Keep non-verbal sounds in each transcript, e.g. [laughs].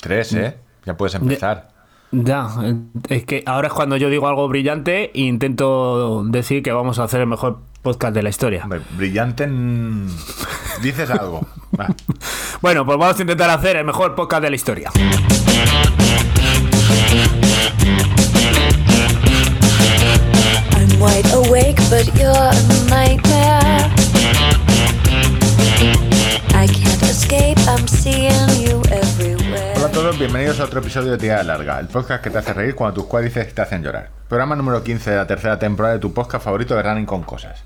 Tres, ¿eh? Ya puedes empezar. Ya, es que ahora es cuando yo digo algo brillante e intento decir que vamos a hacer el mejor podcast de la historia. Hombre, brillante. en- Dices algo. Va. [laughs] Bueno, pues vamos a intentar hacer el mejor podcast de la historia. I'm wide awake, but you're a nightmare. I can't escape, I'm seeing you everywhere. Todos, bienvenidos a otro episodio de Tirada Larga, el podcast que te hace reír cuando tus cuádriceps te hacen llorar. Programa número 15 de la tercera temporada de tu podcast favorito de Running con Cosas.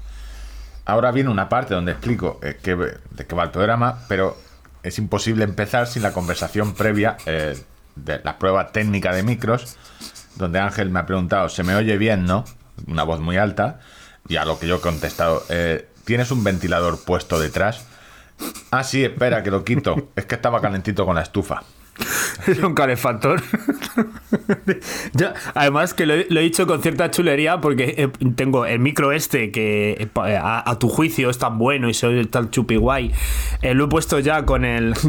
Ahora viene una parte donde explico eh, de qué va el programa, pero es imposible empezar sin la conversación previa eh, de la prueba técnica de micros, donde Ángel me ha preguntado, ¿se me oye bien, no? Una voz muy alta, y a lo que yo he contestado, eh, ¿tienes un ventilador puesto detrás? Ah, sí, espera, que lo quito. Es que estaba calentito con la estufa. [laughs] Es un calefactor. [laughs] Además que lo, he- lo he dicho con cierta chulería porque eh, tengo el micro este que eh, pa- a, a tu juicio es tan bueno y soy tan chupi guay. Eh, lo he puesto ya con el... [laughs]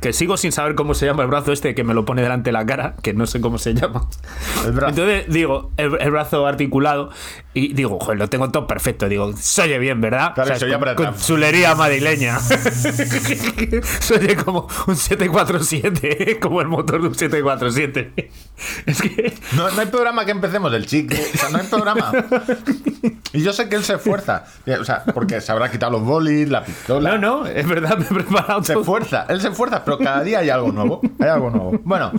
Que sigo sin saber cómo se llama el brazo este que me lo pone delante de la cara, que no sé cómo se llama. El brazo. Entonces digo, el, el brazo articulado y digo, joder, lo tengo todo perfecto. Digo, se oye bien, ¿verdad? Claro, se oye con, con chulería madrileña. se oye como un 747, [laughs] como el motor de un 747. [laughs] Es que... No, no hay programa que empecemos del chicle. O sea, no hay programa. Y yo sé que él se esfuerza. O sea, porque se habrá quitado los bolis, la pistola. No, no, es verdad, me he preparado Se todo. esfuerza, él se esfuerza, pero cada día hay algo nuevo. Hay algo nuevo. Bueno,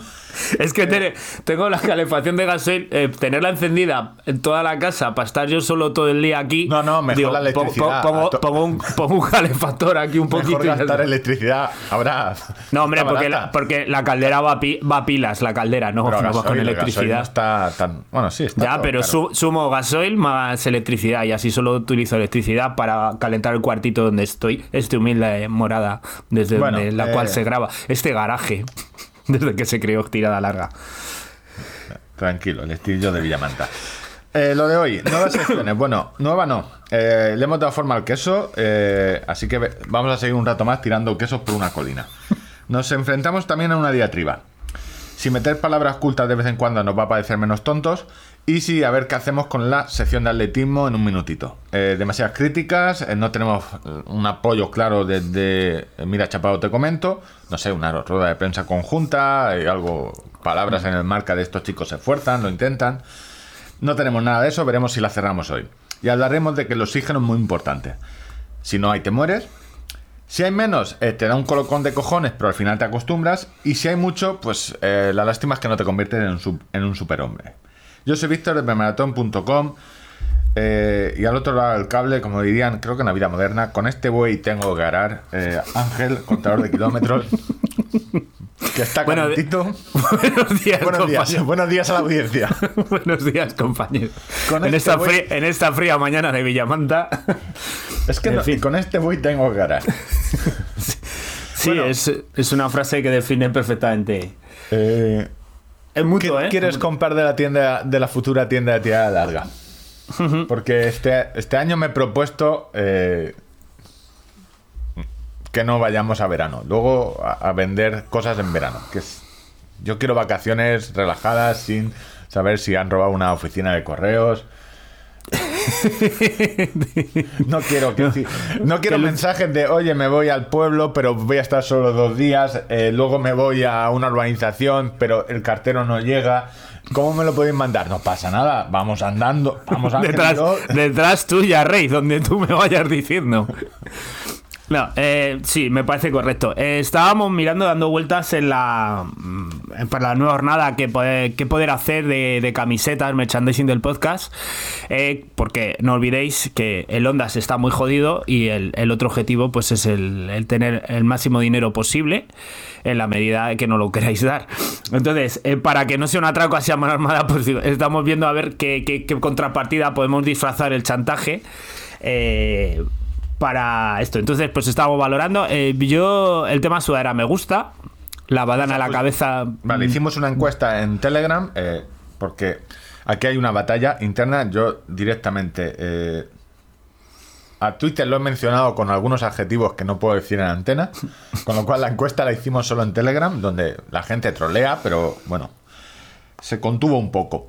Es que te- tengo la calefacción de gasoil, eh, tenerla encendida en toda la casa para estar yo solo todo el día aquí. No, no, mejor la po- po- electricidad. Pongo, A to- pongo un, pongo un calefactor aquí un poquito. mejor y gastar está. electricidad. Habrá. No, hombre, porque la, porque la caldera va pi- va a pilas, la caldera, no, Pero no va con el electricidad. no está tan. Bueno, sí, está. Ya, pero su- sumo gasoil más electricidad y así solo utilizo electricidad para calentar el cuartito donde estoy, este humilde morada desde Bueno, donde, la eh, cual se graba, este garaje [laughs] desde que se creó tirada larga. Tranquilo, el estilo de Villamanta. Eh, lo de hoy, nuevas [coughs] secciones. Bueno, nueva no. Eh, le hemos dado forma al queso, eh, así que vamos a seguir un rato más tirando quesos por una colina. Nos enfrentamos también a una diatriba. Si meter palabras cultas de vez en cuando nos va a parecer menos tontos. Y si a ver qué hacemos con la sección de atletismo en un minutito. Eh, demasiadas críticas, eh, no tenemos eh, un apoyo claro desde eh, Mira Chapado te comento. No sé, una rueda de prensa conjunta, eh, algo, palabras en el marca de estos chicos se esfuerzan, lo intentan. No tenemos nada de eso, veremos si la cerramos hoy. Y hablaremos de que el oxígeno es muy importante. Si no hay, te mueres. Si hay menos, eh, te da un colocón de cojones, pero al final te acostumbras. Y si hay mucho, pues eh, la lástima es que no te conviertes en un, superhombre. Yo soy Víctor de Premaratón.com eh, y al otro lado del cable, como dirían, creo que en la vida moderna, con este buey tengo que arar. eh, Ángel, contador de kilómetros, que está Bueno, calentito. [laughs] Buenos días, Buenos días, compañeros. buenos días a la audiencia. [laughs] Buenos días, compañeros. Con en, este esta voy- fría, en esta fría mañana de Villamanta. [laughs] Es que En no- fin. con este buey tengo que arar. Sí, Bueno. es, es una frase que define perfectamente. Eh, Es ¿Qué ¿eh? quieres comprar de la tienda de la futura tienda de tirada larga? Porque este, este año me he propuesto eh, que no vayamos a verano. Luego a, a vender cosas en verano. Que es, yo quiero vacaciones relajadas sin saber si han robado una oficina de correos. [laughs] No quiero que no quiero mensajes de oye me voy al pueblo pero voy a estar solo dos días eh, luego me voy a una urbanización pero el cartero no llega ¿cómo me lo podéis mandar? no pasa nada vamos andando vamos [laughs] Detrás, detrás tuya, Rey, donde tú me vayas diciendo. No, eh, sí, me parece correcto. Estábamos mirando, dando vueltas en la mm, para la nueva jornada que poder, que poder hacer de, camisetas, merchandising del podcast. eh, porque no olvidéis que el Ondas está muy jodido y el, el otro objetivo pues es el, el tener el máximo dinero posible en la medida que no lo queráis dar. Entonces, eh, para que no sea un atraco así a mano armada, pues estamos viendo a ver qué, qué- qué contrapartida podemos disfrazar el chantaje. eh, para esto. Entonces, pues estamos valorando. Eh, yo, el tema sudadera me gusta. La badana a la cabeza. Vale, hicimos una encuesta en Telegram eh, porque aquí hay una batalla interna. Yo directamente eh, A Twitter lo he mencionado con algunos adjetivos que no puedo decir en antena, con lo cual la encuesta la hicimos solo en Telegram, donde la gente trolea, pero bueno, se contuvo un poco.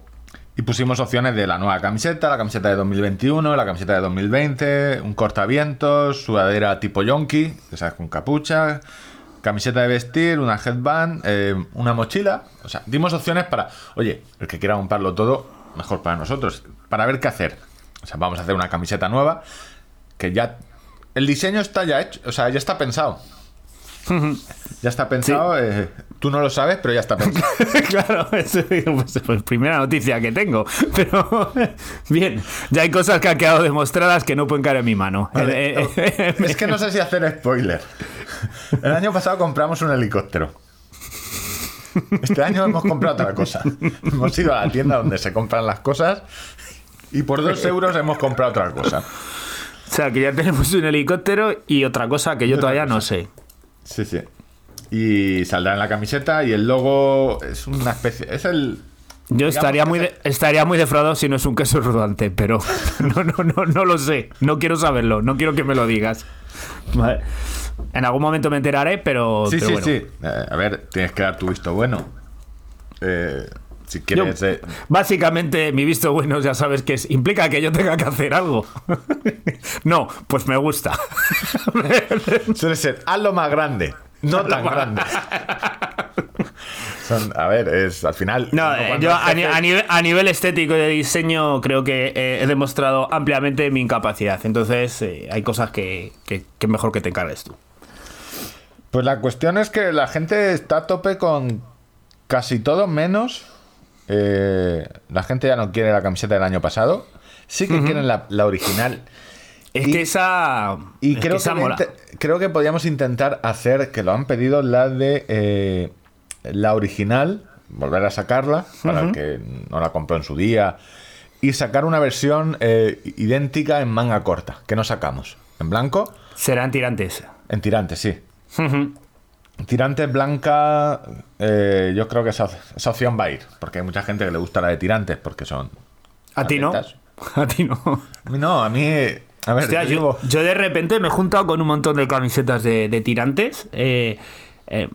Y pusimos opciones de la nueva camiseta, la camiseta de 2021, la camiseta de 2020, un cortavientos, sudadera tipo yonki, que sabes, con capucha, camiseta de vestir, una headband, eh, una mochila. O sea, dimos opciones para, oye, el que quiera comprarlo todo, mejor para nosotros, para ver qué hacer. O sea, vamos a hacer una camiseta nueva que ya... El diseño está ya hecho, o sea, ya está pensado. [laughs] Ya está pensado, eh, tú no lo sabes, pero ya está pensado. [laughs] claro, eso, pues, pues, primera noticia que tengo. [laughs] Pero bien, ya hay cosas que han quedado demostradas que no pueden caer en mi mano. Vale, Eh, eh, es que no sé si hacer spoiler. El año pasado compramos un helicóptero. Este año hemos comprado otra cosa. Hemos ido a la tienda donde se compran las cosas y por dos euros hemos comprado otra cosa. o sea, que ya tenemos un helicóptero y otra cosa que yo todavía no sé. Sí, sí. Y saldrá en la camiseta y el logo es una especie... Es el... Yo estaría muy, de- estaría muy defraudado si no es un queso rodante, pero [laughs] no, no, no, no lo sé. No quiero saberlo, no quiero que me lo digas. Vale. En algún momento me enteraré, pero, Sí, pero sí, bueno. sí. Eh, a ver, tienes que dar tu visto bueno. Eh, si Yo- quieres... eh, básicamente, mi visto bueno, ya sabes que es, implica que yo tenga que hacer algo. [laughs] no, pues me gusta. [laughs] Suele ser, hazlo más grande, no tan grande. Son- a ver, es al final. No, eh, yo a, nivel, a nivel estético y de diseño creo que eh, he demostrado ampliamente mi incapacidad. Entonces hay cosas que, que, que mejor que te encargues tú. Pues la cuestión es que la gente está a tope con casi todo menos. Eh, la gente ya no quiere la camiseta del año pasado. Sí que quieren la, la original. Es Y- que esa. Y es creo que que, esa mola. inte- creo que podríamos intentar hacer, que lo han pedido, la de eh, la original, volver a sacarla, para el que no la compró en su día, y sacar una versión eh, idéntica en manga corta, que no sacamos. En blanco, Serán tirantes. en tirantes, sí. Tirantes blanca, eh, yo creo que esa, esa opción va a ir, porque hay mucha gente que le gusta la de tirantes, porque son... A ti no. [laughs] A ti no. A mí No, a mí... A ver, Hostia, yo yo, de repente me he juntado con un montón de camisetas de, de tirantes. eh, eh,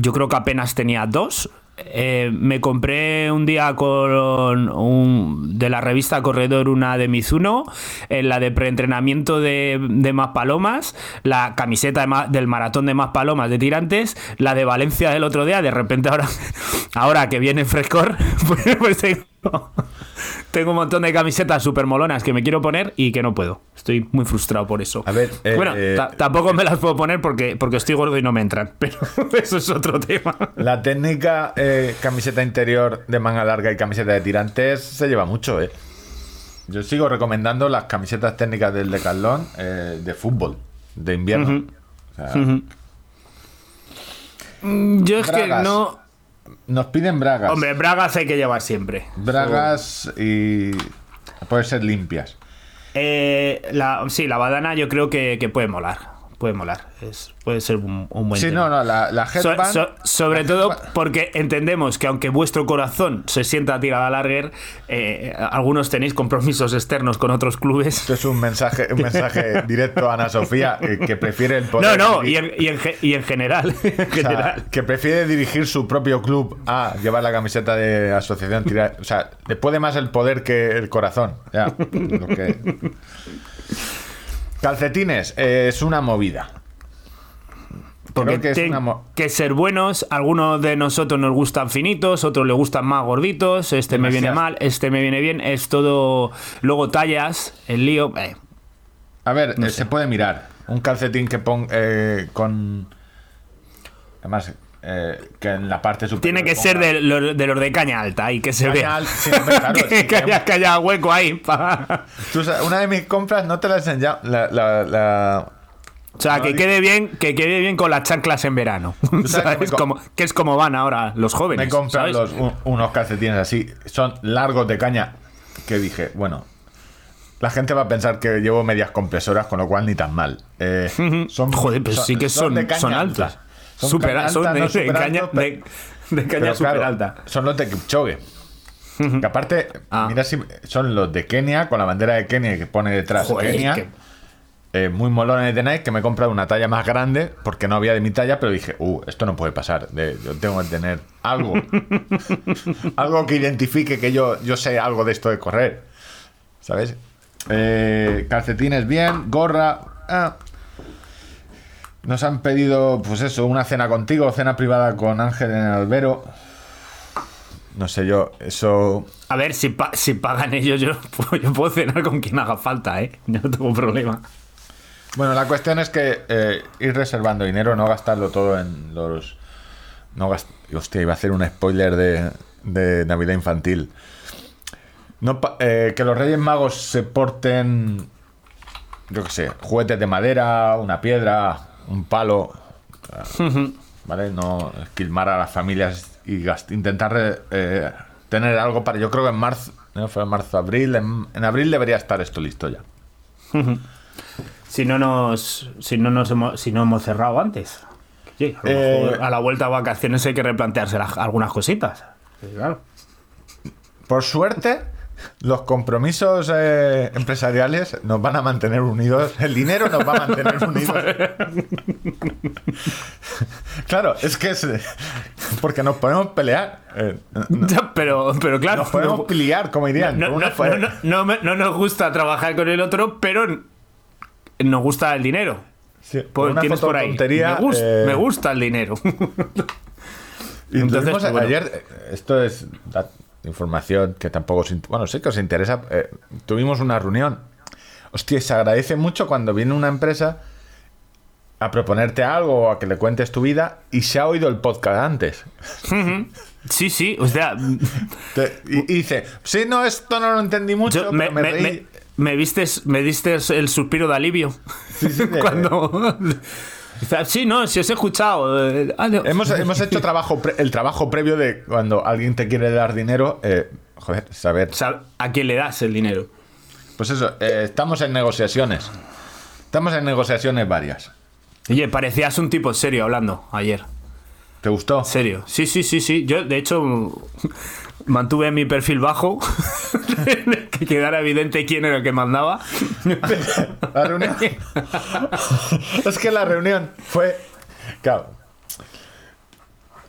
yo creo que apenas tenía dos. Eh, me compré un día con un, de la revista Corredor una de Mizuno, eh, la de preentrenamiento de, de Más Palomas, la camiseta de del maratón de Más Palomas de tirantes, la de Valencia del otro día. De repente ahora, [laughs] ahora que viene frescor, [laughs] pues, pues tengo, [laughs] tengo un montón de camisetas súper molonas que me quiero poner y que no puedo. Estoy muy frustrado por eso. A ver, eh, bueno, eh, ta- tampoco me las puedo poner porque, porque estoy gordo y no me entran, [laughs] pero eso es otro tema. La técnica eh, camiseta interior de manga larga y camiseta de tirantes se lleva mucho, ¿eh? Yo sigo recomendando las camisetas técnicas del Decathlon eh, de fútbol, de invierno. O sea, Yo es que no... Nos piden bragas. Hombre, bragas hay que llevar siempre. bragas y... Pueden ser limpias. Eh, la, sí, la badana yo creo que, que puede molar. Puede molar. Es, puede ser un, un buen Sí, tema. no, no, la, la So- headband... so- sobre la todo headband- porque entendemos que aunque vuestro corazón se sienta tirada a larguer, eh, algunos tenéis compromisos externos con otros clubes. Esto es un mensaje, un mensaje [laughs] directo a Ana Sofía eh, que prefiere el No, poder... no, diri- y en, y en ge- y en general. [laughs] en O sea, general. que prefiere dirigir su propio club a llevar la camiseta de asociación tira- O sea, le puede más el poder que el corazón. Ya, lo que- Calcetines, eh, es una movida. Porque que tienen mo- que ser buenos. Algunos de nosotros nos gustan finitos, otros le gustan más gorditos. Este me viene mal, este me viene bien. Es todo. Luego tallas, el lío. eh, A ver, eh, se puede mirar. Un calcetín que pon eh, con. Además, eh, que en la parte superior. tiene que ponga- ser de los, de los de caña alta y que se vea. alta, sí, hombre, claro, [laughs] que, sí, que haya, que haya hueco ahí. pa- Tú sabes, una de mis compras no te la he enseñado. La, la- la- O sea, que quede bien, que quede bien con las chanclas en verano. [laughs] sabes ¿Sabes? Como, que es como van ahora los jóvenes. Me compré ¿sabes? los- un- unos calcetines así, son largos de caña, que dije, bueno, la gente va a pensar que llevo medias compresoras, con lo cual ni tan mal. Eh, [laughs] son, Joder, pero sí que son, son alta. altas. Son Super, caña son alta, de, no de super caña, alto, de, de caña super claro, alta. Son los de Kipchoge. Que aparte, Ah. mira si son los de Kenia, con la bandera de Kenia que pone detrás Joder, Kenia. que- eh, muy molones de Nike que me he comprado una talla más grande porque no había de mi talla, pero dije, uh, esto no puede pasar. de- yo tengo que tener algo. [laughs] algo que identifique que yo, yo sé algo de esto de correr. ¿Sabes? Eh, calcetines bien, gorra. ah. Nos han pedido, pues eso, una cena contigo, cena privada con Ángel en el albero. No sé yo, eso. A ver, si, pa- si pagan ellos, yo, [laughs] puedo- yo puedo cenar con quien haga falta, ¿eh? Yo no tengo problema. Bueno, la cuestión es que eh, ir reservando dinero, no gastarlo todo en los. No gast... Hostia, iba a hacer un spoiler de, de Navidad infantil. No, pa- eh, que los Reyes Magos se porten. Yo qué sé, juguetes de madera, una piedra, un palo. [laughs] ¿Vale? No esquilmar a las familias y intentar eh, tener algo para. Yo creo que en marzo. No, fue en marzo, abril. En, en abril debería estar esto listo ya. [laughs] Si no nos, si no nos hemos, si no hemos cerrado antes. Sí, a, Eh, a la vuelta a vacaciones hay que replantearse las- algunas cositas. Sí, claro. Por suerte, los compromisos eh, empresariales nos van a mantener unidos. El dinero nos va a mantener [laughs] unidos. claro, es que es. Porque nos podemos pelear. eh, no- Pero, pero claro, nos podemos no, pelear, como dirían. no- no- nos gusta trabajar con el otro, pero nos gusta el dinero. Sí, Por- por una tienes por ahí. me, eh, me gusta el dinero. [laughs] Y Entonces, pues, bueno. ayer, esto es información que tampoco os, bueno, sé que os interesa. eh, tuvimos una reunión. Hostia, se agradece mucho cuando viene una empresa a proponerte algo o a que le cuentes tu vida y se ha oído el podcast antes. sí, sí, o sea, [laughs] Te- y, y dice, sí, no, esto no lo entendí mucho, yo- pero me, me, me- reí. me- me vistes, me diste el suspiro de alivio Sí, sí, [laughs] cuando [laughs] sí, no, si os he escuchado. eh, ah. Hemos, [laughs] hemos hecho trabajo pre- el trabajo previo de cuando alguien te quiere dar dinero, eh, joder, saber. ¿a quién le das el dinero? Pues eso, eh, estamos en negociaciones. Estamos en negociaciones varias. Oye, parecías un tipo serio hablando ayer. ¿Te gustó? Serio. Sí, sí, sí, sí. Yo, de hecho, mantuve mi perfil bajo. [laughs] que quedara evidente quién era el que mandaba. [laughs] Es que la reunión fue. Claro.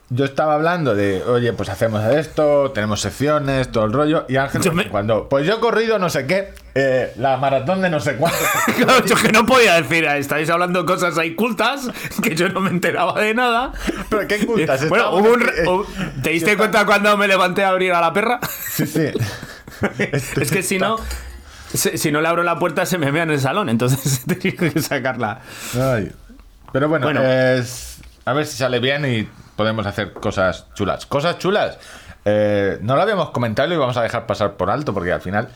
Yo estaba hablando de, oye, pues hacemos esto, tenemos secciones, todo el rollo. Y Ángel, me- cuando, pues yo he corrido no sé qué, eh, la maratón de no sé cuánto. [laughs] Claro, yo que no podía decir, estáis hablando cosas ahí cultas, que yo no me enteraba de nada. Pero qué cultas. Bueno, estábamos hubo un aquí, re- eh, ¿te diste cuenta cuando me levanté a abrir a la perra? Sí, sí. [laughs] Es que si no, si, no le abro la puerta se me vea en el salón, entonces [laughs] tenía que sacarla. Ay. Pero bueno, Bueno. es- a ver si sale bien y podemos hacer cosas chulas. Cosas chulas. Eh, no lo habíamos comentado y lo vamos a dejar pasar por alto porque al final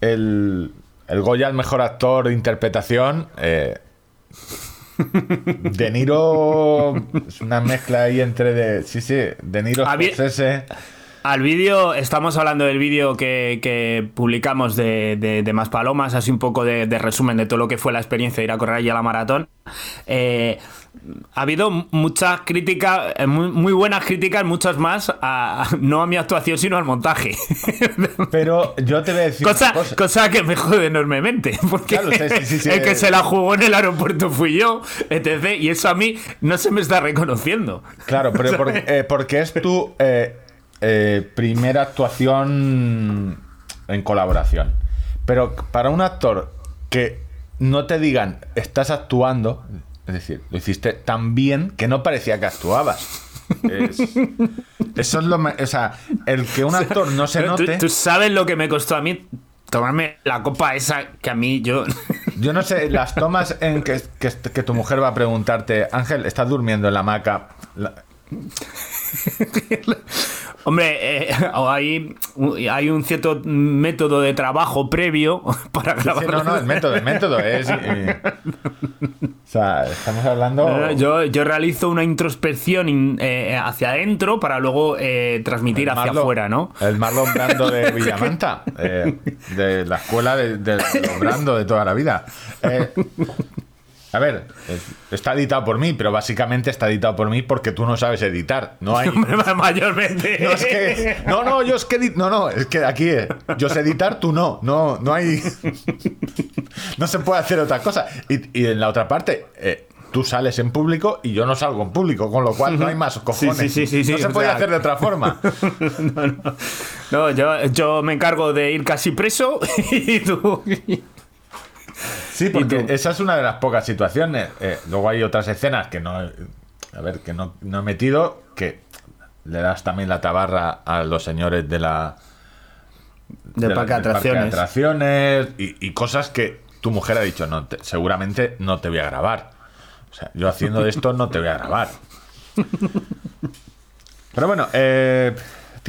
el, el Goya al mejor actor de interpretación. eh, de Niro es una mezcla ahí entre de. Sí, sí, De Niro Había- Scorsese. Al vídeo, estamos hablando del vídeo que, que publicamos de, de, de Más Palomas, así un poco de, de resumen de todo lo que fue la experiencia de ir a correr allí a la maratón. Eh, ha habido muchas críticas, eh, muy, muy buenas críticas, muchas más, a- [laughs] no a mi actuación, sino al montaje. [laughs] Pero yo te voy a decir. Cosa, cosa. cosa que me jode enormemente, [laughs] porque Claro, sí, sí, sí, sí. el que se la jugó en el aeropuerto fui yo, etc. Y eso a mí no se me está reconociendo. Claro, pero por- eh, porque es tu eh, eh, primera actuación en colaboración. Pero para un actor que no te digan estás actuando, es decir, lo hiciste tan bien que no parecía que actuabas. Es- [laughs] eso es lo. O sea, el que un [laughs] actor no se tú- note. ¿Tú, sabes lo que me costó a mí tomarme la copa esa que a mí yo. [laughs] Yo no sé, las tomas en que, que, que tu mujer va a preguntarte, Ángel, ¿estás durmiendo en la hamaca? La- [laughs] Hombre, eh, [laughs] hay, hay un cierto método de trabajo previo [laughs] para Sí, grabar. no, no, el método, el método es. eh, o sea, estamos hablando. Yo, yo realizo una introspección in- eh, hacia adentro para luego transmitir el hacia afuera, ¿no? El Marlon Brando de Villamanta, de la escuela de, de Brando de toda la vida. A ver, es- está editado por mí, pero básicamente está editado por mí porque tú no sabes editar. No hay. [laughs] Mayormente. No, es que, no, no, yo es que no, no, es que aquí eh, yo sé editar, tú no, no, no hay, [laughs] no se puede hacer otra cosa. Y, y en la otra parte, eh, tú sales en público y yo no salgo en público, con lo cual no hay más cojones. sí, sí, sí, sí, no se puede sea- hacer de otra forma. [laughs] No, no. No, yo, yo me encargo de ir casi preso y tú. Sí, porque tú? esa es una de las pocas situaciones. Eh, luego hay otras escenas que no, a ver, que no, no he metido, que le das también la tabarra a los señores de la Del de parque de atracciones. atracciones y, y cosas que tu mujer ha dicho, no, te- seguramente no te voy a grabar. O sea, yo haciendo esto no te voy a grabar. [laughs] Pero bueno, eh,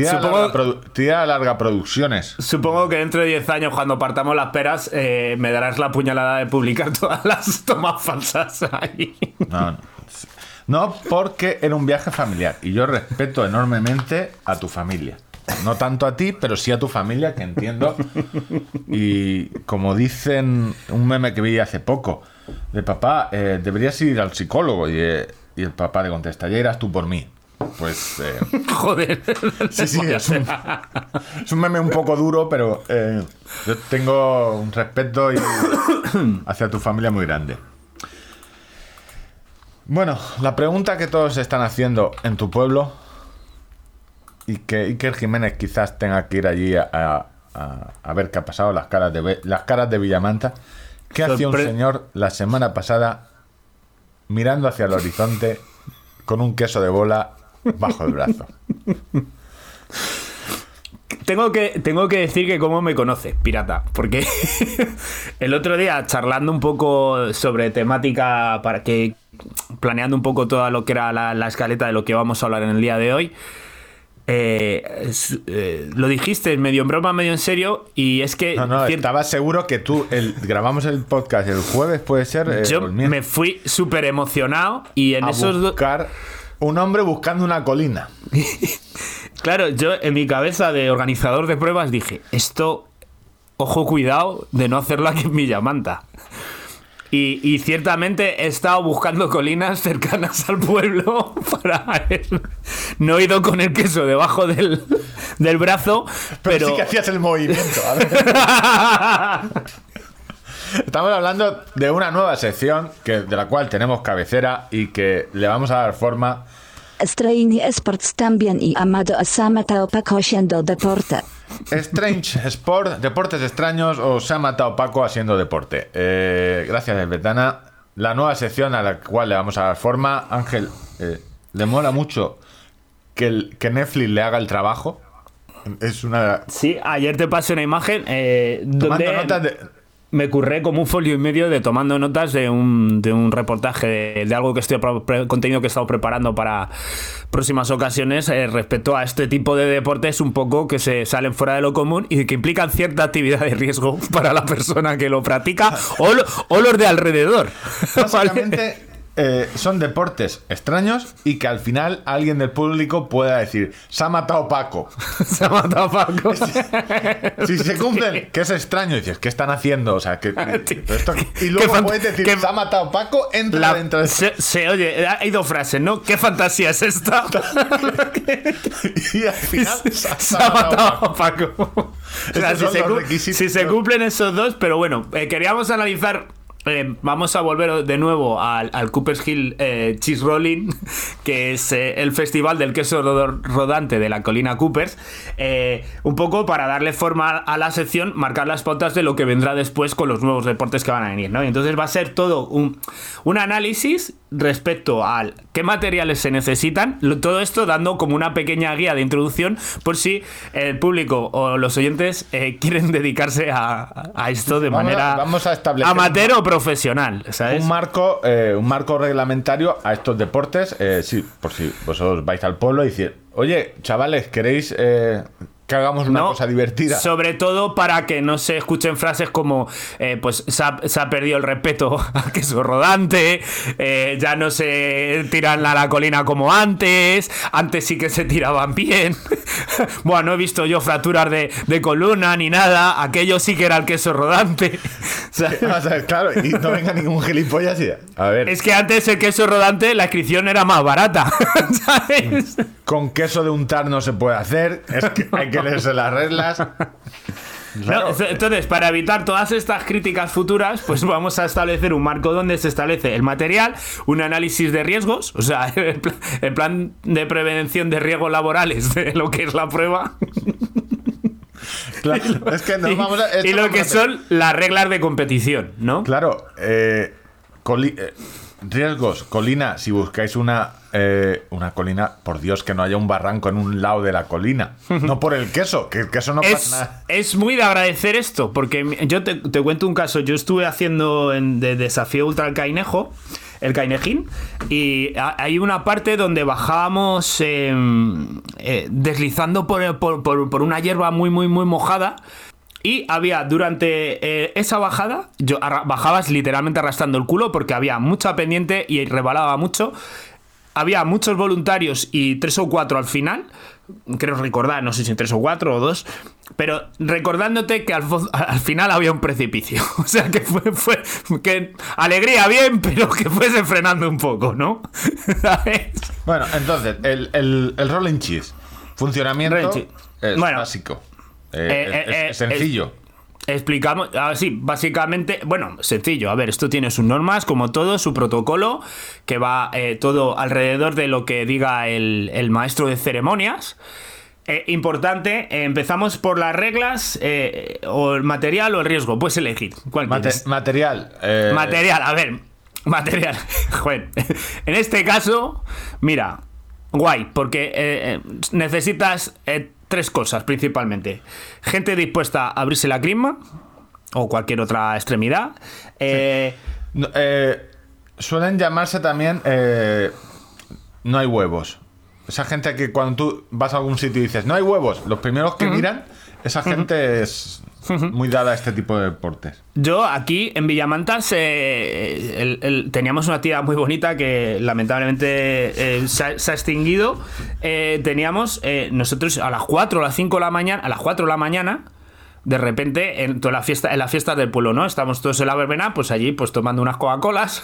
tira, Supongo- larga, produ- tira larga producciones. Supongo que dentro de 10 años, cuando partamos las peras, eh, me darás la puñalada de publicar [laughs] todas las tomas falsas ahí. No, no. No, porque era un viaje familiar y yo respeto enormemente a tu familia. No tanto a ti, pero sí a tu familia, que entiendo. Y como dicen un meme que vi hace poco, de papá, eh, deberías ir al psicólogo. Y, eh, y el papá le contesta, ya irás tú por mí. Pues eh, [laughs] Joder. sí, sí, es un, es un meme un poco duro, pero eh, yo tengo un respeto y- [coughs] hacia tu familia muy grande. Bueno, la pregunta que todos están haciendo en tu pueblo y que Iker Jiménez quizás tenga que ir allí a, a- ver qué ha pasado, las caras de, las caras de Villamanta. ¿Qué hacía un señor la semana pasada mirando hacia el horizonte con un queso de bola bajo el brazo? Tengo que, tengo que decir que cómo me conoce, pirata, porque [laughs] el otro día charlando un poco sobre temática para que planeando un poco todo lo que era la, la escaleta de lo que vamos a hablar en el día de hoy, eh, eh, lo dijiste medio en broma, medio en serio, y es que No, no, cier- estaba seguro que tú, el, grabamos el podcast el jueves, puede ser. eh, yo me fui súper emocionado y en a esos dos... buscar un hombre buscando una colina. [laughs] Claro, yo en mi cabeza de organizador de pruebas dije, esto, ojo cuidado de no hacerlo aquí en Villamanta. Y, y ciertamente he estado buscando colinas cercanas al pueblo [laughs] para él. No he ido con el queso debajo del, del brazo, Pero, pero... sí que hacías el movimiento. a ver. [laughs] Estamos hablando de una nueva sección que, de la cual tenemos cabecera y que le vamos a dar forma. Strainy Sports también y Amado Asama Taopaco haciendo deporte. Strange Sport, Deportes Extraños o Se ha matado Paco haciendo deporte. Eh, gracias, Betana. La nueva sección a la cual le vamos a dar forma. Ángel, eh, le mola mucho que, el- que Netflix le haga el trabajo. Es una. Sí, ayer te pasé una imagen eh, Tomando donde notas de. Me curré como un folio y medio de tomando notas de un, de un reportaje de, de algo que estoy contenido que he estado preparando para próximas ocasiones eh, respecto a este tipo de deportes un poco que se salen fuera de lo común y que implican cierta actividad de riesgo [laughs] para la persona que lo practica o, lo- o los de alrededor. [laughs] ¿vale? Eh, son deportes extraños y que al final alguien del público pueda decir: Se ha matado Paco. [laughs] Se ha matado Paco. [laughs] Si se cumplen, que es extraño, dices, ¿qué están haciendo? O sea, que. [laughs] esto- y luego puedes decir: Se ha matado Paco, entra La- dentro de se, se oye, hay dos frases, ¿no? ¿Qué fantasía es esta? Y al final se ha matado a Paco. O sea, se, si se cumplen esos dos, pero bueno, eh, queríamos analizar. Eh, vamos a volver de nuevo al, Cooper's Hill eh, Cheese Rolling, [laughs] que es eh, el festival del queso rodante de la colina Coopers. un poco para darle forma a la sección, marcar las pautas de lo que vendrá después con los nuevos deportes que van a venir. ¿no? Y entonces va a ser todo un análisis respecto al qué materiales se necesitan, todo esto dando como una pequeña guía de introducción por si el público o los oyentes eh, quieren [laughs] dedicarse a, a esto de Vamos a- manera vamos a establecer amateur o profesional, ¿sabes? un marco, eh, un marco reglamentario a estos deportes. eh, sí, por si vosotros vais al pueblo y decir, oye, chavales, ¿queréis. Que hagamos una ¿no? cosa divertida. Sobre todo para que no se escuchen frases como, eh, pues se ha, se ha perdido el respeto [laughs] al queso rodante, eh, ya no se tiran a la colina como antes, antes sí que se tiraban bien. [laughs] bueno, no he visto yo fracturas de, de columna ni nada, aquello sí que era el queso rodante. [laughs] O sea, O sea, claro, y no venga ningún gilipollas y... A ver, es que antes el queso rodante, la inscripción era más barata. ¿Sabes? con queso de untar no se puede hacer, es que hay que leerse las reglas. [laughs] Claro, No, entonces, para evitar todas estas críticas futuras, pues vamos a establecer un marco donde se establece el material, un análisis de riesgos, o sea, [laughs] el plan, el plan de prevención de riesgos laborales de lo que es la prueba claro, [laughs] es que no vamos a... y lo vamos que son las reglas de competición, ¿no? Claro, eh, coli- eh, riesgos, colina, si buscáis una, eh, una colina, por Dios, que no haya un barranco en un lado de la colina. [laughs] No por el queso, que el queso no Es, pasa nada. es muy de agradecer esto, porque yo te, te cuento un caso. Yo estuve haciendo en, de desafío ultra el Cainejo, el Cainejín, y ha- hay una parte donde bajábamos eh, eh, deslizando por, por- por- por una hierba muy, muy, muy mojada. Y había durante eh, esa bajada, yo bajabas literalmente arrastrando el culo porque había mucha pendiente y rebalaba mucho. Había muchos voluntarios y tres o cuatro al final. Creo recordar, no sé si tres o cuatro o dos. Pero recordándote que al, al final había un precipicio. [laughs] O sea que fue, fue que alegría bien, pero que fuese frenando un poco, ¿no? [laughs] ¿Sabes? Bueno, entonces, el, el, el rolling cheese, funcionamiento Rolling cheese. es Bueno. básico. Eh, Eh, es, eh, es- eh, es sencillo. Explicamos, ah, sí, básicamente, bueno, sencillo. A ver, esto tiene sus normas, como todo, su protocolo, que va eh, todo alrededor de lo que diga el, el maestro de ceremonias. Eh, importante, eh, empezamos por las reglas, o el material o el riesgo. Puedes elegir. ¿Cuál Mate- quieres? material. Material, a ver. [laughs] Material. Joder. [laughs] En este caso, mira, guay, porque necesitas tres cosas principalmente. Gente dispuesta a abrirse la crisma o cualquier otra extremidad. Eh, no, eh, suelen llamarse también eh, no hay huevos. Esa gente que cuando tú vas a algún sitio y dices no hay huevos, los primeros que miran, esa gente es muy dada a este tipo de deportes. Yo aquí en Villamantas eh, el- el- teníamos una actividad muy bonita que lamentablemente eh, se, ha, se ha extinguido. Eh, teníamos eh, nosotros a las 4 o las 5 de la mañana, a las 4 de la mañana, de repente en toda la fiesta, en las fiestas del pueblo, ¿no? Estamos todos en la verbena, pues allí pues tomando unas Coca-Colas,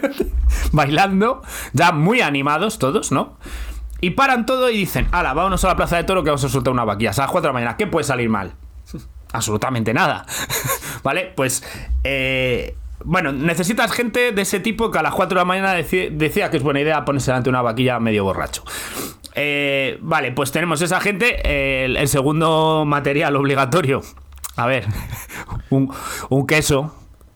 [laughs] bailando, ya muy animados todos, ¿no? Y paran todo y dicen, ala, vámonos a la plaza de toro que vamos a soltar una vaquilla. A las 4 de la mañana, ¿qué puede salir mal? [laughs] absolutamente nada. [laughs] ¿Vale? Pues, eh, bueno, necesitas gente de ese tipo que a las 4 de la mañana decía que es buena idea ponerse delante de una vaquilla medio borracho. Eh, vale, pues tenemos esa gente. El, segundo material obligatorio. A ver, [laughs] un, queso.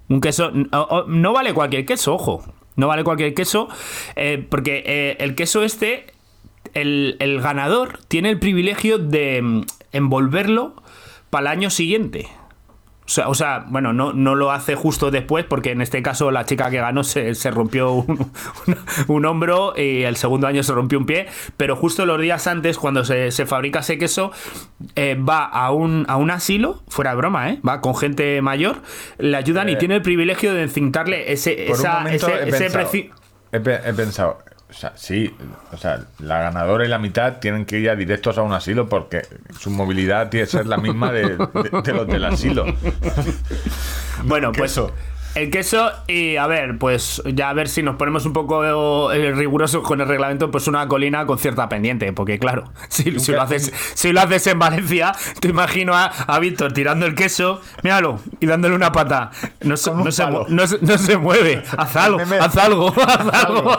Un queso. No, o- no vale cualquier queso, ojo. No vale cualquier queso. eh, porque el queso este el, el ganador tiene el privilegio de mm, envolverlo para el año siguiente. O sea, o sea, bueno, no, no lo hace justo después, porque en este caso la chica que ganó se, se rompió un, un- un hombro y el segundo año se rompió un pie, pero justo los días antes, cuando se, se fabrica ese queso, eh, va a un, a un asilo, fuera de broma, ¿eh? va con gente mayor, le ayudan y tiene el privilegio de encintarle ese, esa, ese, he, ese pensado, preci- he pe- he pensado, o sea, sí, o sea, la ganadora y la mitad tienen que ir ya directos a un asilo porque su movilidad tiene que ser la misma de, de- de los del asilo. Bueno, [laughs] pues Queso. El queso y a ver, pues ya a ver si nos ponemos un poco eh, rigurosos con el reglamento, pues una colina con cierta pendiente, porque claro, [laughs] si, si lo haces si lo haces en Valencia, te imagino a, a Víctor tirando el queso, míralo, y dándole una pata. No, se, no, se, no no mueve. [laughs] Haz algo, haz algo, [laughs] haz algo.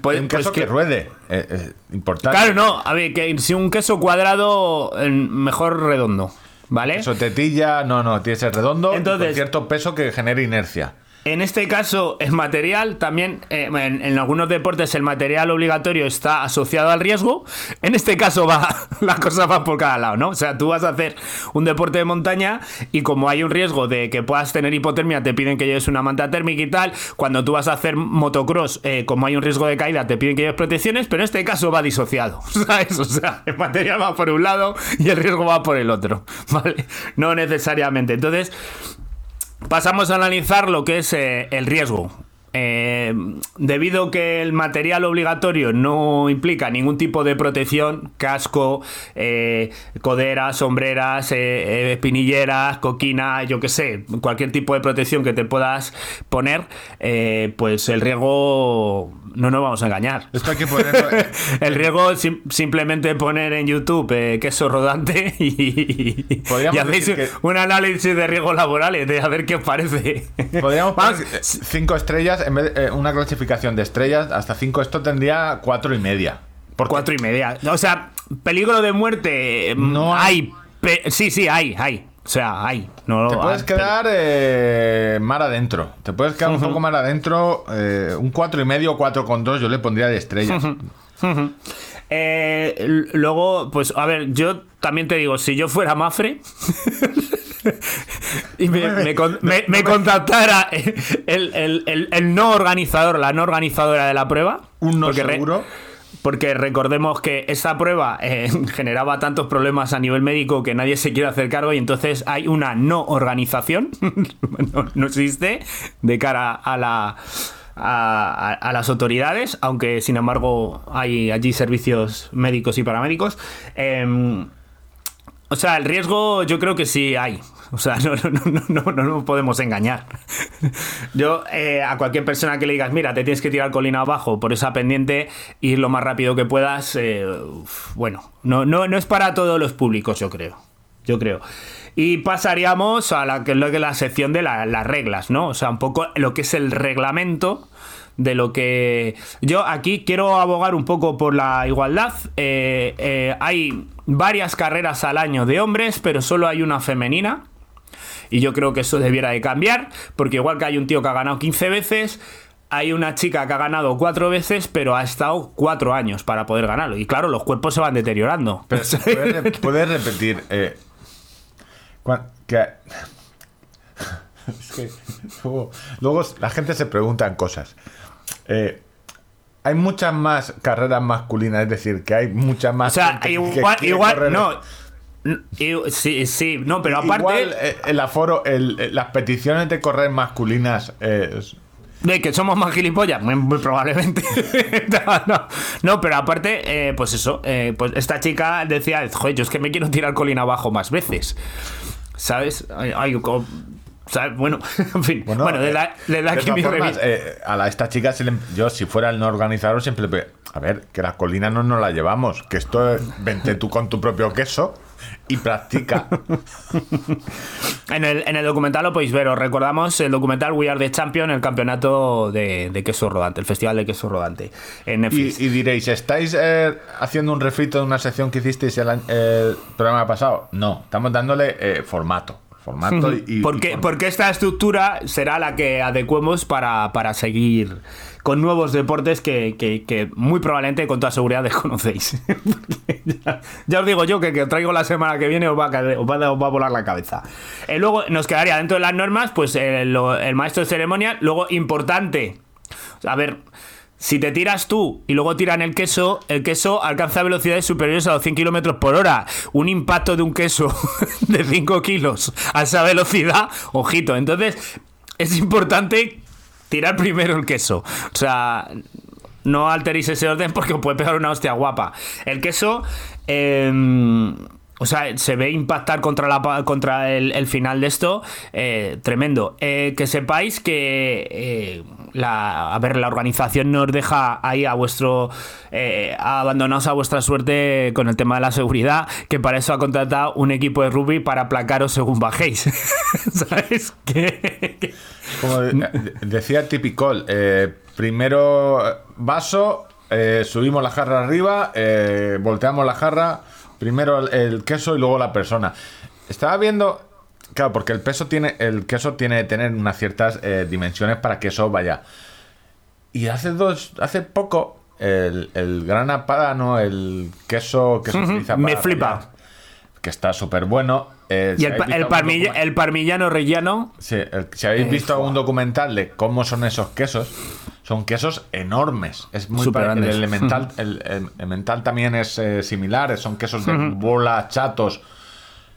Pues, un pues queso que, que- ruede, eh, eh, importante. Claro, no, a ver, que si un queso cuadrado, mejor redondo, ¿vale? Eso tetilla, no, no, tiene que ser redondo Entonces- con cierto peso que genere inercia. En este caso, el material también, eh, en, en algunos deportes el material obligatorio está asociado al riesgo. En este caso va, [laughs] la cosa va por cada lado, ¿no? O sea, tú vas a hacer un deporte de montaña y como hay un riesgo de que puedas tener hipotermia, te piden que lleves una manta térmica y tal. Cuando tú vas a hacer motocross, eh, como hay un riesgo de caída, te piden que lleves protecciones, pero en este caso va disociado, [laughs] ¿sabes? O sea, el material va por un lado y el riesgo va por el otro, [laughs] ¿vale? No necesariamente. Entonces, Pasamos a analizar lo que es eh, el riesgo. Eh, debido que el material obligatorio no implica ningún tipo de protección, casco, eh, coderas, sombreras, eh, eh, espinilleras, coquina, yo que sé, cualquier tipo de protección que te puedas poner, eh, pues el riesgo no nos vamos a engañar. Esto hay que ponerlo. [laughs] El riesgo sim- simplemente poner en YouTube queso rodante [laughs] y, y hacéis que- un análisis de riesgos laborales de a ver qué os parece. Podríamos poner cinco estrellas, en vez de eh, una clasificación de estrellas, hasta cinco, esto tendría cuatro y media. Porque Cuatro y media. O sea, peligro de muerte. eh, No hay. sí, sí, hay, hay. O sea, hay. No, Te puedes hay, quedar eh, mar adentro. Te puedes quedar un poco mar adentro. eh, un cuatro y medio, cuatro con dos, yo le pondría de estrellas. Eh, luego, pues, a ver, yo también te digo, si yo fuera Mafre. [laughs] y me, me con- me- me contactara el, el- el- el no organizador, la no organizadora de la prueba. Un no porque re- seguro. Porque recordemos que esta prueba eh, [laughs] generaba tantos problemas a nivel médico que nadie se quiere hacer cargo y entonces hay una no organización, [laughs] no, no existe, de cara a la... A, a- a las autoridades, aunque sin embargo hay allí servicios médicos y paramédicos. Em, o sea, el riesgo yo creo que sí hay. O sea, [laughs] no, no, no, no, no, no nos podemos engañar. Yo eh, a cualquier persona que le digas, mira, te tienes que tirar colina abajo por esa pendiente, ir lo más rápido que puedas, eh, bueno, no, no, no es para todos los públicos, yo creo. Yo creo. Y pasaríamos a la que es la sección de la- las reglas, ¿no? O sea, un poco lo que es el reglamento de lo que yo aquí quiero abogar un poco por la igualdad. Eh, hay varias carreras al año de hombres, pero solo hay una femenina. Y yo creo que eso debiera de cambiar, porque igual que hay un tío que ha ganado 15 veces, hay una chica que ha ganado 4 veces, pero ha estado 4 años para poder ganarlo. Y claro, los cuerpos se van deteriorando. Pero, ¿puedes, re- [laughs] puedes repetir? eh, que- es que luego, luego la gente se pregunta en cosas. Eh, hay muchas más carreras masculinas, es decir, que hay muchas más. O sea, gente que igual, quiere igual, no. Sí, sí, no, pero aparte Igual, eh, el aforo, el- eh, las peticiones de correr masculinas. eh, es- de que somos más gilipollas, muy, muy probablemente. [laughs] [laughs] no, no, no, pero aparte, eh, pues eso, eh, pues esta chica decía, joder, yo es que me quiero tirar colina abajo más veces. ¿Sabes? Ay, ay, co- ¿sabes? Bueno, [laughs] en fin. Bueno, eh, de la, de la de que mi formas, eh, a la, esta chica, se le- yo si fuera el no organizador, siempre. A ver, que las colinas no nos las llevamos. Que esto es. Vente tú con tu propio queso y practica. [laughs] En el, en el documental lo podéis ver, os recordamos el documental We Are the Champion, el campeonato de, de queso rodante, el festival de queso rodante en Netflix. Y, y diréis, ¿estáis eh, haciendo un refrito de una sección que hicisteis el, el programa pasado? No, estamos dándole eh, formato. Formato y. y porque, porque esta estructura será la que adecuemos para, para seguir con nuevos deportes que, que- muy probablemente con toda seguridad desconocéis. [laughs] Ya, os digo yo que que traigo la semana que viene os va a, os va a- volar la cabeza. Eh, luego nos quedaría dentro de las normas pues eh, el maestro de ceremonia. Luego importante, a ver, si te tiras tú y luego tiran el queso, el queso alcanza velocidades superiores a los 100 kilómetros por hora. Un impacto de un queso [laughs] de 5 kilos a esa velocidad, ojito. Entonces, es importante tirar primero el queso. O sea, no alteréis ese orden porque os puede pegar una hostia guapa. El queso. eh, o sea, se ve impactar contra, la, contra el, el final de esto. eh, tremendo. Eh, que sepáis que eh, la, a ver, la organización nos deja ahí a vuestro. Eh, abandonados a vuestra suerte con el tema de la seguridad. Que para eso ha contratado un equipo de rugby para aplacaros según bajéis. [laughs] ¿Sabes? Que- Como de- decía Tipicol, primero vaso, subimos la jarra arriba, volteamos la jarra, primero el, queso y luego la persona. Estaba viendo Claro, porque el peso tiene, el queso tiene que tener unas ciertas eh, dimensiones para que eso vaya. Y hace dos, hace poco, el, el gran padano, el queso que se utiliza me para flipa. freír, que está súper bueno. eh, Y si el, el, parmilla- parmillano rellano. Sí, si habéis Eh, visto algún documental de cómo son esos quesos, son quesos enormes. Es muy Súper pa- el elemental, el, el elemental también es eh, similar, son quesos de bola, chatos.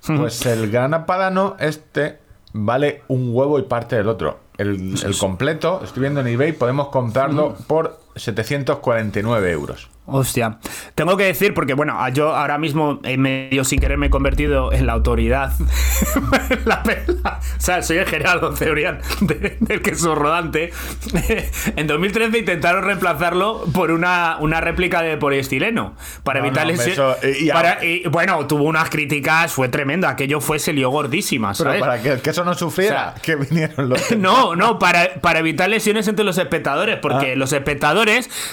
Pues el gran padano este vale un huevo y parte del otro. El, el completo, estoy viendo en eBay, podemos comprarlo por 749 euros. Hostia. Tengo que decir, porque bueno, yo ahora mismo eh, medio sin querer me he convertido en la autoridad. [laughs] la pela. O sea, soy el Gerardo Cebrián de- del queso rodante. [laughs] en 2013 intentaron reemplazarlo por una, una réplica de poliestileno. Para No, evitar no, eso- y- para- bueno, tuvo unas críticas, fue tremendo. Aquello fue, se lió gordísima, Pero ¿sabes? para que el queso no sufriera, O sea, que vinieron los. [laughs] No, no, para, para evitar lesiones entre los espectadores, porque Ah. los espectadores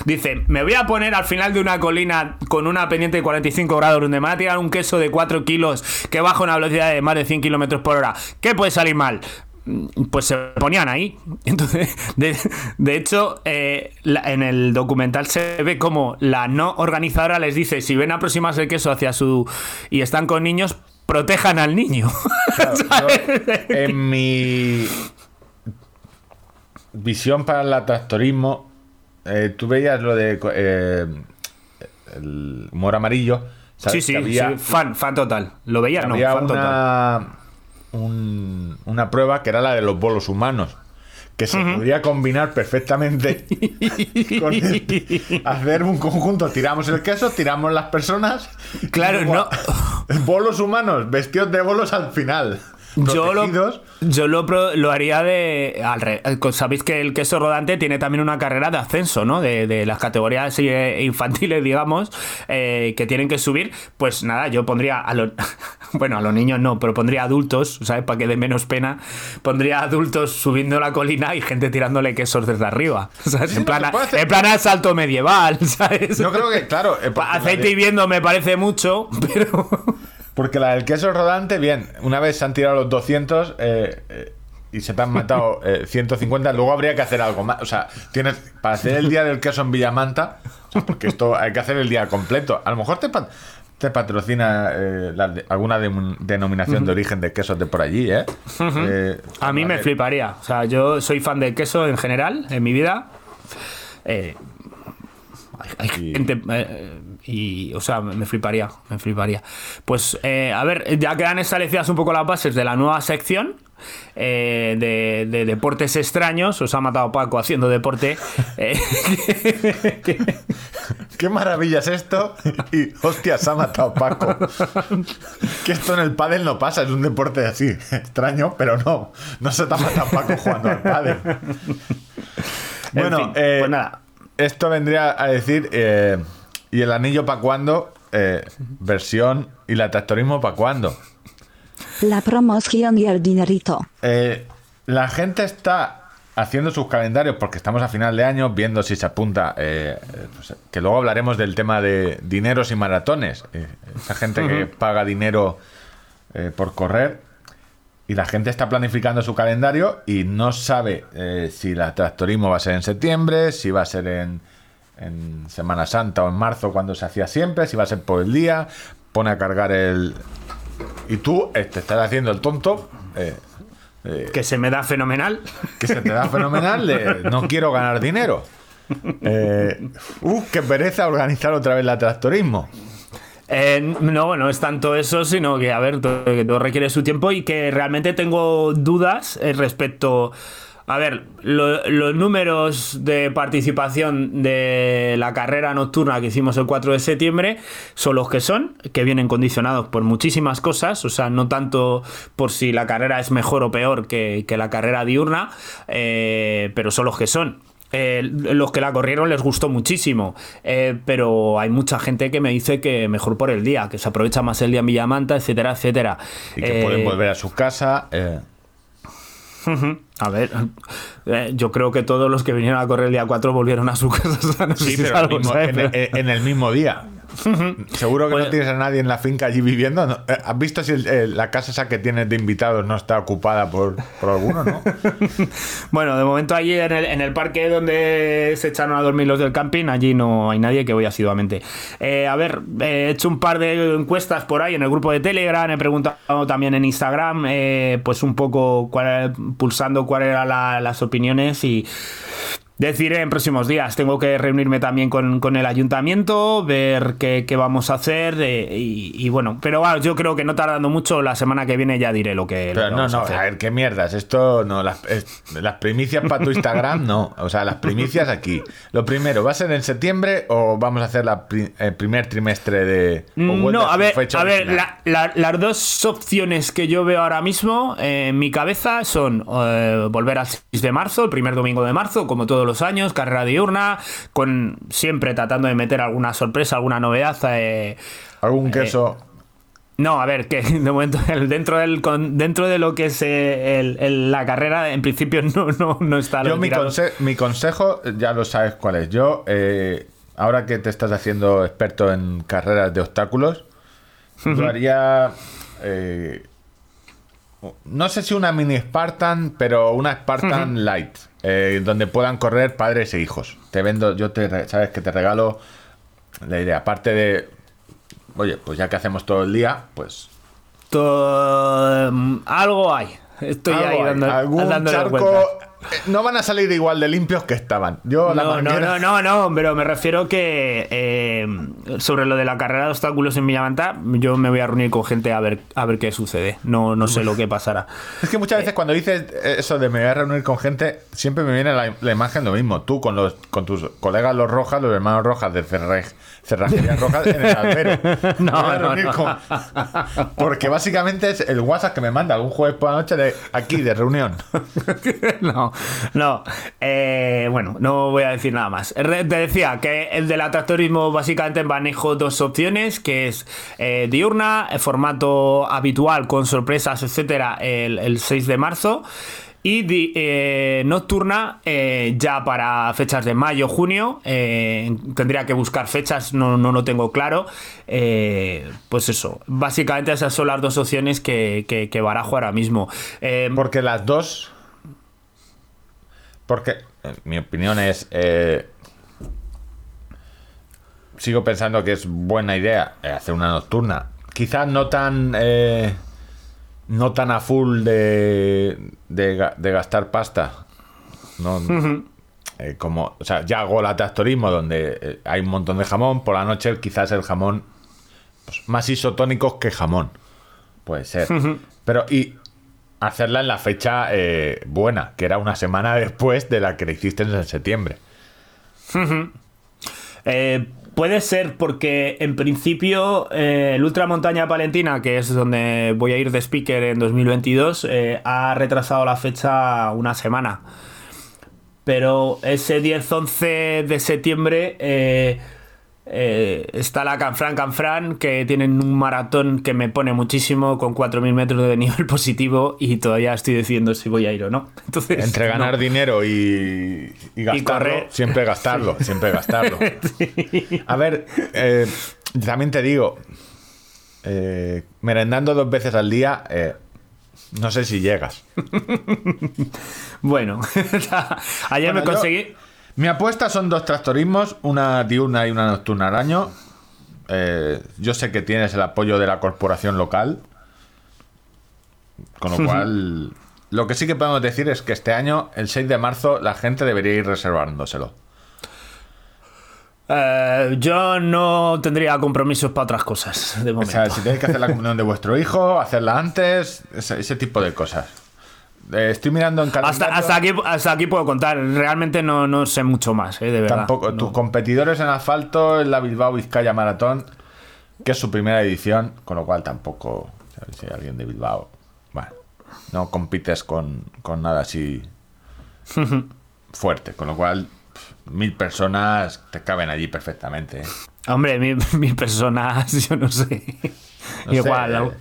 dicen, me voy a poner al final de una colina con una pendiente de 45 grados donde me va a tirar un queso de 4 kilos que baja una velocidad de más de 100 kilómetros por hora. ¿Qué puede salir mal? Mm, Pues se ponían ahí. [laughs] Entonces, de, de hecho, eh, la- en el documental se ve como la no organizadora les dice, si ven aproximarse el queso hacia su... y están con niños, protejan al niño. Claro, [laughs] yo, en mi visión para el tractorismo, eh, tú veías lo de eh, el humor amarillo. Sí, ¿sabes? sí, había, sí, fan, fan total. ¿Lo veía? No, había fan total. una, un- una prueba que era la de los bolos humanos. Que se podía combinar perfectamente [laughs] con el- hacer un conjunto. Tiramos el queso, tiramos las personas. Claro, no. [laughs] Bolos humanos, vestidos de bolos al final. Yo lo, yo lo, pro- lo haría de. Al re- Sabéis que el queso rodante tiene también una carrera de ascenso, ¿no? De, de las categorías eh, infantiles, digamos, eh, que tienen que subir. Pues nada, yo pondría a los. [laughs] Bueno, a los niños no, pero pondría adultos, ¿sabes? Para que dé menos pena. Pondría adultos subiendo la colina y gente tirándole quesos desde arriba. [laughs] ¿sabes? Sí, en, no, plan, en plan asalto medieval, [laughs] ¿sabes? Yo creo que, claro. eh, Aceite hirviendo me parece mucho, pero. Porque la del queso rodante, bien, una vez se han tirado los 200 eh, eh, y se te han matado [laughs] eh, 150, luego habría que hacer algo más. O sea, tienes para hacer el día del queso en Villamanta, o sea, porque esto hay que hacer el día completo. A lo mejor te, pa- te patrocina eh, la de- alguna de- denominación de origen de quesos de por allí, ¿eh? Eh, A mí me fliparía. O sea, yo soy fan del queso en general, en mi vida. Eh, hay, hay Y- gente. Y, o sea, me fliparía, me fliparía. Pues, eh, a ver, ya quedan establecidas un poco las bases de la nueva sección. eh, de, de deportes extraños, os ha matado Paco haciendo deporte. [laughs] eh, Qué maravilla es esto. Y hostia, se ha matado Paco. Que esto en el pádel no pasa, es un deporte así, extraño, pero no. No se te ha matado Paco jugando al pádel. Bueno, fin, pues nada. Esto vendría a decir. ¿Y el anillo para cuándo? Eh, versión. ¿Y la tractorismo para cuándo? La promoción y el dinerito. Eh, la gente está haciendo sus calendarios porque estamos a final de año viendo si se apunta. eh, pues, que luego hablaremos del tema de dineros y maratones. Eh, esa gente que paga dinero eh, por correr. Y la gente está planificando su calendario y no sabe eh, si la tractorismo va a ser en septiembre, si va a ser en, en Semana Santa o en marzo cuando se hacía siempre, si va a ser por el día. Pone a cargar el. Y tú eh, te estás haciendo el tonto. eh, eh, que se me da fenomenal. que se te da fenomenal de no quiero ganar dinero. Uh, qué pereza organizar otra vez la tractorismo. Eh, no, no es tanto eso, sino que, a ver, todo, que todo requiere su tiempo y que realmente tengo dudas respecto. A ver, lo- los números de participación de la carrera nocturna que hicimos el 4 de septiembre son los que son, que vienen condicionados por muchísimas cosas, o sea, no tanto por si la carrera es mejor o peor que, que la carrera diurna, eh, pero son los que son. Eh, los que la corrieron les gustó muchísimo, eh, pero hay mucha gente que me dice que mejor por el día, que se aprovecha más el día en Villamanta, etcétera, etcétera. Y que Eh, pueden volver a su casa. eh, [laughs] ujú. A ver, eh, yo creo que todos los que vinieron a correr el día 4 volvieron a su [laughs] casa y sí, pero mismo- en, en- en el mismo día. [laughs] Seguro que no tienes a nadie en la finca allí viviendo. ¿no? Eh, ¿Has visto si el- el- la casa esa que tienes de invitados no está ocupada por, por alguno, no? [laughs] Bueno, de momento allí en el, en el parque donde se echaron a dormir los del camping, allí no hay nadie que voy asiduamente. Eh, a ver, eh, he hecho un par de encuestas por ahí en el grupo de Telegram, he preguntado también en Instagram, eh, pues un poco cuál- pulsando cuáles eran la- las opiniones y Deciré en próximos días. Tengo que reunirme también con, con el ayuntamiento, ver qué, qué vamos a hacer. eh, y, y bueno, pero bueno, yo creo que no tardando mucho. La semana que viene ya diré lo que, Pero no, vamos no, a ver, qué mierdas. Esto no, las, es- las primicias para tu Instagram, no. O sea, las primicias aquí. Lo primero, ¿va a ser en septiembre o vamos a hacer la pri- el primer trimestre de. vuelve No, a ver, a ver la- la- las dos opciones que yo veo ahora mismo eh, en mi cabeza son eh, volver al 6 de marzo, el primer domingo de marzo, como todos los años, carrera diurna, con siempre tratando de meter alguna sorpresa, alguna novedad. eh, Algún queso. no, a ver, que de momento [laughs] el- dentro del con- dentro de lo que es eh, el- el- la carrera, en principio no, no, no está Yo, mi, conse- mi consejo, ya lo sabes cuál es. Yo, eh, ahora que te estás haciendo experto en carreras de obstáculos, yo haría. eh, no sé si una mini Spartan, pero una Spartan Light, eh, donde puedan correr padres e hijos. Te vendo, yo te, sabes que te regalo la idea. Aparte de, oye, pues ya que hacemos todo el día, pues To- mm, algo hay. Estoy algo ahí hay. dando, algún dándole charco. Eh, No van a salir igual de limpios que estaban. Yo la No, no, manguera- no, no, no, pero me refiero que eh, sobre lo de la carrera de obstáculos en Villamanta, yo me voy a reunir con gente a ver, a ver qué sucede. No, no sé lo que pasará. Es que muchas veces cuando dices eso de me voy a reunir con gente, siempre me viene la, la imagen lo mismo. Tú con los con tus colegas los Rojas, los hermanos Rojas de Cerrej, Cerrajería Rojas en el albero. [laughs] No, no, no. con- [laughs] Porque básicamente es el WhatsApp que me manda algún jueves por la noche de aquí, de reunión. [laughs] no, no. Eh, bueno, no voy a decir nada más. Re- Te decía que el del atractorismo básicamente manejo dos opciones, que es eh, diurna, eh, formato habitual con sorpresas, etcétera, el, el 6 de marzo. Y eh, nocturna ya para fechas de mayo, junio. eh, tendría que buscar fechas, no, no lo tengo claro. Eh, pues eso, básicamente esas son las dos opciones que, que, que barajo ahora mismo. Eh, Porque las dos. Porque, eh, mi opinión es. eh, sigo pensando que es buena idea eh, hacer una nocturna. Quizás no tan. No tan a full de, de, ga- de gastar pasta. No, [laughs] eh, como, o sea, ya hago la tractorismo donde eh, hay un montón de jamón. Por la noche, quizás el jamón pues, más isotónicos que jamón. Puede ser. [laughs] Pero, y hacerla en la fecha eh, buena, que era una semana después de la que le hiciste en septiembre. [laughs] Eh, puede ser porque en principio eh, el Ultramontaña Palentina, que es donde voy a ir de speaker en 2022, eh, ha retrasado la fecha una semana. Pero ese 10-11 de septiembre eh, está la Canfran Canfran, que tienen un maratón que me pone muchísimo con 4.000 metros de nivel [laughs] positivo y todavía estoy decidiendo si voy a ir o no. [laughs] Entonces, Entre ganar no. dinero y, y gastarlo, correr. siempre [laughs] gastarlo, siempre gastarlo. A ver, eh, también te digo, eh, merendando dos veces al día, no sé si llegas. Bueno, ayer Bueno, me yo- conseguí... Mi apuesta son dos tractorismos, una diurna y una nocturna al año. Eh, yo sé que tienes el apoyo de la corporación local. Con lo cual, lo que sí que podemos decir es que este año, el 6 de marzo, la gente debería ir reservándoselo. Eh, yo no tendría compromisos para otras cosas, de O momento. sea, si tenéis que hacer la comunión de vuestro hijo, hacerla antes, ese, ese tipo de cosas. Eh, estoy mirando en calendario. hasta, hasta, aquí, hasta aquí puedo contar. Realmente no, no sé mucho más, eh, de verdad. Tampoco. No. Tus competidores en asfalto en la Bilbao Vizcaya Maratón, que es su primera edición, con lo cual tampoco. ¿sabes? Si hay alguien de Bilbao. Bueno, no compites con, con nada así [laughs] fuerte, con lo cual mil personas te caben allí perfectamente. ¿eh? Hombre, mi, [laughs] mi personas, [laughs] yo no sé. No sé, Igual, eh, al-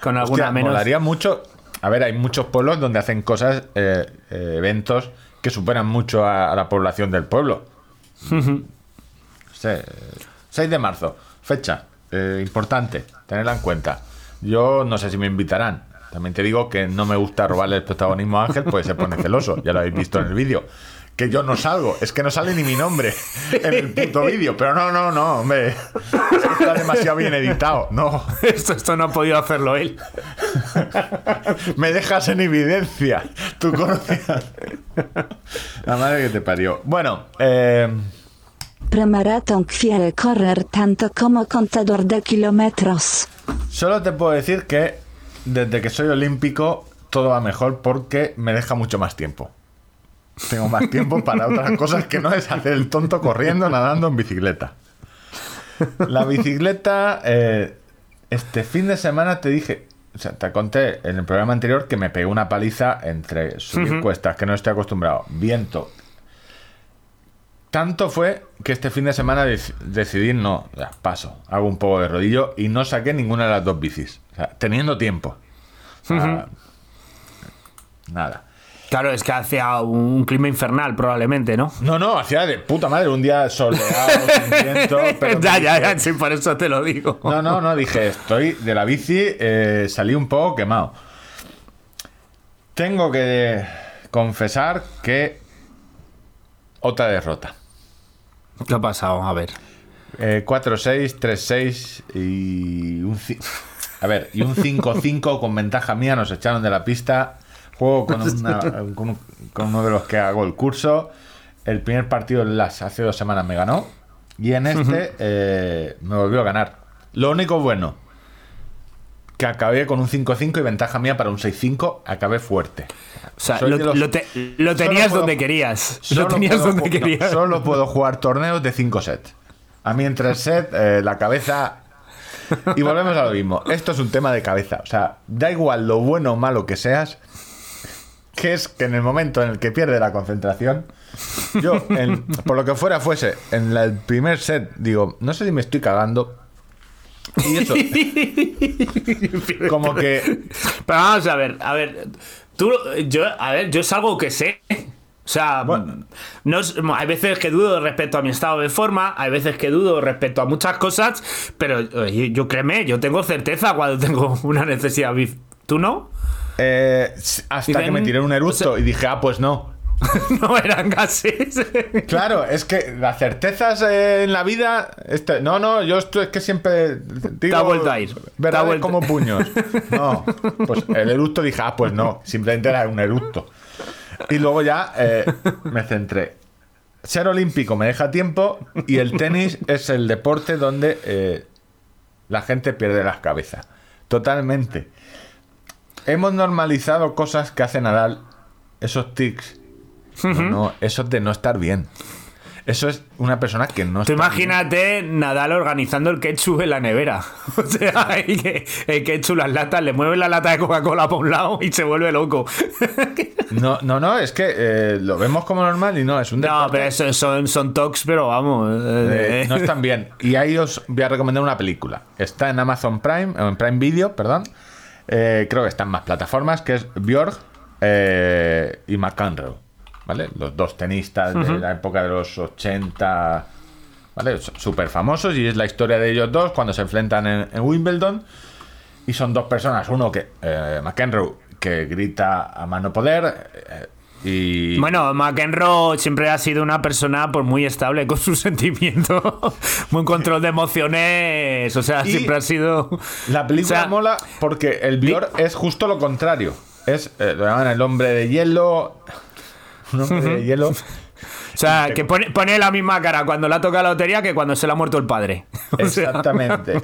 con alguna Hostia, menos. molaría mucho. A ver, hay muchos pueblos donde hacen cosas, eh, eh, eventos que superan mucho a, a la población del pueblo. No sé, eh, Sí, 6 de marzo, fecha eh, importante, tenerla en cuenta. Yo no sé si me invitarán. También te digo que no me gusta robarle el protagonismo a Ángel, pues se pone celoso, ya lo habéis visto en el vídeo. Que yo no salgo, es que no sale ni mi nombre en el puto vídeo. Pero no, no, no, hombre. Está demasiado bien editado. No, [laughs] Esto, esto no ha podido hacerlo él. [laughs] me dejas en evidencia. Tú conocías. La madre que te parió. Bueno, eh, Premaratón quiere correr tanto como contador de kilómetros. solo te puedo decir que desde que soy olímpico todo va mejor porque me deja mucho más tiempo. Tengo más tiempo para otras cosas que no es hacer el tonto corriendo, nadando en bicicleta. La bicicleta, eh, este fin de semana te dije, o sea, te conté en el programa anterior que me pegué una paliza entre subir cuestas, que no estoy acostumbrado, viento. Tanto fue que este fin de semana dec- decidí, no, ya, paso, hago un poco de rodillo y no saqué ninguna de las dos bicis. O sea, teniendo tiempo. O sea, Nada. Claro, es que hacía un clima infernal, probablemente, ¿no? No, no, hacía de puta madre un día soleado, [laughs] sin viento, pero ya, ya, ya, sí, por eso te lo digo. No, no, no, dije, estoy de la bici, eh, salí un poco quemado. Tengo que confesar que otra derrota. ¿Qué ha pasado? A ver. Eh, 4-6, 3-6 y un... [laughs] A ver, y un 5-5 con ventaja mía, nos echaron de la pista. Juego con, una- [laughs] con, un- con uno de los que hago el curso. El primer partido en las hace dos semanas me ganó. Y en este eh, me volvió a ganar. Lo único bueno, que acabé con un 5-5 y ventaja mía para un 6-5. Acabé fuerte. O sea, lo, de los- lo te- lo tenías puedo- donde querías. Lo tenías puedo donde no, querías. solo puedo jugar torneos de 5 sets. A mí en 3 sets eh, la cabeza... Y volvemos a lo mismo. Esto es un tema de cabeza. O sea, da igual lo bueno o malo que seas, que es que en el momento en el que pierde la concentración, yo, en- por lo que fuera fuese, en la- el primer set, digo, no sé si me estoy cagando. Y eso, como que Pero vamos a ver, a ver. Tú, yo, a ver, yo es algo que sé. O sea, Bueno. no hay veces que dudo respecto a mi estado de forma, hay veces que dudo respecto a muchas cosas, pero oye, yo créeme, yo tengo certeza cuando tengo una necesidad. ¿Tú no? Eh, hasta Dicen- que me tiré un eructo o sea- y dije, ah, pues no. [laughs] no eran gases. [laughs] Claro, es que las certezas en la vida. Este, no, no, yo esto es que siempre. Digo, vuelto- como puños. [laughs] No, pues el eructo dije, ah, pues no, simplemente era un eructo. Y luego ya eh, me centré. Ser olímpico me deja tiempo y el tenis es el deporte donde eh, la gente pierde las cabezas. Totalmente. Hemos normalizado cosas que hace Nadal, esos tics. No, no, eso es de no estar bien. Eso es una persona que no Tú está imagínate Nadal organizando el ketchup en la nevera. [laughs] O sea, que el ketchup, las latas, le mueve la lata de Coca-Cola para un lado y se vuelve loco. [laughs] No, no, no, es que eh, lo vemos como normal y no, es un No, deporte. pero eso son, son talks, pero vamos. Eh, eh, no están bien. Y ahí os voy a recomendar una película. Está en Amazon Prime, o en Prime Video, perdón. Eh, creo que está en más plataformas, que es Björk eh, y McEnroe. ¿Vale? Los dos tenistas de la época de los 80. ¿Vale? Súper famosos y es la historia de ellos dos cuando se enfrentan en, en Wimbledon. Y son dos personas. Uno que, eh, McEnroe, que grita a mano poder. Y Bueno, McEnroe siempre ha sido una persona pues, muy estable con [laughs] sus sentimientos, muy control de emociones, o sea, Y siempre ha sido... La película O sea, mola porque el Björk es justo lo contrario. Es, eh, el hombre de hielo. Un hombre de hielo. [laughs] O sea, que pone, pone la misma cara cuando le ha tocado la lotería que cuando se le ha muerto el padre. [laughs] O sea, Exactamente.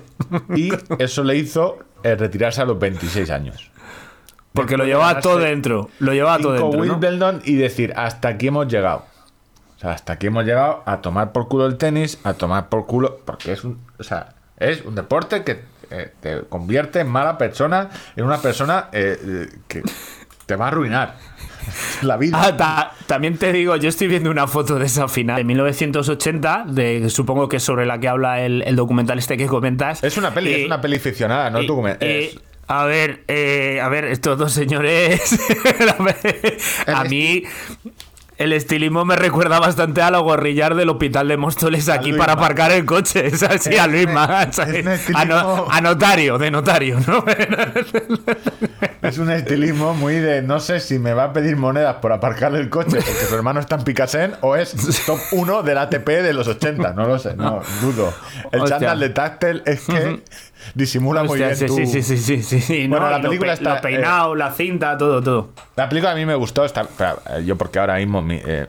Y eso le hizo eh, retirarse a los 26 años. Porque lo llevaba todo dentro, lo llevaba todo dentro, ¿no? Wimbledon y decir, hasta aquí hemos llegado. O sea, hasta aquí hemos llegado a tomar por culo el tenis, a tomar por culo. Porque es un. O sea, es un deporte que eh, te convierte en mala persona, en una persona eh, eh, que te va a arruinar [laughs] la vida. Ah, ta- también te digo, yo estoy viendo una foto de esa final de 1980, de, supongo que es sobre la que habla el, el documental este que comentas. Es una peli, Y- es una peli ficcionada, no y- document- y- es- a ver, eh, a ver, estos dos señores, [laughs] a, mí, El estilismo me recuerda bastante a lo gorrillar del hospital de Móstoles aquí para aparcar el coche. [laughs] Es así, a Luis un A, estilismo- no- a notario, de notario, ¿no? [laughs] Es un estilismo muy de no sé si me va a pedir monedas por aparcarle el coche porque su hermano está en Picasen o es top 1 del ATP de los 80. No lo sé, no, dudo. El Hostia. chándal de táctil es que disimula muy bien sí, tu- sí, sí, sí, sí, sí, sí, Bueno, ¿no? la lo película pe- está, eh, Lo peinado, la cinta, todo, todo. La película a mí me gustó. Está, eh, yo porque ahora mismo mi, eh,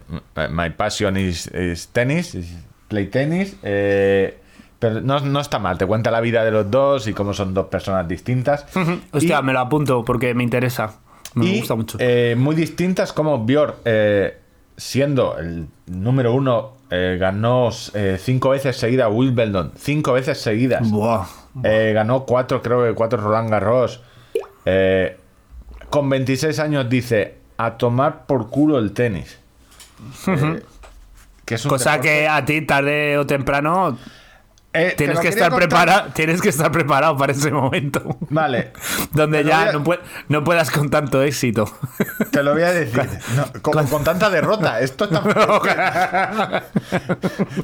my passion is, is tenis, is play tenis. eh, pero no, no está mal. Te cuenta la vida de los dos y cómo son dos personas distintas. [laughs] Hostia, Y- me lo apunto porque me interesa. Me y, gusta mucho. eh, muy distintas como Björk, eh, siendo el número uno, eh, ganó eh, cinco veces seguida Wimbledon. Cinco veces seguidas. Buah. Eh, ganó cuatro, creo que cuatro Roland Garros. Eh, con 26 años dice, a tomar por culo el tenis. Eh, que es un Cosa deporte- que a ti tarde o temprano Eh, tienes que estar preparado, tienes que estar preparado para ese momento. Vale. [laughs] Donde Te ya a- no, no puedas con tanto éxito. Te lo voy a decir. No, con, con tanta derrota. Esto está. [laughs]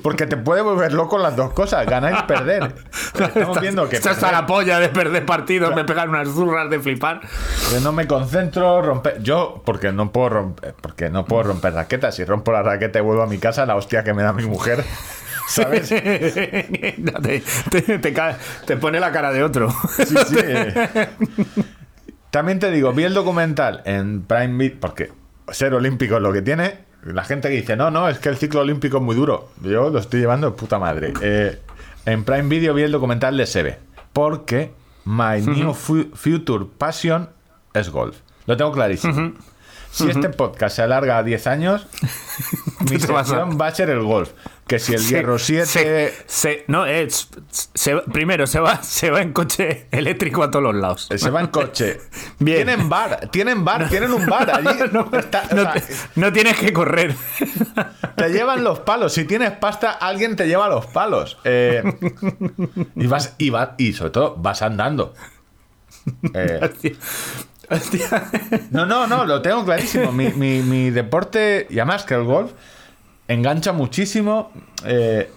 Porque te puede volver loco las dos cosas, ganar y perder. [laughs] Estamos viendo que, Estás hasta perder- la polla de perder partidos, me pegan unas zurras de flipar. no me concentro, romper. Yo, porque no puedo romper, porque no puedo romper raquetas. Si rompo la raqueta y vuelvo a mi casa, la hostia que me da mi mujer. ¿Sabes? No, [laughs] te, te- te ca- te pone la cara de otro. Sí, sí. eh. También te digo, vi el documental en Prime Video, porque ser olímpico es lo que tiene. La gente que dice, no, no, es que el ciclo olímpico es muy duro. Yo lo estoy llevando de puta madre. Eh, en Prime Video vi el documental de Sebe, porque My New Fu- Future Passion es golf. Lo tengo clarísimo. Si este podcast se alarga a 10 años, [laughs] mi a- sección va a ser el golf. Que si el hierro 7... Se, se- no, es, se- primero se va, se va en coche eléctrico a todos los lados. Se va en [laughs] coche. Bien. Tienen bar, tienen bar, tienen un bar allí. [laughs] No, Está- o no sea, te- no tienes que correr. te llevan los palos. Si tienes pasta, alguien te lleva los palos. Eh, y vas, y vas, y sobre todo vas andando. Eh. No, no, no, lo tengo clarísimo. Mi, mi- mi deporte, y además que el golf, engancha muchísimo. Eh,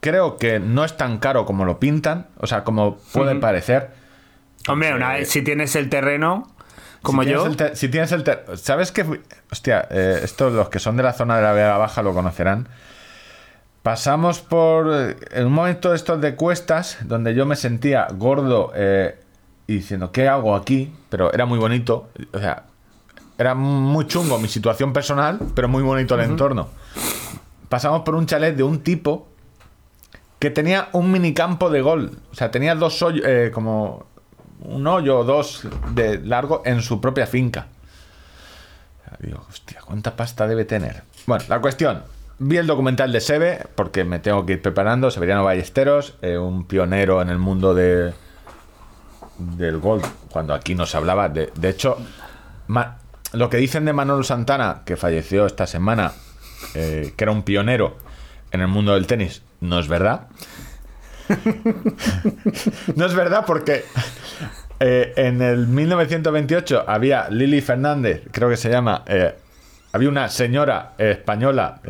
creo que no es tan caro como lo pintan, o sea, como puede parecer. Hombre, una vez si tienes el terreno, como si yo, si tienes el ter- ¿Sabes qué? Hostia, eh, esto los que son de la zona de la Vega Baja lo conocerán. Pasamos por. eh, En un momento de estos de cuestas, donde yo me sentía gordo eh, y diciendo, ¿qué hago aquí? Pero era muy bonito. O sea, era muy chungo mi situación personal, pero muy bonito el entorno. Pasamos por un chalet de un tipo que tenía un minicampo de gol. O sea, tenía dos hoyos, eh, como un hoyo o dos de largo en su propia finca. Digo, hostia, ¿cuánta pasta debe tener? Bueno, la cuestión. Vi el documental de Sebe, porque me tengo que ir preparando. Severiano Ballesteros, eh, un pionero en el mundo de, del golf, cuando aquí no se hablaba. De, de hecho, lo que dicen de Manolo Santana, que falleció esta semana, eh, que era un pionero en el mundo del tenis, no es verdad. [laughs] no es verdad porque eh, en el 1928 había Lili Fernández, creo que se llama, eh, había una señora española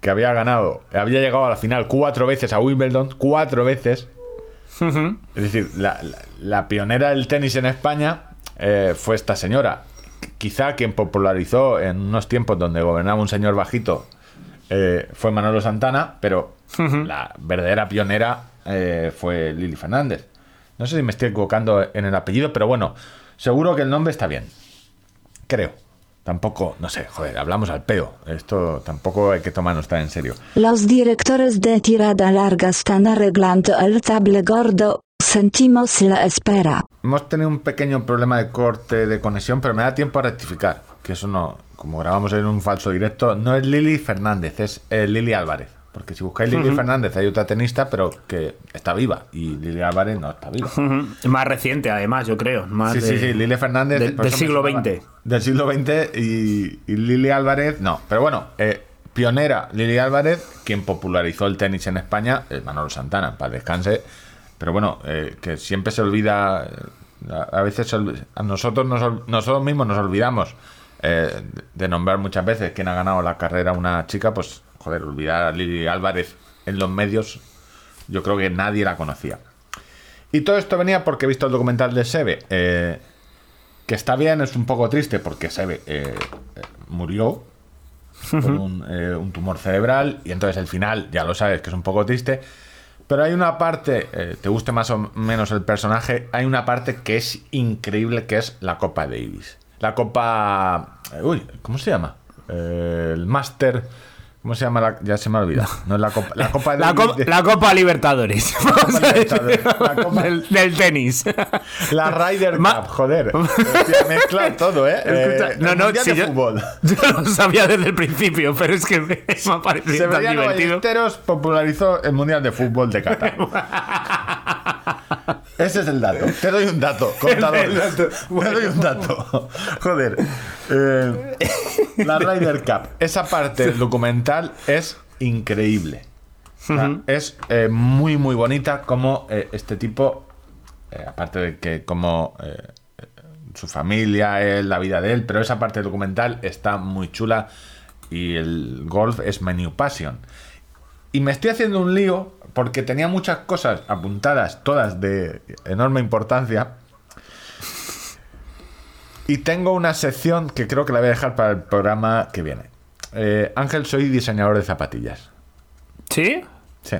que había ganado, había llegado a la final cuatro veces a Wimbledon, cuatro veces. Es decir, la, la- la pionera del tenis en España eh, fue esta señora. Quizá quien popularizó en unos tiempos donde gobernaba un señor bajito eh, fue Manolo Santana, pero la verdadera pionera eh, fue Lili Fernández. No sé si me estoy equivocando en el apellido, pero bueno, seguro que el nombre está bien. Creo. Tampoco, no sé, joder, hablamos al peo. Esto tampoco hay que tomarnos tan en serio. Los directores de tirada larga están arreglando el table gordo. Sentimos la espera. Hemos tenido un pequeño problema de corte de conexión, pero me da tiempo a rectificar. Que eso no, como grabamos en un falso directo, no es Lili Fernández, es eh, Lili Álvarez. Porque si buscáis Lili Fernández hay otra tenista, pero que está viva. Y Lili Álvarez no está viva. Ujú. más reciente además, yo creo. Más Sí, de- sí, sí, Lili Fernández. del- siglo. XX. Del siglo XX y, y Lili Álvarez, no. Pero bueno, eh, pionera Lili Álvarez, quien popularizó el tenis en España, eh, Manolo Santana, para descanse. Pero bueno, eh, que siempre se olvida, a, veces a nosotros, nos nosotros mismos nos olvidamos de nombrar muchas veces quién ha ganado la carrera una chica, pues, joder, olvidar a Lili Álvarez en los medios, yo creo que nadie la conocía. Y todo esto venía porque he visto el documental de Sebe, eh, que está bien, es un poco triste porque Sebe eh, eh, murió con un, eh, un tumor cerebral y entonces el final, ya lo sabes, que es un poco triste. Pero hay una parte, te guste más o menos el personaje, hay una parte que es increíble, que es la Copa Davis. La Copa... Uy, ¿cómo se llama? El Master... ¿Cómo se llama? La, ya se me ha olvidado. No es la Copa... La Copa [laughs] La, Davis co- de- la Copa Libertadores. Vamos a decir. Libertadores. La Copa- del, del tenis. La Ryder Ma- Cup, joder. [laughs] Mezcla todo, ¿eh? Escucha, Eh, no, no, si de yo, fútbol. [laughs] yo lo sabía desde el principio, pero es que me, me ha parecido tan Severiano divertido. Ballesteros popularizó el Mundial de Fútbol de Qatar. [laughs] Ese es el dato. Te doy un dato, [laughs] contador. Te doy un dato. [laughs] Joder. Eh, la Ryder Cup. Esa parte del documental es increíble. O sea, Es eh, muy, muy bonita como eh, este tipo, eh, aparte de que como su familia, él, la vida de él, pero esa parte del documental está muy chula y el golf es my new passion. Y me estoy haciendo un lío porque tenía muchas cosas apuntadas, todas de enorme importancia. Y tengo una sección que creo que la voy a dejar para el programa que viene. Eh, Ángel, soy diseñador de zapatillas. ¿Sí? Sí.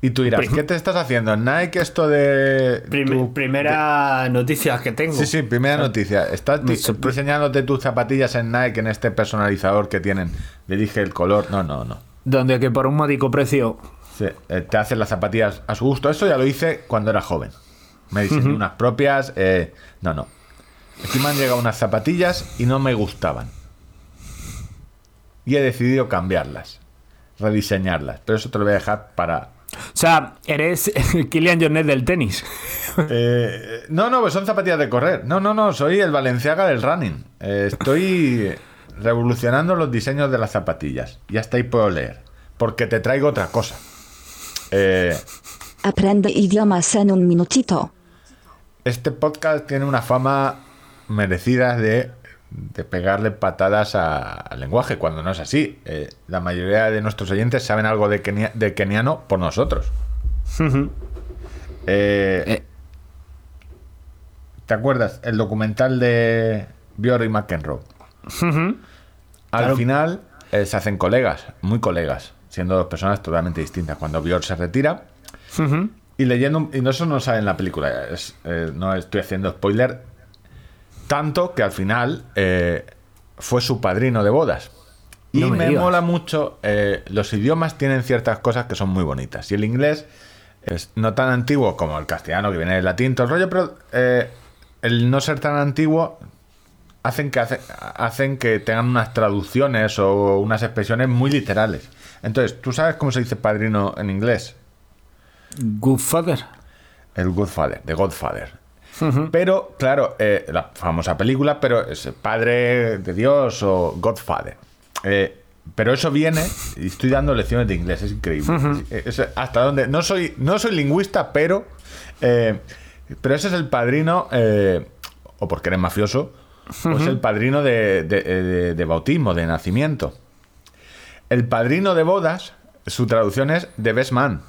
Y tú dirás, Prim- ¿qué te estás haciendo? ¿En Nike esto de... Prim- tu- primera noticia que tengo. Sí, sí, primera noticia. ¿Estás di- diseñándote tus zapatillas en Nike en este personalizador que tienen? Le dije el color. No, no, no. Donde que por un módico precio. Sí, eh, te hacen las zapatillas a su gusto. Eso ya lo hice cuando era joven. Me diseñé unas propias. eh, no, no. Aquí me han llegado unas zapatillas y no me gustaban. Y he decidido cambiarlas. Rediseñarlas. Pero eso te lo voy a dejar para. O sea, eres [laughs] Kylian Jornet del tenis. [laughs] Eh, no, no, pues son zapatillas de correr. No, no, no. Soy el Valenciaga del running. Eh, estoy revolucionando los diseños de las zapatillas. Y hasta ahí puedo leer. Porque te traigo otra cosa. Eh. Aprende idiomas en un minutito. Este podcast tiene una fama merecida de, de pegarle patadas a- al lenguaje, cuando no es así. Eh, la mayoría de nuestros oyentes saben algo de, kenia- de keniano por nosotros. Eh, Eh. ¿Te acuerdas? El documental de Björk Al Claro. final eh, se hacen colegas, muy colegas, siendo dos personas totalmente distintas. Cuando Björk se retira, y leyendo, y no eso no sale en la película, es, eh, no estoy haciendo spoiler, tanto que al final eh, fue su padrino de bodas. Y No me me, mola mucho, los idiomas tienen ciertas cosas que son muy bonitas. Y el inglés es no tan antiguo como el castellano, que viene del latín, todo el rollo, pero el no ser tan antiguo hacen que, hace- hacen que tengan unas traducciones o unas expresiones muy literales. Entonces, ¿tú sabes cómo se dice padrino en inglés? Good father. El Godfather, de Godfather. Pero, claro, eh, la famosa película, pero es Padre de Dios o Godfather. Eh, pero eso viene, y estoy dando lecciones de inglés, es increíble. Es- es- hasta donde, no soy, no soy lingüista, pero, eh, pero ese es el padrino, o porque eres mafioso, o es el padrino de, de- de- de bautismo, de nacimiento. El padrino de bodas, su traducción es The Best Man.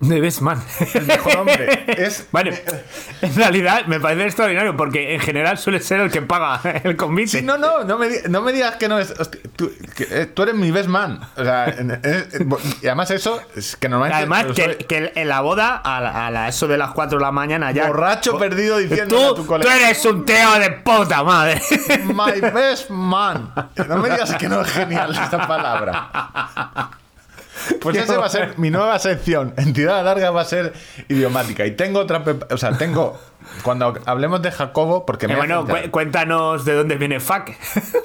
De Best Man. El mejor hombre. Es [laughs] Bueno, [laughs] en realidad me parece extraordinario porque en general suele ser el que paga [laughs] el convite. Sí, no, no, no me, no me digas que no es. hostia, tú, que, eh, tú eres mi best man. O sea, y además eso es que normalmente. Además, que, que en la boda, a, la- a la- eso de las 4 de la mañana ya. borracho perdido diciendo Tú, a tu tú eres un tío de puta madre. My best man. No me digas que no es genial esta palabra. Pues esa va a ser mi nueva sección. Entidad larga va a ser idiomática. Y tengo otra. O sea, tengo. Cuando hablemos de Jacobo, porque me Eh, bueno, cu- cuéntanos de dónde viene Fuck.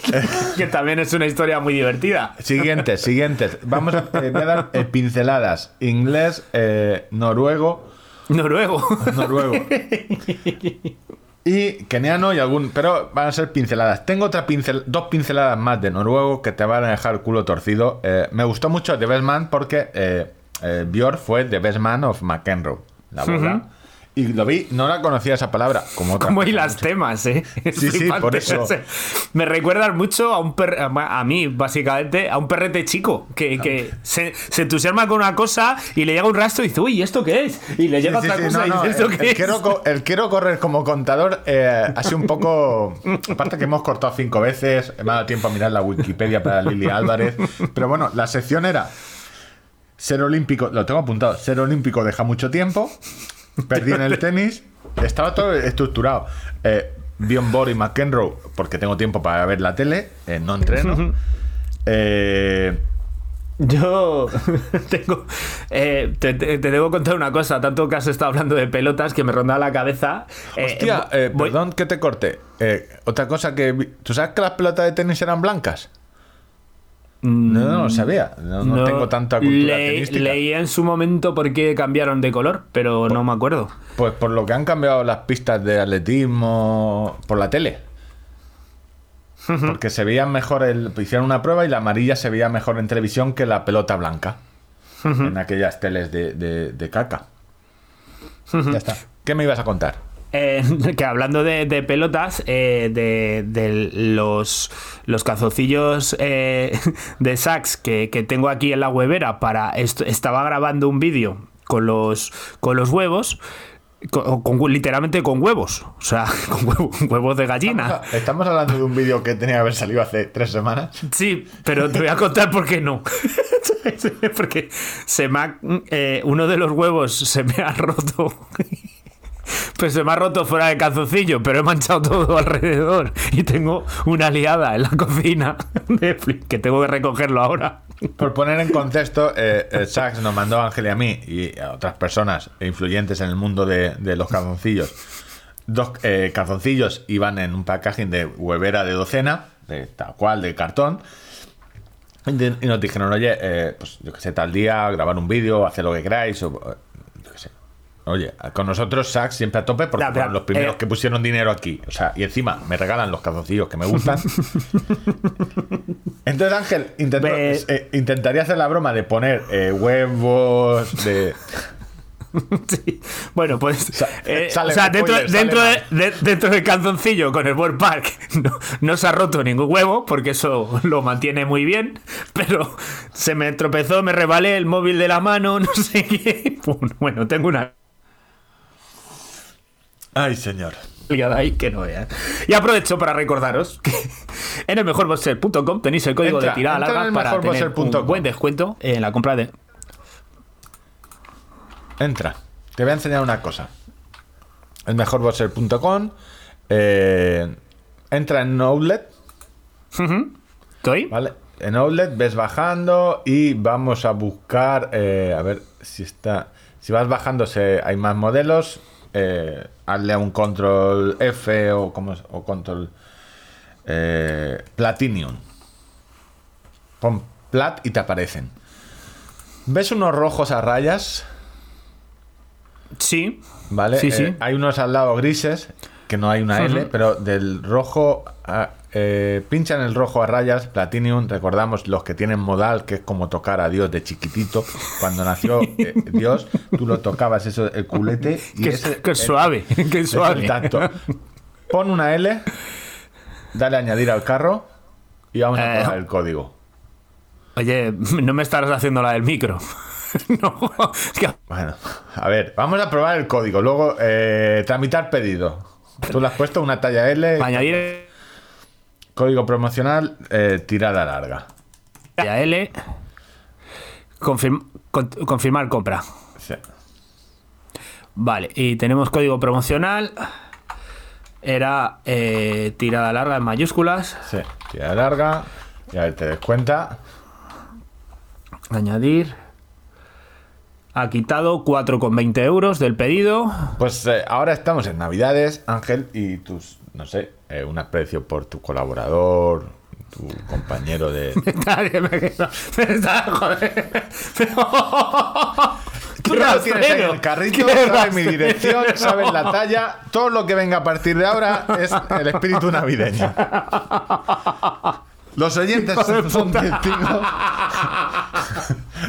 [laughs] que también es una historia muy divertida. Siguientes, siguientes. Vamos a, eh, voy a dar eh, pinceladas. Inglés, eh, noruego, Noruego. noruego. [laughs] Y keniano y algún. Pero van a ser pinceladas. Tengo otra pincel, dos pinceladas más de noruego que te van a dejar el culo torcido. Eh, me gustó mucho The Best Man porque eh, eh, Björk fue The Best Man of McEnroe. La boda. Y lo vi, no la conocía esa palabra. Como, Como hilas mucho. temas, ¿eh? Sí, [laughs] sí, por eso. Me recuerdas mucho a un per- a mí, básicamente, a un perrete chico que, que se, se entusiasma con una cosa y le llega un rastro y dice, uy, ¿esto qué es? Y le llega Sí, otra sí, cosa no, y dice, ¿esto el, qué el es? quiero, el quiero correr como contador eh, sido un poco. [laughs] Aparte que hemos cortado cinco veces, me ha dado tiempo a mirar la Wikipedia para Lili Álvarez. Pero bueno, la sección era ser olímpico, lo tengo apuntado, ser olímpico deja mucho tiempo, perdí en el tenis, estaba todo estructurado. Eh, un Boris McEnroe porque tengo tiempo para ver la tele, eh, no entreno. Eh, Yo [laughs] tengo. eh, te, te- te debo contar una cosa. Tanto que has estado hablando de pelotas que me ronda la cabeza. Eh, Hostia, eh, voy- perdón que te corte. Otra cosa que. vi- ¿Tú sabes que las pelotas de tenis eran blancas? No, no lo sabía. No, no tengo tanta cultura le- tenística. Leí en su momento por qué cambiaron de color, pero no me acuerdo. Pues por lo que han cambiado las pistas de atletismo por la tele. [laughs] Porque se veían mejor, el, hicieron una prueba y la amarilla se veía mejor en televisión que la pelota blanca. [laughs] En aquellas teles de, de- de caca. [laughs] Ya está. ¿Qué me ibas a contar? Eh, [laughs] que hablando de, de pelotas, eh, de, de los, los calzoncillos eh, [laughs] de sax que, que tengo aquí en la huevera para esto, estaba grabando un vídeo con los con los huevos con, con- literalmente con huevos o sea [laughs] con huevo- huevos de gallina Estamos hablando de un vídeo que tenía que haber salido hace tres semanas. Sí, pero te voy a contar por qué no. Porque se me ha, eh, uno de los huevos se me ha roto. [laughs] Pues se me ha roto fuera de calzoncillo, pero he manchado todo [laughs] alrededor. Y tengo una liada en la cocina [laughs] que tengo que recogerlo ahora. Por poner en contexto, eh, Sax nos mandó a Ángel y a mí y a otras personas influyentes en el mundo de, los calzoncillos. Dos eh, calzoncillos iban en un packaging de huevera de docena, de tal cual, de cartón. Y nos dijeron, oye, eh, pues yo que sé, tal día, grabar un vídeo, hacer lo que queráis, eh, yo qué sé. Oye, con nosotros Sax siempre a tope porque fueron los primeros eh, que pusieron dinero aquí. O sea, y encima me regalan los calzoncillos que me gustan. [laughs] Entonces Ángel intentó- eh, intentaría hacer la broma de poner eh, huevos de... [laughs] Sí. Bueno, pues. eh, o sea, dentro, spoiler, sale dentro, de, mal. de- dentro del calzoncillo con el World Park [laughs] no, no se ha roto ningún huevo, porque eso lo mantiene muy bien. Pero se me tropezó, me rebalé el móvil de la mano, no sé qué. Bueno, tengo una Ay, señor. ahí que no veas. Y aprovecho para recordaros que en el mejorboxer.com tenéis el código Entra, de tirada larga el para tener un buen descuento en la compra de. Entra. Te voy a enseñar una cosa. El mejorboxer.com. eh, entra en Outlet, ¿Estoy? ¿vale? En Outlet ves bajando y vamos a buscar. eh, a ver si está. Si vas bajando, se, hay más modelos. Eh, hazle a un control F o, como, es- o control eh, Platinum. Pon plat y te aparecen. ¿Ves unos rojos a rayas? Sí. ¿Vale? Sí, sí. Eh, hay unos al lado grises, que no hay una L, pero del rojo. a- eh, pincha en el rojo a rayas, Platinum. Recordamos los que tienen modal, que es como tocar a Dios de chiquitito. Cuando nació [laughs] eh, Dios, tú lo tocabas, eso, el culete. Y Que, ese, que el- suave, [laughs] que es suave. el tacto. Pon una L, dale a añadir al carro y vamos a Eh. probar el código. Oye, no me estarás haciendo la del micro. [laughs] no, es que- Bueno, a ver, vamos a probar el código. Luego, eh, tramitar pedido. Tú le has puesto una talla L. añadir Código promocional, eh, tirada larga. a L. confirm- con- confirmar compra. Sí. Vale, y tenemos código promocional. Era eh, tirada larga en mayúsculas. Sí, tirada larga. Y a ver, te des cuenta. Añadir. Ha quitado 4,20 euros del pedido. Pues eh, ahora estamos en Navidades, Ángel, y tus, no sé, eh, un aprecio por tu colaborador, tu compañero de. [laughs] Nadie me queda- me está- joder. Tú ¡Qué ya lo tienes ahí el carrito, ¡Qué sabes mi dirección, [laughs] sabes la talla. Todo lo que venga a partir de ahora es el espíritu navideño. [laughs] Los oyentes son testigos.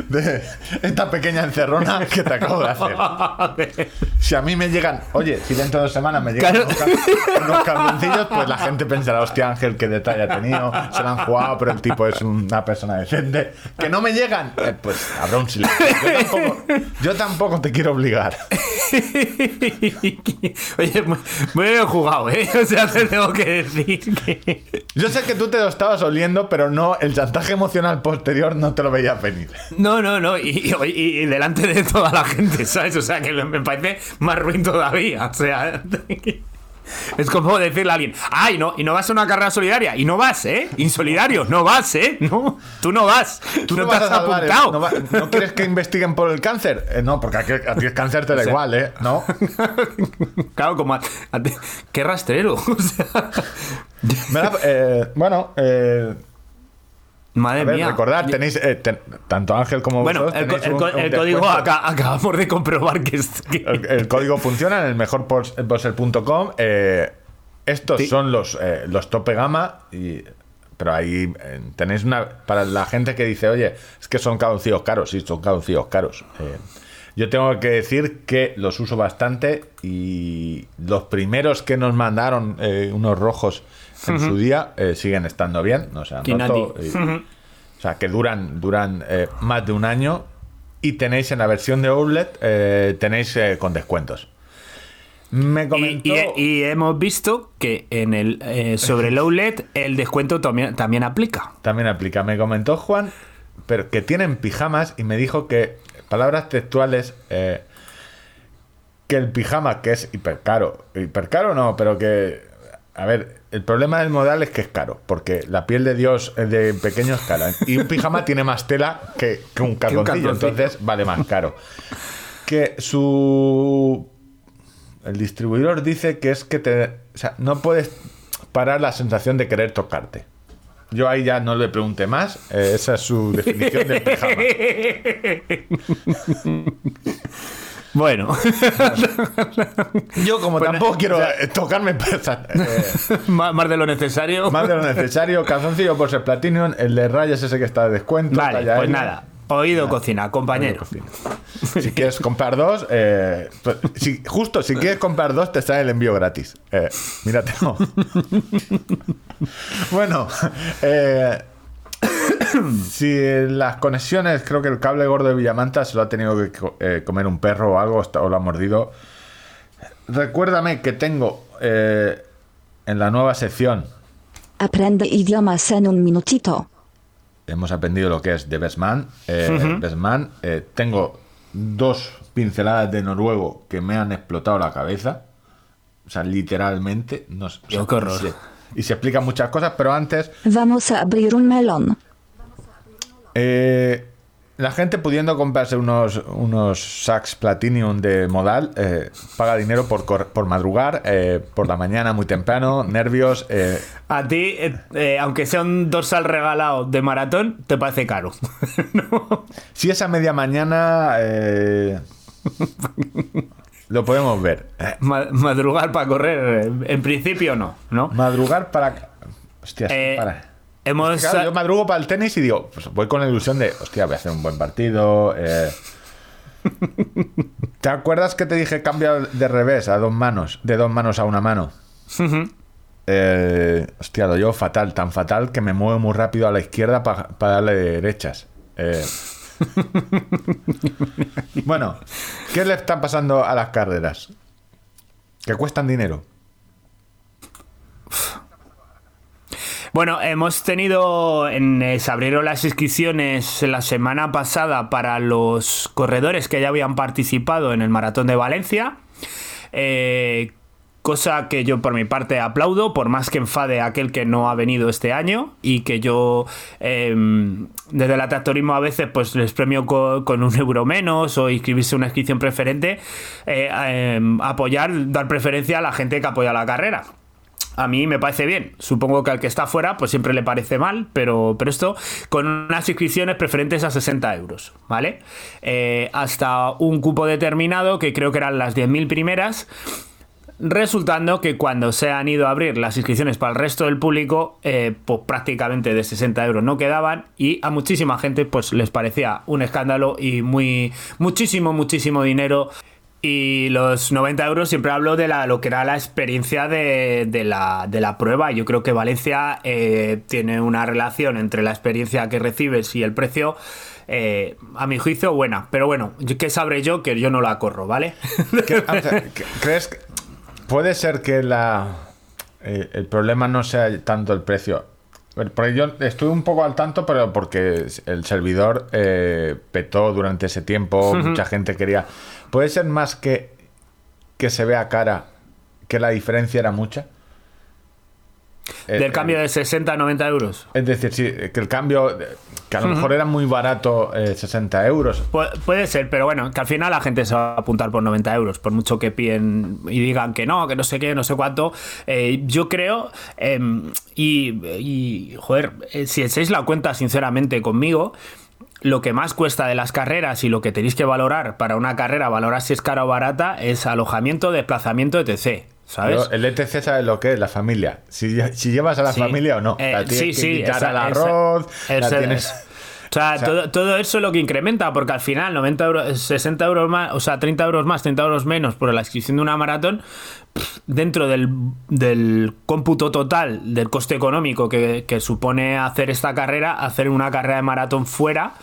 De esta pequeña encerrona que te acabo de hacer. Si a mí me llegan, oye, si dentro de dos semanas me llegan Claro. unos, pues la gente pensará, hostia Ángel, qué detalle ha tenido, se lo han jugado, pero el tipo es una persona decente. Que no me llegan, eh, pues habrá un silencio. Yo tampoco, yo tampoco te quiero obligar. [laughs] Oye, muy, muy bien jugado, ¿eh? O sea, te tengo que decir que. Yo sé que tú te lo estabas oliendo, pero no, el chantaje emocional posterior no te lo veías venir. No, no, no. Y, y- y- y delante de toda la gente, ¿sabes? O sea, que me, parece más ruin todavía. O sea. [laughs] Es como decirle a alguien, ay, no, y no vas a una carrera solidaria, y no vas, ¿eh? Insolidario, no vas, ¿eh? No, tú no vas, tú no, te has salvar apuntado. ¿no, va- ¿no quieres que investiguen por el cáncer? Eh, no, porque a, ti el cáncer te da [laughs] sea- igual, ¿eh? ¿No? [laughs] Claro, como. a- a qué rastrero. O sea. Me da- eh, bueno, eh, Madre a ver, mía. recordad, tenéis, eh, ten- tanto Ángel como Bueno, vosotros el, el un- un código acá, acabamos de comprobar que es. que- El, el código funciona en el mejor. Eh, estos Sí. son los, eh, los tope gama. Y, pero ahí tenéis una. Para la gente que dice, oye, es que son caducillos caros. Sí, son caducillos caros. Yo tengo que decir que los uso bastante. Y los primeros que nos mandaron, unos rojos en su día, eh, siguen estando bien. No se han roto. y- o sea, que duran, duran eh, más de un año. Y tenéis en la versión de Outlet, eh, tenéis con descuentos. Me comentó. y- y hemos visto que en el sobre el OLED el descuento también, también aplica. También aplica. Me comentó Juan, pero que tienen pijamas y me dijo que, palabras textuales, que el pijama, que es hiper caro, hiper caro no, pero que, a ver, el problema del modal es que es caro, porque la piel de Dios eh, de pequeño es cara. Y un pijama tiene más tela que, que un calzoncillo, entonces vale más caro. Que su el distribuidor dice que es que te, o sea, no puedes parar la sensación de querer tocarte. Yo ahí ya no le pregunté más. eh, esa es su definición del pijama. [laughs] Bueno, [laughs] Yo como tampoco quiero tocarme eh, [laughs] más, de lo necesario. más de lo necesario, calzoncillo por ser Platinum, el de rayas ese que está de descuento. Vale, pues nada. Oído cocina, compañero. Si quieres comprar dos, eh, pues, si, justo si quieres comprar dos, te sale el envío gratis. Eh, míratelo. [laughs] bueno, eh, [coughs] si las conexiones, creo que el cable gordo de Villamanta se lo ha tenido que eh, comer un perro o algo, o lo ha mordido. Recuérdame que tengo eh, en la nueva sección, Aprende idiomas en un minutito. hemos aprendido lo que es de Bestman. Eh, Bestman, eh, tengo dos pinceladas de noruego que me han explotado la cabeza. O sea, literalmente. No, sé, o sea, Dios, qué horror. Y se explican muchas cosas, pero antes, Vamos a abrir un melón. eh, la gente pudiendo comprarse unos, unos sacks Platinum de modal, eh, paga dinero por, cor- por madrugar, eh, por la mañana muy temprano, nervios. eh, A ti, eh, eh, aunque sea un dorsal regalado de maratón, te parece caro. [laughs] No. Si es a media mañana, eh, [laughs] lo podemos ver. [laughs] Ma- Madrugar para correr, eh, en principio no, ¿no? Madrugar para. Hostia, Eh, para. Hemos. Claro, yo madrugo para el tenis y digo, pues voy con la ilusión de, hostia, voy a hacer un buen partido. eh. [laughs] ¿Te acuerdas que te dije cambia de revés a dos manos, de dos manos a una mano? Eh, hostia, lo llevo fatal, tan fatal que me muevo muy rápido a la izquierda para darle derechas. Eh. [laughs] bueno, ¿qué le está pasando a las carreras? Que cuestan dinero. Bueno, hemos tenido. En, eh, se abrieron las inscripciones la semana pasada para los corredores que ya habían participado en el Maratón de Valencia. Eh, cosa que yo por mi parte aplaudo, por más que enfade a aquel que no ha venido este año y que yo eh, desde el atractorismo a veces pues les premio co- con, un euro menos o inscribirse una inscripción preferente, eh, eh, apoyar, dar preferencia a la gente que apoya la carrera. A mí me parece bien. Supongo que al que está fuera, pues siempre le parece mal, pero, pero esto con unas inscripciones preferentes a 60 euros, ¿vale? Eh, hasta un cupo determinado, que creo que eran las 10.000 primeras. Resultando que cuando se han ido a abrir las inscripciones para el resto del público, eh, pues prácticamente de 60 euros no quedaban y a muchísima gente pues les parecía un escándalo y muy muchísimo, muchísimo dinero. Y los 90 euros siempre hablo de la, lo que era la experiencia de, de la, de la prueba. Yo creo que Valencia eh, tiene una relación entre la experiencia que recibes y el precio eh, a mi juicio, buena. Pero bueno, ¿qué sabré yo? Que yo no la corro, ¿vale? ¿Qué- o sea, [laughs] ¿qué- ¿Crees que puede ser que la eh, el problema no sea tanto el precio? Porque yo estuve un poco al tanto, pero porque el servidor eh, petó durante ese tiempo, mucha gente quería. ¿Puede ser más que que se vea cara que la diferencia era mucha? Eh, Del cambio eh, de 60 a 90 euros. Es decir, sí, que el cambio, que a lo mejor era muy barato, eh, 60 euros. Pu- puede ser, pero bueno, que al final la gente se va a apuntar por 90 euros, por mucho que piden y digan que no, que no sé qué, no sé cuánto. Eh, yo creo, em, y, y, joder, eh, si echáis la cuenta sinceramente conmigo, lo que más cuesta de las carreras y lo que tenéis que valorar para una carrera, valorar si es cara o barata, es alojamiento, desplazamiento, etc. El ETC sabe lo que es la familia. Si, si llevas a la Sí. familia o no. Eh, La tienes sí, que sí, quitar esa- al esa- arroz. la ese- tienes... O sea, O sea- todo, todo eso es lo que incrementa, porque al final 90 euros, 60 euros más, o sea, 30 euros más, 30 euros menos por la inscripción de una maratón, dentro del, del cómputo total del coste económico que, que supone hacer esta carrera, hacer una carrera de maratón fuera.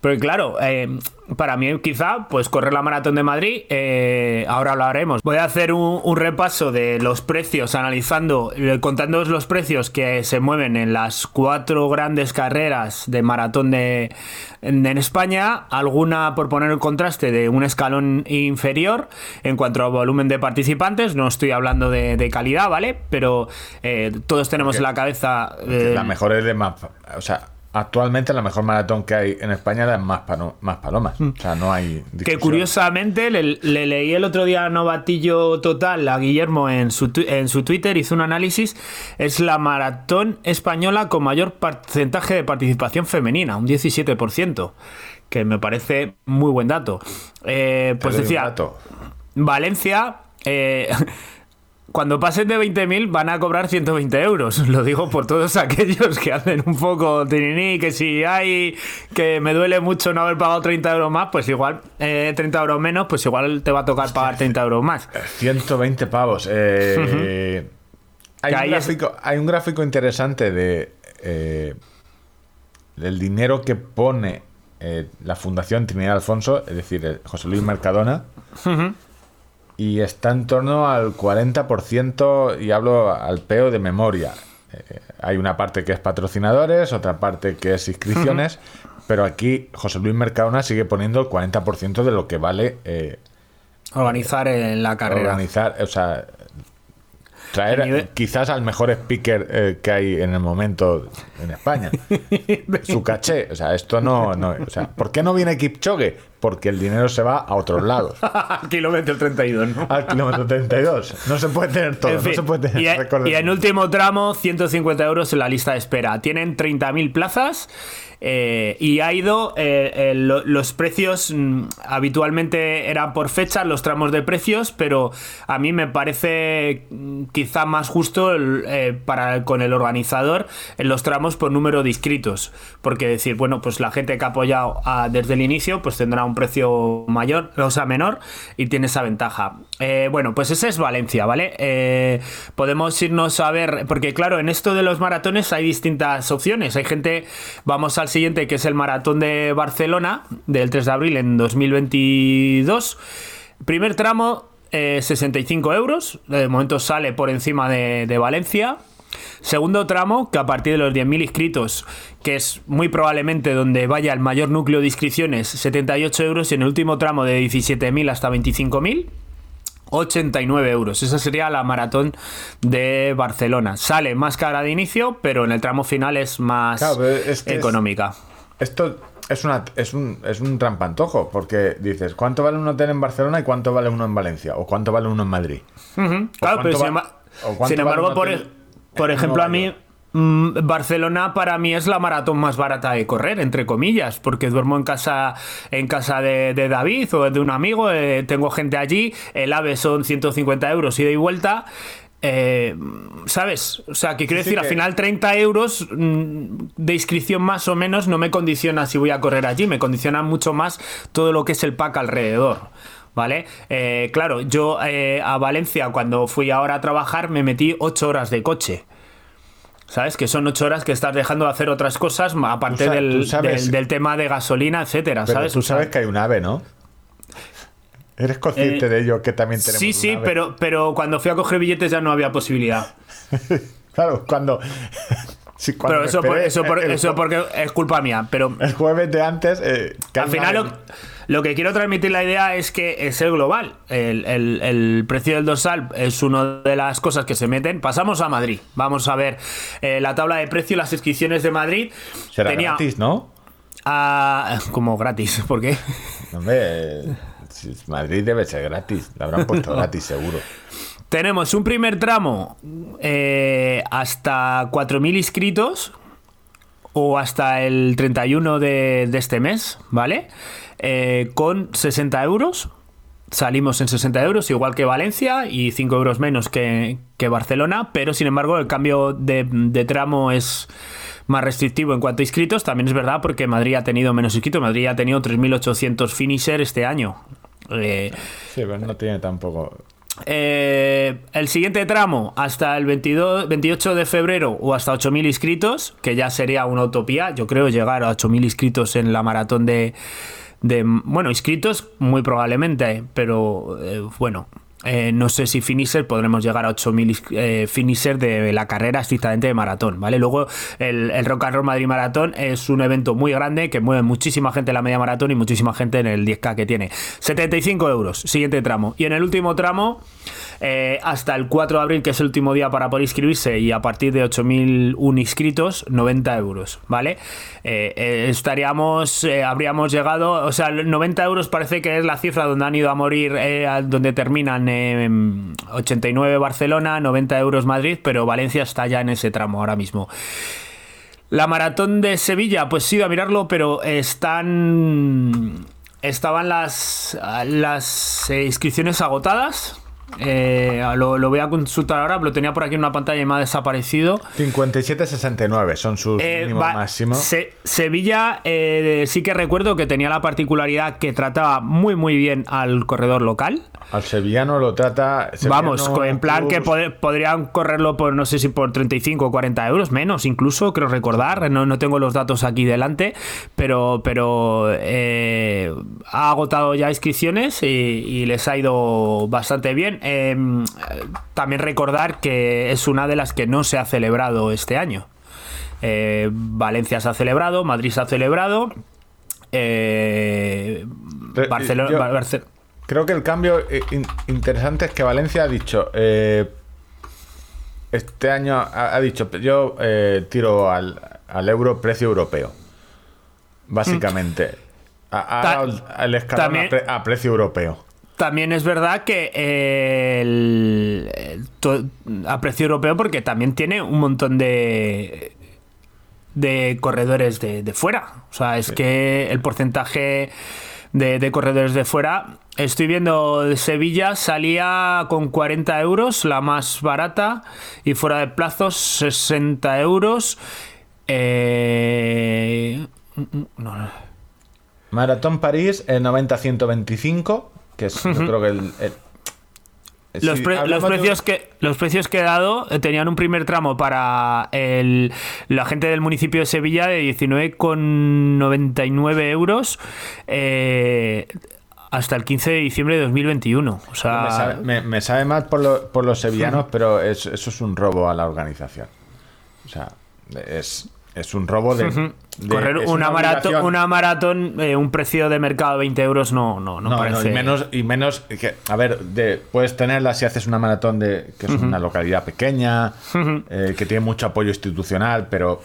Pero claro, eh, para mí quizá, pues correr la maratón de Madrid, eh, ahora lo haremos. Voy a hacer un, un repaso de los precios, analizando, eh, contándoos los precios que se mueven en las cuatro grandes carreras de maratón de, en, en España, alguna por poner el contraste de un escalón inferior en cuanto a volumen de participantes, no estoy hablando de, de calidad, ¿vale? Pero eh, todos tenemos en la cabeza... eh, La mejor es de más. O sea, actualmente la mejor maratón que hay en España es más, pano- más palomas. O sea, no hay. Que curiosamente le, le leí el otro día a Novatillo Total a Guillermo en su, en su Twitter, hizo un análisis. Es la maratón española con mayor porcentaje de participación femenina, un 17%, que me parece muy buen dato. Eh, pues decía. Valencia. eh, Cuando pasen de 20.000 van a cobrar 120 euros. [laughs] Lo digo por todos aquellos que hacen un poco tiriní, que si hay que me duele mucho no haber pagado 30 euros más, pues igual eh, 30 euros menos, pues igual te va a tocar pagar 30 euros más. 120 pavos. Eh, hay, un es- gráfico, hay un gráfico interesante de eh, del dinero que pone eh, la Fundación Trinidad Alfonso, es decir, eh, José Luis Mercadona, y está en torno al 40%, y hablo al peo de memoria. Eh, hay una parte que es patrocinadores, otra parte que es inscripciones, pero aquí José Luis Mercadona sigue poniendo el 40% de lo que vale eh, Organizar en la carrera. organizar, o sea, traer nivel- quizás al mejor speaker eh, que hay en el momento en España. [laughs] Su caché, o sea, esto no, no, o sea, ¿por qué no viene Kipchoge? Porque el dinero se va a otros lados. [laughs] Kilómetro 32, ¿no? Al kilómetro 32. No se puede tener todo, En fin, no se puede tener y, y en último tramo, 150 euros en la lista de espera. Tienen 30.000 plazas eh, y ha ido. eh, eh, lo- los precios mm, habitualmente eran por fecha, los tramos de precios, pero a mí me parece mm, quizá más justo el, para con el organizador en los tramos por número de inscritos. Porque decir, bueno, pues la gente que ha apoyado a- desde el inicio, pues tendrá un precio mayor, o sea, menor, y tiene esa ventaja. Eh, bueno, pues ese es Valencia, ¿vale? Eh, podemos irnos a ver, porque claro, en esto de los maratones hay distintas opciones. Hay gente, vamos al siguiente, que es el maratón de Barcelona, del 3 de abril en 2022. Primer tramo, eh, 65 euros. De momento sale por encima de Valencia. Segundo tramo, que a partir de los 10.000 inscritos, que es muy probablemente donde vaya el mayor núcleo de inscripciones, 78 euros. Y en el último tramo de 17.000 hasta 25.000, 89 euros. Esa sería la maratón de Barcelona. Sale más cara de inicio, pero en el tramo final es más Claro, pero es que es- económica. Esto es, una, es, un, es un trampantojo, porque dices, ¿cuánto vale un hotel en Barcelona y cuánto vale uno en Valencia? ¿O cuánto vale uno en Madrid? Claro, pero sin, va- sin vale embargo, por, hotel por [laughs] ejemplo, a mí mm, Barcelona para mí es la maratón más barata de correr, entre comillas, porque duermo en casa, en casa de, de David o de un amigo, eh, tengo gente allí, el AVE son 150 euros ida y vuelta. eh, ¿Sabes? O sea, que quiero Sí, decir, al final 30 euros mm, de inscripción más o menos no me condiciona si voy a correr allí, me condiciona mucho más todo lo que es el pack alrededor. ¿Vale? Eh, claro, yo eh, a Valencia cuando fui ahora a trabajar me metí 8 horas de coche. ¿Sabes? Que son 8 horas que estás dejando de hacer otras cosas, aparte del, sabes- del- del tema de gasolina, etcétera, Pero ¿sabes? tú sabes que hay un ave, ¿no? ¿Eres consciente Eh, de ello que también tenemos Sí, un sí, ave? pero, pero cuando fui a coger billetes ya no había posibilidad. [laughs] Claro, cuando... [laughs] sí, Pero eso, por- eso, por- el, eso porque es culpa mía. Pero el jueves de antes... eh, al final lo, lo que quiero transmitir la idea es que es el global. El, el- el precio del dorsal es una de las cosas que se meten. Pasamos a Madrid. Vamos a ver eh, la tabla de precio, las inscripciones de Madrid. Será Tenía gratis, ¿no? a- como gratis, [laughs] ¿por qué? Hombre, Madrid debe ser gratis. Lo habrán puesto [laughs] gratis, seguro. Tenemos un primer tramo eh, hasta 4.000 inscritos o hasta el 31 de, de este mes, ¿vale? Eh, con 60 euros. Salimos en 60 euros, igual que Valencia, y 5 euros menos que, que Barcelona, pero sin embargo el cambio de, de tramo es más restrictivo en cuanto a inscritos. También es verdad porque Madrid ha tenido menos inscritos. Madrid ha tenido 3.800 finisher este año. Eh, Sí, pero no tiene tampoco... eh, el siguiente tramo, hasta el 22, 28 de febrero o hasta 8.000 inscritos, que ya sería una utopía, yo creo, llegar a 8.000 inscritos en la maratón de, de- Bueno, inscritos muy probablemente, pero eh, bueno. eh, no sé si finisher podremos llegar a 8.000 is- eh, finisher de la carrera estrictamente de maratón, ¿vale? Luego el, el Rock and Roll Madrid Maratón es un evento muy grande que mueve muchísima gente en la media maratón y muchísima gente en el 10K que tiene. 75 euros, siguiente tramo. Y en el último tramo, eh, hasta el 4 de abril, que es el último día para poder inscribirse, y a partir de 8.001 inscritos, 90 euros, ¿vale? Eh, eh, estaríamos, habríamos llegado, o sea, 90 euros parece que es la cifra donde han ido a morir, donde terminan eh, 89 Barcelona, 90 euros Madrid, pero Valencia está ya en ese tramo ahora mismo. La maratón de Sevilla, pues sí, a mirarlo, pero están. Estaban las, las inscripciones agotadas. Eh, lo, lo voy a consultar ahora, lo tenía por aquí en una pantalla y me ha desaparecido. 57,69 son sus Eh, mínimos máximos. Se- Sevilla eh, sí que recuerdo que tenía la particularidad que trataba muy muy bien al corredor local. Al sevillano lo trata... Vamos, en plan que pod- podrían correrlo por no sé si por 35 o 40 euros, menos incluso, creo recordar. No, no tengo los datos aquí delante, pero, pero ha agotado ya inscripciones y, y les ha ido bastante bien. Eh, también recordar que es una de las que no se ha celebrado este año. Eh, Valencia se ha celebrado, Madrid se ha celebrado. Eh, Barcelona, yo- Creo que el cambio eh, in- interesante es que Valencia ha dicho, este año ha, ha dicho, yo tiro al, al euro precio europeo, básicamente. Escalón también- a, pre- a precio europeo. También es verdad que eh, el, el a precio europeo porque también tiene un montón de de corredores de, de fuera. O sea, es que el porcentaje de, de corredores de fuera. Estoy viendo de Sevilla, salía con 40 euros, la más barata, y fuera de plazos 60 euros. Eh, no, no. Maratón París, eh, 90-125, que es yo creo que el... el- Los, pre- los un- precios que los precios que he dado eh, tenían un primer tramo para el, la gente del municipio de Sevilla de 19,99 euros eh, hasta el 15 de diciembre de 2021. O sea, Me sabe, me- me sabe mal por, lo- por los sevillanos, pero es- eso es un robo a la organización. O sea, es, es un robo de... de- correr una, maratón, una maratón, eh, un precio de mercado de 20 euros no, no, no, No, no, parece. y menos, y menos que, a ver, de, puedes tenerla si haces una maratón de que es una localidad pequeña, eh, que tiene mucho apoyo institucional, pero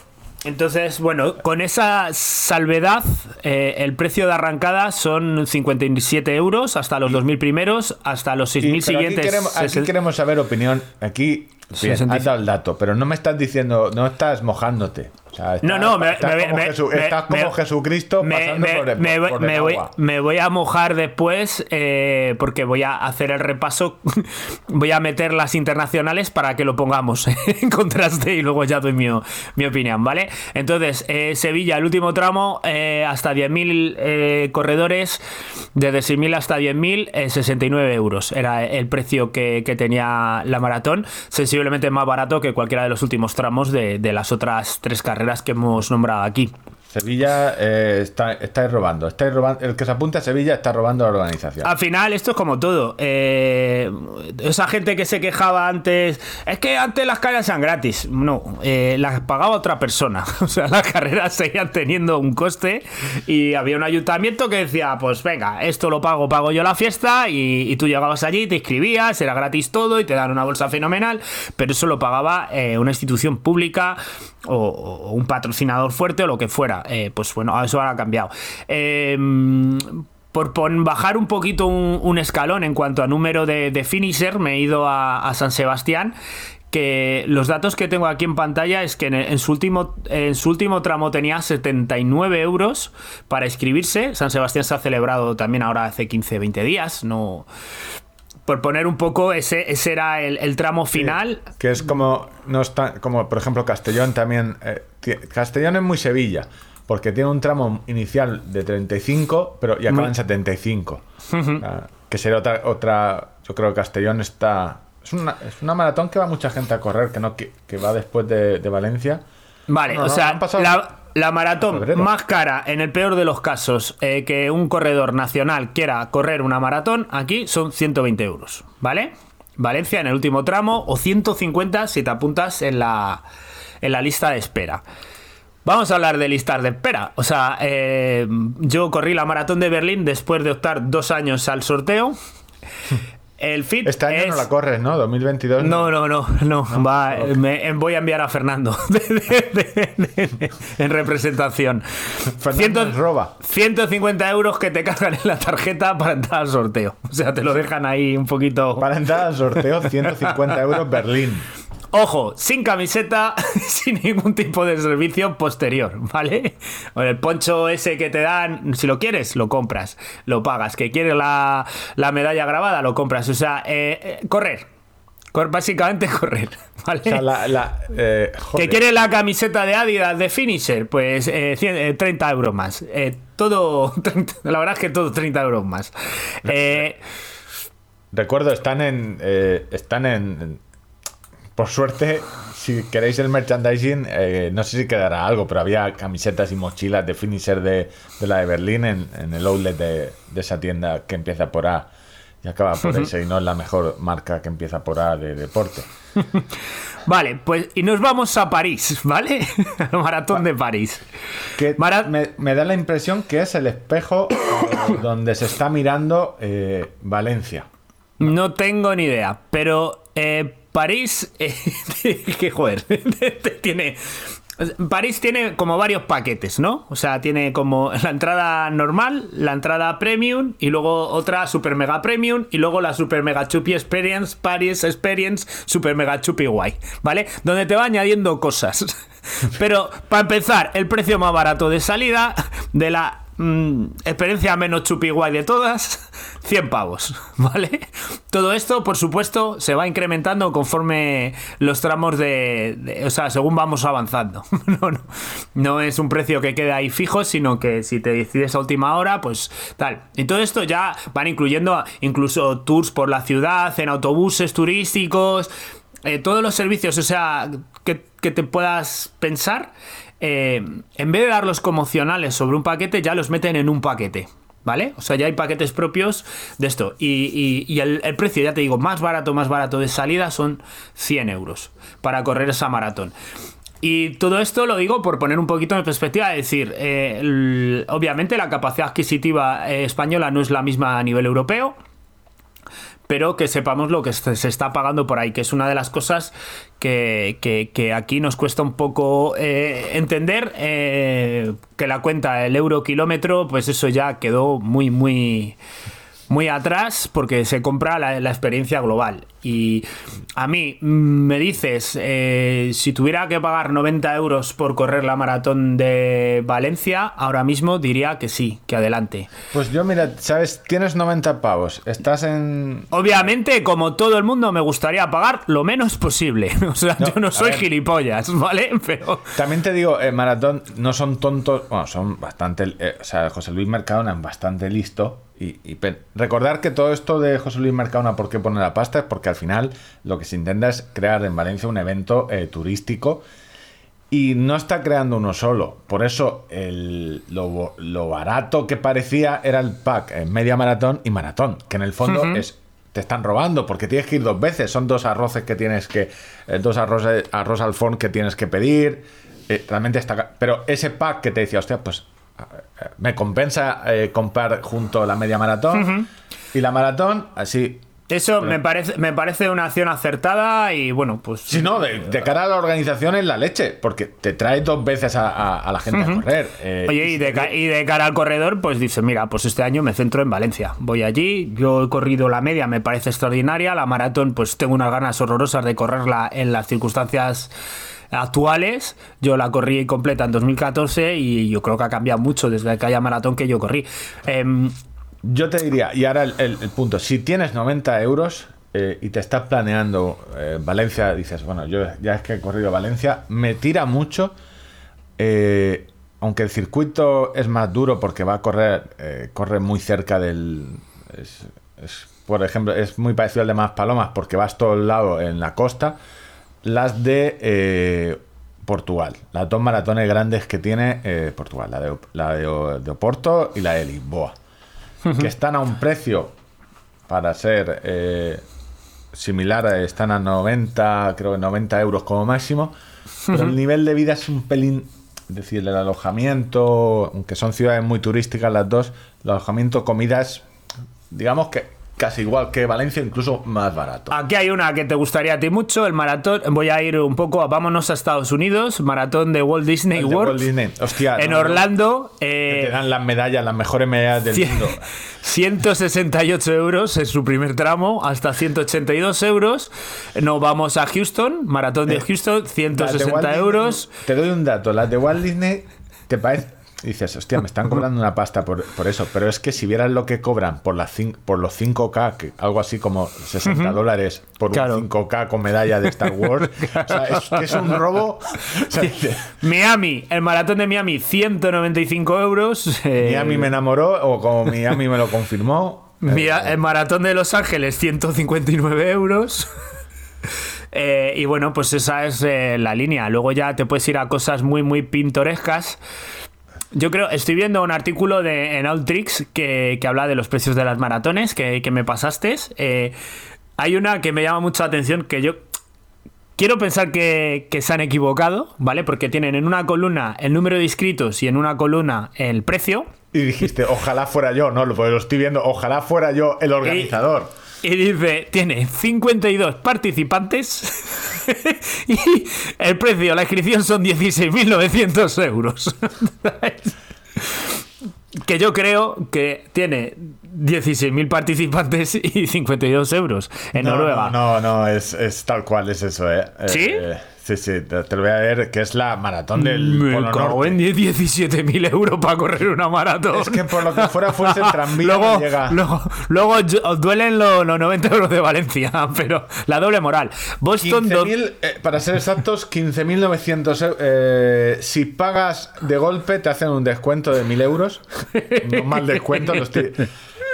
Entonces, bueno, con esa salvedad, eh, el precio de arrancada son 57 euros hasta los 2.000 primeros, hasta los 6.000 y- pero aquí siguientes. queremos, aquí 60. queremos saber opinión. Aquí Bien, 65. has dado el dato, pero no me estás diciendo, no estás mojándote. O sea, estás- No, no, me, estás me- como, me- Jesu- me- estás como me- Jesucristo pasando me- por voy- por el me voy- agua. me voy a mojar después eh, porque voy a hacer el repaso. [laughs] voy a meter las internacionales para que lo pongamos [laughs] en contraste y luego ya doy mi, mi opinión, ¿vale? Entonces, eh, Sevilla, el último tramo, eh, hasta 10.000 eh, corredores, desde 6.000 hasta 10.000, eh, 69 euros. Era el precio que, que tenía la maratón, sensiblemente más barato que cualquiera de los últimos tramos de, de las otras tres carreras que hemos nombrado aquí. Sevilla eh, está, estáis robando, estáis robando. El que se apunte a Sevilla está robando la organización. Al final, esto es como todo. Eh, esa gente que se quejaba antes, es que antes las carreras eran gratis. No, eh, las pagaba otra persona. [laughs] O sea, las carreras seguían teniendo un coste y había un ayuntamiento que decía, pues venga, esto lo pago, pago yo la fiesta y, tú llegabas allí, te inscribías, era gratis todo y te dan una bolsa fenomenal, pero eso lo pagaba eh, una institución pública o un patrocinador fuerte o lo que fuera. Eh, pues bueno, eso ahora ha cambiado. Eh, por pon- bajar un poquito un, un escalón en cuanto a número de, de finisher, me he ido a, a San Sebastián. Que los datos que tengo aquí en pantalla es que en, en su último, en su último tramo tenía 79 euros para inscribirse. San Sebastián se ha celebrado también ahora hace 15, 20 días. No, por poner un poco, ese, ese era el, el tramo final. Que es como, no está, como por ejemplo Castellón también. eh, Castellón es muy Sevilla, porque tiene un tramo inicial de 35, pero y acaba en 75. O sea, que sería otra, otra. Yo creo que Castellón está. Es una, es una maratón que va mucha gente a correr, que no que, que va después de, de Valencia. Vale, No, no, o sea, la, la maratón más cara, en el peor de los casos, eh, que un corredor nacional quiera correr una maratón, aquí son 120 euros, ¿vale? Valencia en el último tramo o 150 si te apuntas en la, en la lista de espera. Vamos a hablar de listas de espera. O sea, eh, yo corrí la maratón de Berlín después de optar dos años al sorteo. [laughs] El fit Este año no la corres, ¿no? 2022. no, no, no, no. va, eh, me- voy a enviar a Fernando [laughs] de- de- de- de- en representación. Fernando nos roba. 150 euros que te cargan en la tarjeta para entrar al sorteo. O sea, te lo dejan ahí un poquito. Para entrar al sorteo, 150 euros Berlín. [laughs] Ojo, sin camiseta, [laughs] sin ningún tipo de servicio posterior, ¿vale? O el poncho ese que te dan, si lo quieres, lo compras, lo pagas. Que quieres la, la medalla grabada, lo compras. O sea, eh, eh, correr. Cor- básicamente [laughs] correr, ¿vale? O sea, la. la eh. ¿Que quieres la camiseta de Adidas de Finisher? Pues eh, 100, eh, 30 euros más. Todo, [laughs] 30 la verdad es que todo 30 euros más. Recuerdo, están en. están en. Por suerte, si queréis el merchandising, eh, no sé si quedará algo, pero había camisetas y mochilas de finisher de, de la de Berlín en, en el outlet de, de esa tienda que empieza por A y acaba por S y no es la mejor marca que empieza por A de deporte. [laughs] vale, pues y nos vamos a París, ¿vale? [laughs] Al maratón de París. Que me, me da la impresión que es el espejo eh, [coughs] donde se está mirando eh, Valencia. No tengo ni idea, pero eh, París, eh, [laughs] joder, [laughs] tiene... París tiene como varios paquetes, ¿no? O sea, tiene como la entrada normal, la entrada premium y luego otra super mega premium y luego la super mega chupi experience, Paris experience, super mega chupi guay, ¿vale? Donde te va añadiendo cosas. [laughs] Pero para empezar, el precio más barato de salida de la mm, experiencia menos chupi guay de todas, [laughs] 100 pavos, [laughs] ¿vale? Todo esto, por supuesto, se va incrementando conforme los tramos de, o sea, según vamos avanzando. [laughs] No, es un precio que quede ahí fijo, sino que si te decides a última hora, pues tal. Y todo esto ya van incluyendo incluso tours por la ciudad, en autobuses turísticos, eh, todos los servicios, o sea, que te puedas pensar, eh, en vez de darlos como opcionales sobre un paquete, ya los meten en un paquete. ¿Vale? O sea, ya hay paquetes propios de esto. Y, el, precio, ya te digo, más barato, más barato de salida son 100 euros para correr esa maratón. Y todo esto lo digo por poner un poquito en perspectiva, es decir, eh, obviamente la capacidad adquisitiva eh, española no es la misma a nivel europeo, pero que sepamos lo que se está pagando por ahí, que es una de las cosas que, que- que aquí nos cuesta un poco eh, entender, eh, que la cuenta, el euro kilómetro, pues eso ya quedó muy, muy... muy atrás porque se compra la, la experiencia global. Y a mí mm, me dices, eh, si tuviera que pagar 90 euros por correr la maratón de Valencia, ahora mismo diría que sí, que adelante. Pues yo, mira, ¿sabes? Tienes 90 pavos. Estás en. Obviamente, como todo el mundo, me gustaría pagar lo menos posible. [laughs] O sea, No, yo no soy gilipollas, [laughs] ¿vale? Pero... También te digo, el maratón no son tontos, bueno, son bastante, eh, o sea, José Luis Mercadona es bastante listo. Y, y recordar que todo esto de José Luis Mercadona, ¿por qué pone la pasta? Es porque al final lo que se intenta es crear en Valencia un evento eh, turístico y no está creando uno solo. Por eso el- lo, barato que parecía era el pack eh, media maratón y maratón, que en el fondo es te están robando porque tienes que ir dos veces. Son dos arroces que tienes que. eh, dos arroz, arroz al forn que tienes que pedir. Eh, realmente está. Pero ese pack que te decía, hostia, pues me compensa eh, comprar junto la media maratón y la maratón, así. Eso me parece, me parece una acción acertada y bueno, pues... Si no, de, de cara a la organización es la leche, porque te trae dos veces a, a- a la gente a correr. eh, Oye, y de, y de cara al corredor, pues dice, mira, pues este año me centro en Valencia. Voy allí, yo he corrido la media, me parece extraordinaria. La maratón, pues tengo unas ganas horrorosas de correrla en las circunstancias actuales. Yo la corrí completa en 2014 y yo creo que ha cambiado mucho desde aquella maratón que yo corrí. Em, Yo te diría, y ahora el, punto, si tienes 90 euros eh, y te estás planeando eh, Valencia, dices, bueno, yo ya es que he corrido Valencia, me tira mucho, eh, aunque el circuito es más duro porque va a correr, corre muy cerca del... por ejemplo, es muy parecido al de Maspalomas porque vas todo el lado en la costa, las de eh, Portugal, las dos maratones grandes que tiene eh, Portugal, la de, la de, Oporto y la de Lisboa. Que están a un precio para ser eh, similar, están a 90, creo que 90 euros como máximo, pero el nivel de vida es un pelín, es decir, el alojamiento, aunque son ciudades muy turísticas las dos, el alojamiento, comidas, digamos que casi igual que Valencia, incluso más barato. Aquí hay una que te gustaría a ti mucho, el maratón. Voy a ir un poco, a- vámonos a Estados Unidos, maratón de Walt Disney El de World. Walt Disney. Hostia, en no, no. Orlando. Que eh, te dan las medallas, las mejores medallas del mundo. [laughs] 168 euros en su primer tramo, hasta 182 euros. Nos vamos a Houston, maratón de Eh, Houston, Las de Walt 160 Disney, euros. Te doy un dato, las de Walt Disney, te parece. Dices, hostia, me están cobrando una pasta por, por eso. Pero es que si vieras lo que cobran por, las por los 5K, que algo así como 60 dólares por Claro. un 5K con medalla de Star Wars, [laughs] o sea, es, que es un robo. O sea, dice, Miami, el maratón de Miami, 195 euros. eh, Miami me enamoró, o como Miami me lo confirmó. Mira, eh, el maratón de Los Ángeles, 159 euros. [laughs] Eh, y bueno, pues esa es eh, la línea. Luego ya te puedes ir a cosas muy, muy pintorescas. Yo creo, estoy viendo un artículo de, en Outrix que, que habla de los precios de las maratones que, que me pasaste. Eh, hay una que me llama mucho la atención que yo quiero pensar que, que se han equivocado, ¿vale? Porque tienen en una columna el número de inscritos y en una columna el precio. Y dijiste, ojalá fuera yo, no, lo, pues lo estoy viendo, ojalá fuera yo el organizador. Y dice, tiene 52 participantes [laughs] y el precio, la inscripción son 16.900 euros. [laughs] que yo creo que tiene 16.000 participantes y 52 euros en No, Noruega. No, no, no, es, es tal cual, es eso, ¿eh? Eh, ¿Sí? eh, sí, sí, te, te lo voy a ver, que es la maratón del Me Polo cago en 17.000 euros para correr una maratón. Es que por lo que fuera fuese el tranvía luego, que llega. luego, luego os duelen los, los 90 euros de Valencia, [laughs] pero la doble moral. Boston, do- 15.000, eh, para ser exactos, 15.900 euros. Eh, si pagas de golpe, te hacen un descuento de 1.000 euros. No mal descuento. lo estoy-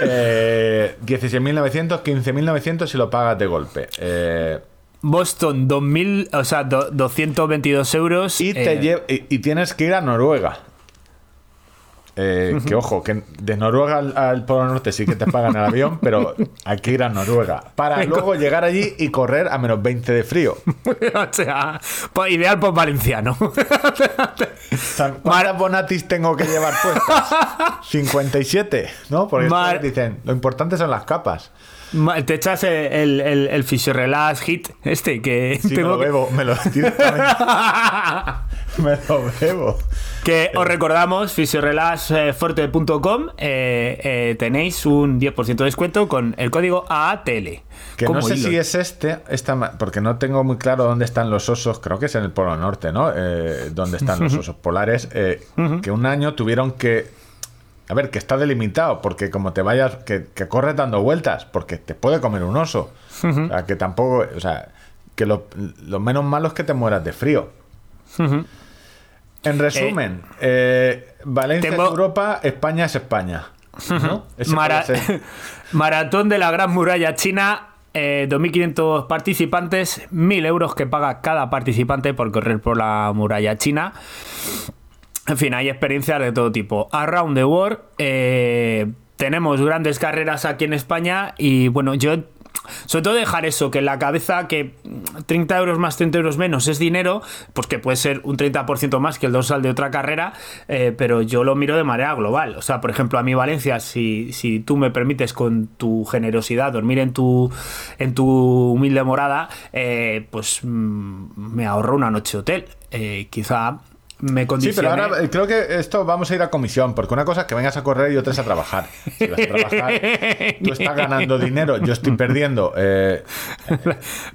eh, 16.900, 15.900 si lo pagas de golpe. Eh, Boston 2000, o sea, do- 222 euros. y, te eh, y, y tienes que ir a Noruega. Eh, Que ojo, que de Noruega al, al Polo Norte sí que te pagan el avión, pero hay que ir a Noruega. Para luego llegar allí y correr a menos 20 de frío. [laughs] o sea, po- ideal por valenciano. O sea, ¿Cuántas bonatis tengo que llevar puestas? [laughs] 57, ¿no? Porque Mar- dicen, lo importante son las capas. Te echas el, el, el, el Physiorelax Hit, este que me tengo lo que- bebo, me lo [laughs] [laughs] me lo bebo. Que os recordamos, fisiorelaxforte.com, eh, eh, tenéis un 10% de descuento con el código AATL. Que no sé si es este, esta, porque no tengo muy claro dónde están los osos, creo que es en el Polo Norte, ¿no? Eh, dónde están los osos polares, eh, que un año tuvieron que... A ver, que está delimitado, porque como te vayas, que, que corres dando vueltas, porque te puede comer un oso. O sea, que tampoco, o sea, que lo, lo menos malo es que te mueras de frío. En resumen, eh, Valencia tengo- es Europa, España es España. [laughs] Maratón de la Gran Muralla China. eh, 2.500 participantes, 1.000 euros que paga cada participante por correr por la muralla china. En fin, hay experiencias de todo tipo. Around the World, eh, tenemos grandes carreras aquí en España y bueno, yo sobre todo dejar eso, que en la cabeza que 30 euros más 30 euros menos es dinero, pues que puede ser un 30% más que el dorsal de otra carrera, eh, pero yo lo miro de manera global. O sea, por ejemplo, a mí Valencia, si, si tú me permites con tu generosidad dormir en tu, en tu humilde morada, eh, pues mm, me ahorro una noche de hotel. Quizá me Sí, pero ahora eh, creo que esto vamos a ir a comisión, porque una cosa es que vengas a correr y otra es a trabajar. Si vas a [laughs] trabajar, tú estás ganando dinero, yo estoy perdiendo. eh,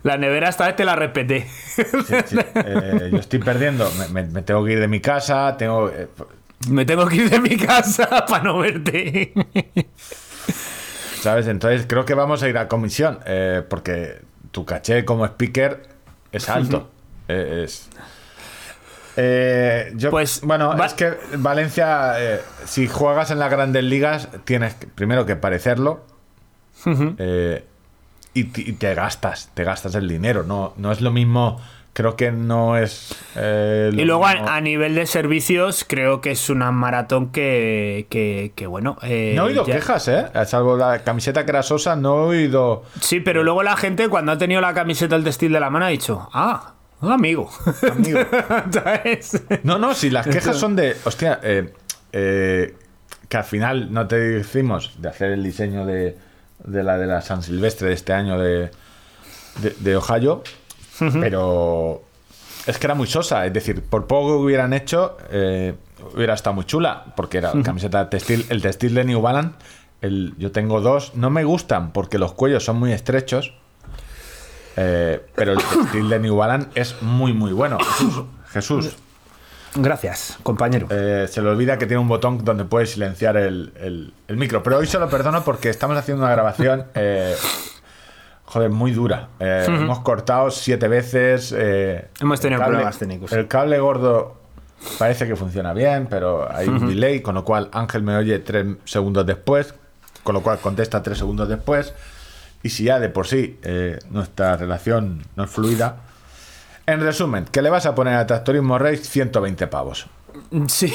La nevera esta vez te la respeté. sí, sí, eh, yo estoy perdiendo, me, me- me tengo que ir de mi casa, tengo... eh, Me tengo que ir de mi casa [laughs] para no verte. ¿Sabes? Entonces creo que vamos a ir a comisión, eh, porque tu caché como speaker es alto. Es... Eh, yo, Pues, bueno, va- es que Valencia, eh, si juegas en las grandes ligas, tienes que- primero que parecerlo eh, y, te- y te gastas, te gastas el dinero. No, no es lo mismo, creo que no es. Y luego mismo- a, a nivel de servicios, creo que es una maratón que, que, que, bueno. No he oído ya- quejas, ¿eh? Salvo la camiseta que era sosa, no he oído. Sí, pero luego la gente, cuando ha tenido la camiseta del textil de la mano, ha dicho: Ah, un amigo. Amigo. [laughs] No, no, si las quejas son de. Hostia, eh, eh, que al final no te decimos de hacer el diseño de, de la de la San Silvestre de este año de, de, de Ohio, pero es que era muy sosa. Es decir, por poco que hubieran hecho, eh, hubiera estado muy chula, porque era camiseta textil. El textil de New Balance, el, yo tengo dos, no me gustan porque los cuellos son muy estrechos. Eh, pero el textil de New Balance es muy, muy bueno. Jesús, Jesús Gracias, compañero. eh, se le olvida que tiene un botón donde puede silenciar el, el- el micro. Pero hoy se lo perdono porque estamos haciendo una grabación, eh, joder, muy dura. Eh, Hemos cortado siete veces. Hemos tenido problemas técnicos. El cable gordo parece que funciona bien, pero hay un delay, con lo cual Ángel me oye tres segundos después, con lo cual contesta tres segundos después. Y si ya de por sí eh, nuestra relación no es fluida. En resumen, que le vas a poner a Tractorismo Race 120 pavos. Sí,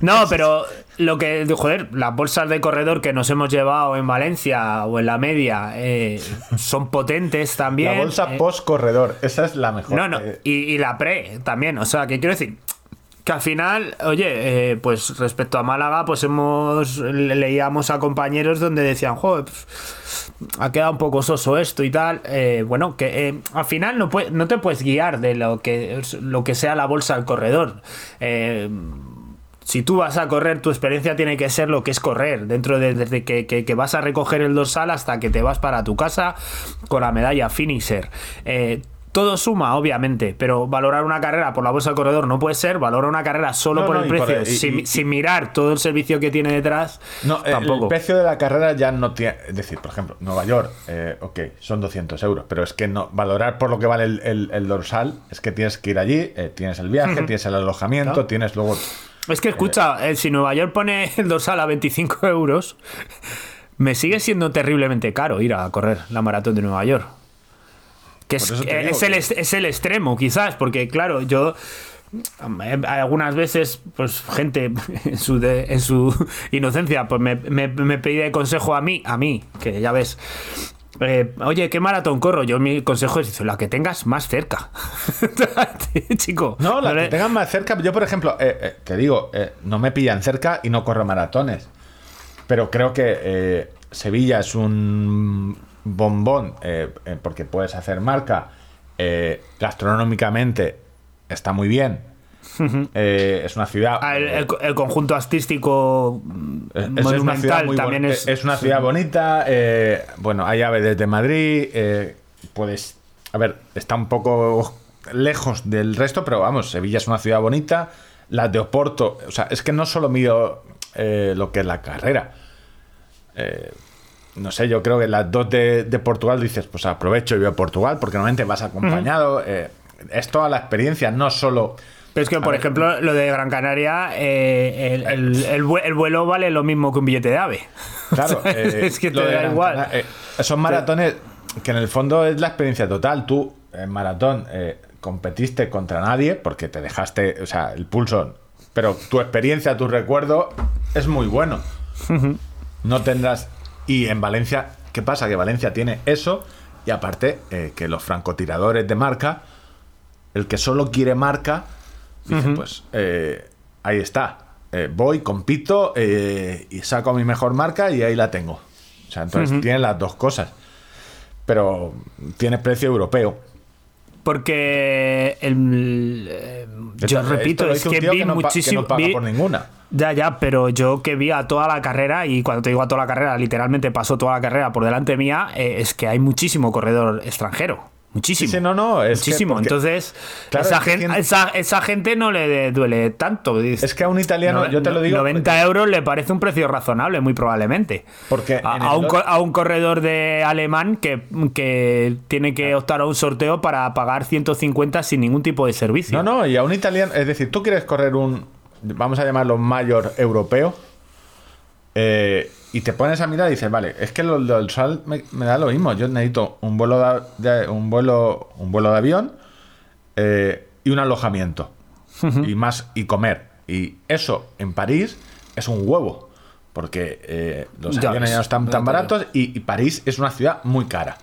no, pero lo que, joder, las bolsas de corredor que nos hemos llevado en Valencia o en la media eh, son potentes también. La bolsa eh, post corredor, esa es la mejor. No, no, y, y la pre también, o sea, que quiero decir que al final, oye, eh, pues respecto a Málaga, pues hemos le- leíamos a compañeros donde decían, joder, ha quedado un poco soso esto y tal. Eh, bueno, que eh, al final no, puede- no te puedes guiar de lo que, lo que sea la bolsa al corredor. Si tú vas a correr, tu experiencia tiene que ser lo que es correr, dentro de desde que- que vas a recoger el dorsal hasta que te vas para tu casa con la medalla finisher. Eh, todo suma, obviamente, pero valorar una carrera por la bolsa del corredor no puede ser, valorar una carrera solo No, por no, el por precio, el- y- sin, y- sin mirar todo el servicio que tiene detrás, no, eh, tampoco. el precio de la carrera ya no tiene. Es decir, por ejemplo, Nueva York, eh, ok, son 200 euros, pero es que no valorar por lo que vale el, el- el dorsal es que tienes que ir allí, eh, tienes el viaje, tienes el alojamiento, Claro. tienes luego. Es que escucha, eh, si Nueva York pone el dorsal a 25 euros, me sigue siendo terriblemente caro ir a correr la maratón de Nueva York. Que es, eh, digo es el, que- es el extremo, quizás, porque claro, yo eh, algunas veces, pues gente [laughs] en su, de- en su [laughs] inocencia, pues me, me, me pide consejo a mí, a mí, que ya ves. eh, Oye, ¿qué maratón corro? Yo mi consejo es la que tengas más cerca. [laughs] Chico. No, la que tengan más cerca. Yo, por ejemplo, eh, eh, te digo, no me pillan cerca y no corro maratones. Pero creo que Sevilla es un bombón eh, eh, porque puedes hacer marca. eh, gastronómicamente está muy bien. [laughs] Eh, es una ciudad. Ah, el, el- el conjunto artístico Es- monumental también es. es una ciudad bonita. bueno, hay ave desde Madrid. puedes. A ver, está un poco lejos del resto, pero vamos, Sevilla es una ciudad bonita. Las de Oporto, o sea, es que no solo mido lo que es la carrera. Eh, no sé, yo creo que las dos de, de Portugal dices, pues aprovecho y voy a Portugal, porque normalmente vas acompañado. eh, es toda la experiencia, no solo. Pero es que, por ver. ejemplo, lo de Gran Canaria, eh, el, el- el vue- el vuelo vale lo mismo que un billete de ave. Claro, [laughs] eh, es que te da Gran igual. Canaria, eh, son maratones que en el fondo es la experiencia total. Tú en maratón eh, competiste contra nadie porque te dejaste, o sea, el pulso, pero tu experiencia, tu recuerdo es muy bueno. No tendrás. Y en Valencia, ¿qué pasa? Que Valencia tiene eso y aparte eh, que los francotiradores de marca, el que solo quiere marca, dice, pues eh, ahí está. Eh, voy, compito y saco mi mejor marca y ahí la tengo. O sea, entonces tiene las dos cosas. Pero tiene precio europeo. Porque el, yo Esto- repito, esto es que vi no pa- que muchísimo. no vi- por ninguna. Ya, ya, pero yo que vi a toda la carrera, y cuando te digo a toda la carrera, literalmente pasó toda la carrera por delante mía, eh, es que hay muchísimo corredor extranjero. Muchísimo. Sí, no, no, es que muchísimo. porque- Entonces, Claro, esa, es que gente, esa, esa gente no le duele tanto. Es que a un italiano, No- yo te lo digo. 90 euros le parece un precio razonable, muy probablemente. Porque a, un, a un corredor de alemán que, que tiene que optar a un sorteo para pagar 150 sin ningún tipo de servicio. No, no, y a un italiano, es decir, tú quieres correr un, vamos a llamarlo mayor europeo, eh, y te pones a mirar y dices, vale, es que lo del sol me, me da lo mismo, yo necesito un vuelo de, de- un vuelo, un vuelo de avión eh, y un alojamiento. Y más y comer. Y eso en París es un huevo porque eh, los Ya aviones ves, ya no están ya tan baratos y, y París es una ciudad muy cara.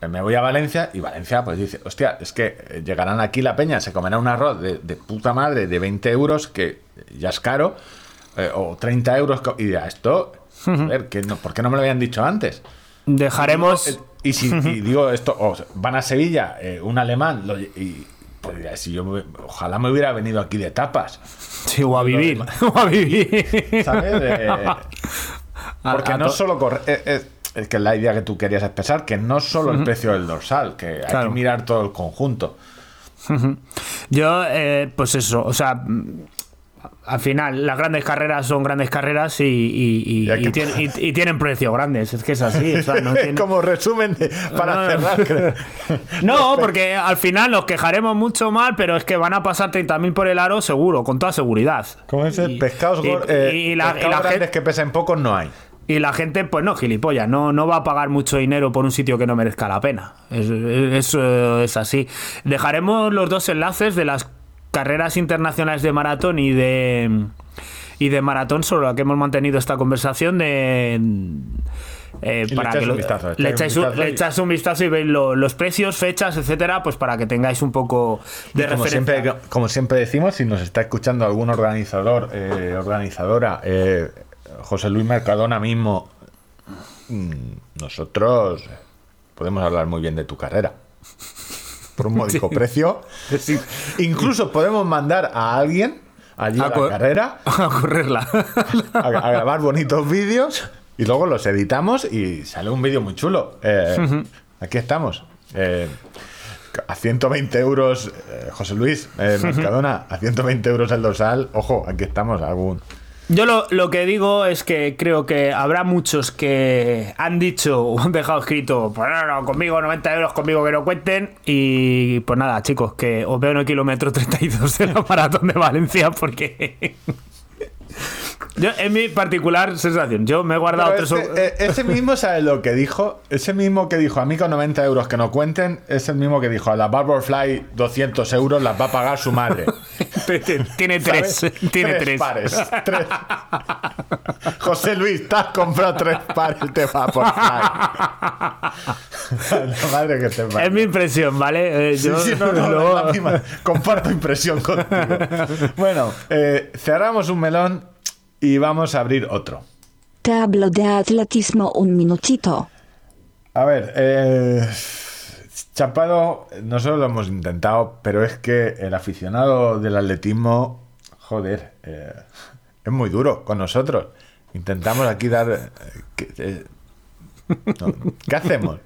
Eh, Me voy a Valencia y Valencia pues dice, hostia, es que llegarán aquí la peña, se comerá un arroz de, de puta madre de 20 euros, que ya es caro, eh, o 30 euros, y dirá, esto, joder, que no, ¿por qué no me lo habían dicho antes? Dejaremos. Eh, Y si [laughs] y digo esto, van a Sevilla, eh, un alemán, lo- y pues si yo me- ojalá me hubiera venido aquí de tapas, Sí, o a vivir. [laughs] O a vivir. ¿sabes? Eh, [laughs] A- porque a no solo corre, es, es- es que la idea que tú querías expresar, que no solo el precio del dorsal, que hay Claro. que mirar todo el conjunto. Yo, eh, pues eso, o sea, al final las grandes carreras son grandes carreras y, tienen, precios grandes, es que es así. o sea, no [laughs] tiene- Como resumen de- para cerrar. [laughs] No, porque al final nos quejaremos mucho mal, pero es que van a pasar 30.000 por el aro seguro, con toda seguridad. ¿Cómo es el Y- pescados, eh, la- pescados la grandes gente- que pesan poco no hay? Y la gente, pues no, gilipollas, no, no va a pagar mucho dinero por un sitio que no merezca la pena. Es- Eso es, así. Dejaremos los dos enlaces de las carreras internacionales de maratón y de y de maratón sobre la que hemos mantenido esta conversación de eh, para que un lo- vistazo, le echáis un vistazo le y- echáis un vistazo y veis lo- los precios, fechas, etcétera, pues para que tengáis un poco de como referencia. siempre, como siempre decimos, si nos está escuchando algún organizador, eh, organizadora, eh, José Luis Mercadona mismo, mm, nosotros podemos hablar muy bien de tu carrera. Por un módico [laughs] precio. Incluso podemos mandar a alguien allí a, A la carrera [laughs] a correrla. a, a grabar bonitos vídeos y luego los editamos y sale un vídeo muy chulo. Eh, Aquí estamos. Eh, a 120 euros, eh, José Luis Mercadona, a 120 euros el dorsal. Ojo, aquí estamos. Algún. Yo lo, lo que digo es que creo que habrá muchos que han dicho o [laughs] han dejado escrito, pues no, no, conmigo 90 euros, conmigo que no cuenten. Y pues nada, chicos, que os veo en el kilómetro 32 de la [laughs] maratón de Valencia porque... yo, en mi particular sensación, yo me he guardado Pero tres... este- eh, ese mismo sabe lo que dijo. Ese mismo que dijo a mí con 90 euros que no cuenten, es el mismo que dijo a la Barberfly 200 euros las va a pagar su madre. [laughs] [laughs] tiene tres, ¿Sabes? tiene tres. pares. tres. [laughs] José Luis, te has comprado tres pares de Vaporfly. la madre que te parió. Es mi impresión, ¿vale? Eh, Sí, yo sí, no, no, luego- es la misma. Comparto impresión contigo. Bueno, eh, cerramos un melón y vamos a abrir otro. Te hablo de atletismo un minutito. A ver, eh, Chapado, nosotros lo hemos intentado, pero es que el aficionado del atletismo, joder, eh, es muy duro con nosotros. Intentamos aquí dar... eh, que- eh, no, ¿Qué hacemos?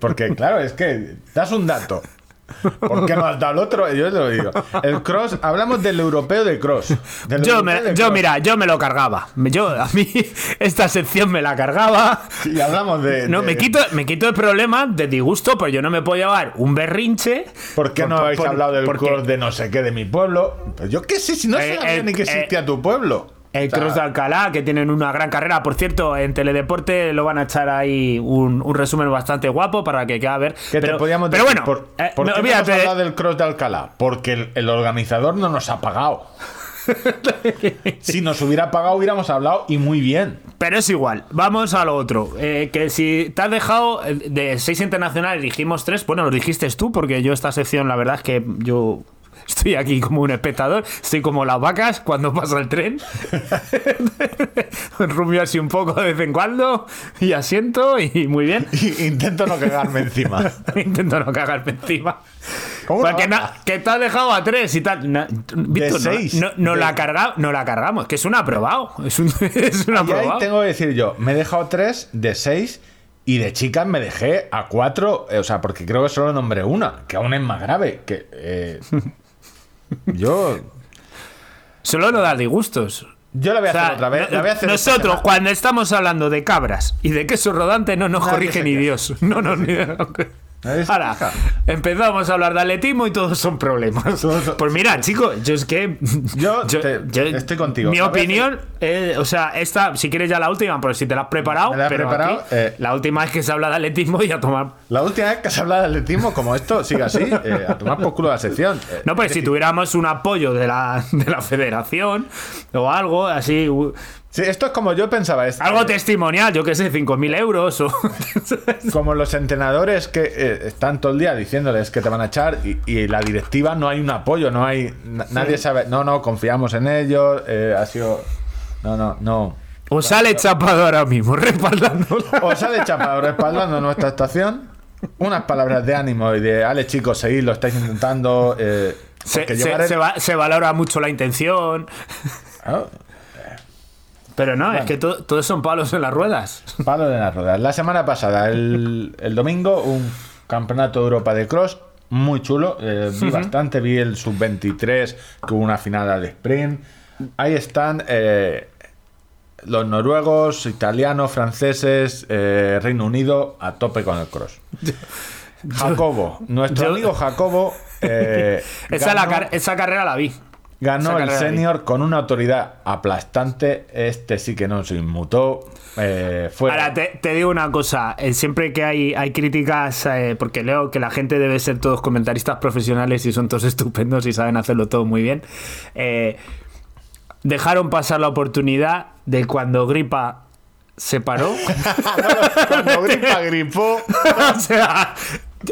Porque, claro, es que das un dato. [laughs] ¿Por qué no has dado el otro? Yo te lo digo. El cross, hablamos del europeo de cross. del Yo, me, de yo cross. mira, yo me lo cargaba. Yo, a mí, [laughs] esta sección me la cargaba. Y hablamos de. No, de- me quito, me quito el problema de disgusto, pues yo no me puedo llevar un berrinche. ¿Por qué no por- habéis por- hablado del cross de no sé qué de mi pueblo? Pues yo qué sé, si no Eh, sabía eh, ni que eh, existía tu pueblo. El Cross de Alcalá, que tienen una gran carrera. Por cierto, en Teledeporte lo van a echar ahí un, un resumen bastante guapo para que quede a ver. ¿Qué pero, te podíamos pero decir? bueno, ¿Por, eh, por no, qué no hemos de- hablado del cross de Alcalá? Porque el, el organizador no nos ha pagado. [laughs] si nos hubiera pagado, hubiéramos hablado y muy bien. Pero es igual, vamos a lo otro. Eh, que si te has dejado eh, de seis internacionales, dijimos tres. Bueno, lo dijiste tú, porque yo esta sección, la verdad es que yo [laughs] estoy aquí como un espectador. Estoy como las vacas cuando pasa el tren. [laughs] Rumio así un poco de vez en cuando y asiento y muy bien. Intento no cagarme encima. [laughs] Intento no cagarme encima. Porque na- que te has dejado a tres y tal. Na- Víctor, no- seis. No, no De- la carga, no la cargamos, que es un aprobado. Es un, es un Y ahí aprobado. tengo que decir yo, me he dejado tres de seis y de chicas me dejé a cuatro, eh, o sea, porque creo que solo nombré una, que aún es más grave. Que eh, yo, Solo no da disgustos. yo la voy a O sea, hacer otra vez. no- la voy a hacer esta nosotros, cuando estamos hablando de cabras y de queso rodante, no nos Nadie corrige ni. Dios. No, no, ni... [laughs] Ahora, empezamos a hablar de atletismo y todos son problemas. Pues mira, chicos, yo es que. Yo [laughs] te- estoy contigo. Mi opinión, eh, o sea, esta, si quieres ya la última, pero si te la has preparado. Me la he pero preparado, aquí, eh. la última es que se habla de atletismo y a tomar. La última vez que se habla de atletismo, como esto sigue así, [laughs] eh, a tomar por culo la sección. No, pues si tuviéramos un apoyo de la, de la federación o algo así. Sí, esto es como yo pensaba. Es, Algo eh, testimonial, yo qué sé, 5.000 euros o. [laughs] como los entrenadores que eh, están todo el día diciéndoles que te van a echar y, y la directiva no hay un apoyo, no hay. na- Nadie sabe. No, no, confiamos en ellos. eh, ha sido. No, no, no. O sale chapado ahora mismo, [laughs] respaldándola. Os sale chapado respaldando nuestra estación. Unas palabras de ánimo y de, ale chicos, seguid, lo estáis intentando. eh, Se, se- llevar el- se va- se valora mucho la intención. Ah, Pero no, es que to- todos son palos en las ruedas. [laughs] Palo de las ruedas. La semana pasada, el, el domingo, un campeonato de Europa de cross muy chulo. eh, vi bastante, vi el sub-23 que hubo una final al sprint. Ahí están eh, los noruegos, italianos, franceses, eh, Reino Unido a tope con el cross. [laughs] Jacobo, nuestro yo- amigo Jacobo. [laughs] Esa, la car- esa carrera la vi. Ganó el senior con una autoridad aplastante. Este sí que no se inmutó. Eh, fue Ahora, te, te digo una cosa. eh, siempre que hay, hay críticas, eh, porque leo que la gente debe ser todos comentaristas profesionales y son todos [laughs] estupendos y saben hacerlo todo muy bien. eh, dejaron pasar la oportunidad de cuando Gripa se paró. [laughs] Cuando gripa gripó. [laughs] o sea,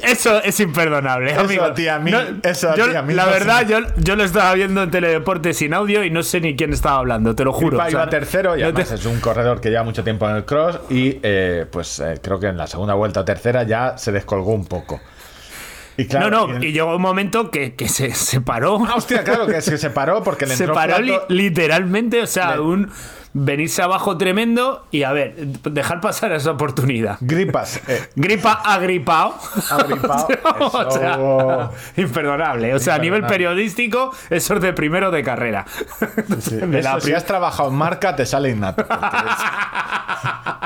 eso es imperdonable. Eso amigo. a ti, a mí, eso a yo- ti, a mí La no verdad, yo, yo lo estaba viendo en Teledeporte sin audio y no sé ni quién estaba hablando, te lo juro. Gripa o sea, iba tercero y no te- además es un corredor que lleva mucho tiempo en el cross y eh, pues eh, creo que en la segunda vuelta o tercera ya se descolgó un poco. Y claro, no, no, y- y llegó un momento que, que se, se paró. Ah, hostia, claro, que se separó porque le [laughs] se entró paró plato- li- literalmente, o sea, Le- un venirse abajo tremendo y a ver, dejar pasar esa oportunidad. gripas. eh, Gripa. Agripao, [laughs] o sea, eso- imperdonable. O sea, a nivel periodístico, eso es de primero de carrera. Sí, [laughs] De eso, la si has trabajado en marca, te sale innato. es- [laughs]